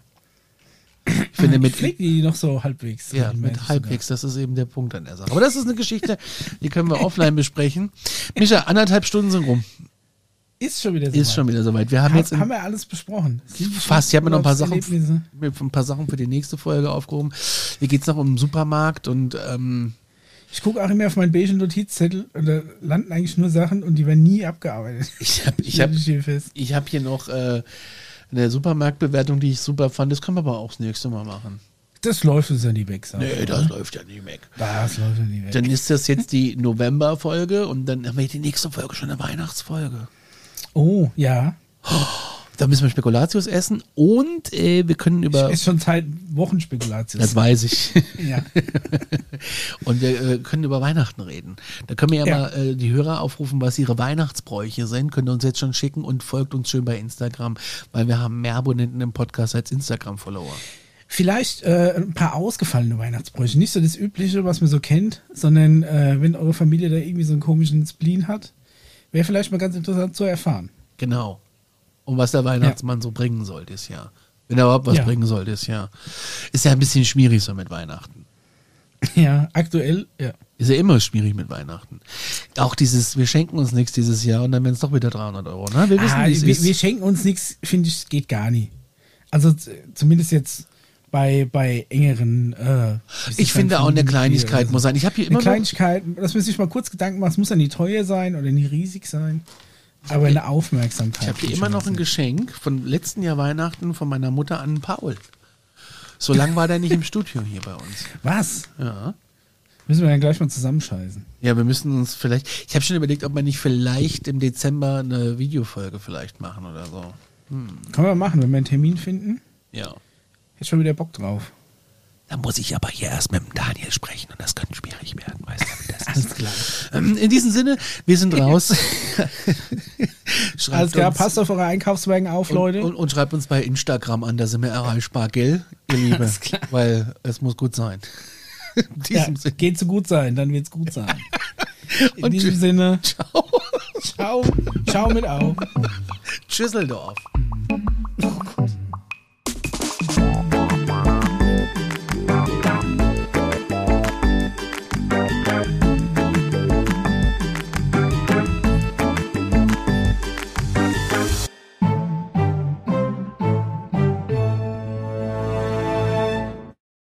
Ich finde, mit, pflegt die noch so halbwegs. ja, mit halbwegs, das ist eben der Punkt an der Sache. Aber das ist eine Geschichte, die können wir offline besprechen. Micha, anderthalb Stunden sind rum. Ist schon wieder so. Ist schon wieder soweit. Wir haben jetzt haben wir alles besprochen. Fast, ich habe mir noch ein paar Sachen, ein paar Sachen für die nächste Folge aufgehoben. Hier geht's noch um den Supermarkt und ähm, Ich gucke auch immer auf meinen beigen Notizzettel und da landen eigentlich nur Sachen und die werden nie abgearbeitet. ich habe ich hab, ich hab hier noch äh, eine Supermarktbewertung, die ich super fand. Das können wir aber auch das nächste Mal machen. Das läuft uns ja nie weg. sag ich, Nee, oder? das läuft ja nicht weg. Das läuft ja nie weg. Dann ist das jetzt die November-Folge und dann haben wir die nächste Folge schon eine Weihnachtsfolge. Oh, ja. Da müssen wir Spekulatius essen und äh, wir können über. Ist schon Zeit Wochenspekulation. Das weiß ich. Ja. Und wir äh, können über Weihnachten reden. Da können wir ja, Ja. mal äh, die Hörer aufrufen, was ihre Weihnachtsbräuche sind. Könnt ihr uns jetzt schon schicken und folgt uns schön bei Instagram, weil wir haben mehr Abonnenten im Podcast als Instagram-Follower. Vielleicht äh, ein paar ausgefallene Weihnachtsbräuche. Nicht so das Übliche, was man so kennt, sondern äh, wenn eure Familie da irgendwie so einen komischen Spleen hat, wäre vielleicht mal ganz interessant zu erfahren. Genau. Und was der Weihnachtsmann so bringen soll dieses Jahr. Wenn er überhaupt was Ja. bringen soll dieses Jahr. Ist ja ein bisschen schwierig so mit Weihnachten. Ja, aktuell, ja. Ist ja immer schwierig mit Weihnachten. Auch dieses, wir schenken uns nichts dieses Jahr und dann werden es doch wieder 300 Euro. Ne? Wir wissen, Ah, wir, wir schenken uns nichts, finde ich, geht gar nicht. Also zumindest jetzt bei, bei engeren. Äh, Ich finde auch eine Kleinigkeit so. muss sein. Ich habe hier Eine immer noch, Kleinigkeit, dass man sich mal kurz Gedanken macht, es muss ja nie teuer sein oder nie riesig sein, aber eine Aufmerksamkeit. ich habe hier immer noch ein. Geschenk von letzten Jahr Weihnachten von meiner Mutter an Paul. So lange war der nicht im Studio hier bei uns. Was? Ja. Müssen wir dann gleich mal zusammenscheißen. Ja, wir müssen uns vielleicht. Ich habe schon überlegt, ob wir nicht vielleicht im Dezember eine Videofolge vielleicht machen oder so. Können wir machen, wenn wir einen Termin finden. Ja. Hätte schon wieder Bock drauf. Da muss ich aber hier erst mit dem Daniel sprechen und das könnte schwierig werden, weißt du, wie das ist. Klar. Ähm, In diesem Sinne, wir sind raus. schreibt Alles klar, uns- passt auf eure Einkaufswagen auf, Leute. Und, und, und schreibt uns bei Instagram an, da sind wir erreichbar, gell, ihr Liebe? Weil es muss gut sein. In ja, Sinne. geht zu gut sein, dann wird's gut sein. In Und diesem tschüss. Sinne, Ciao. ciao, ciao mit auf. Tschüsseldorf.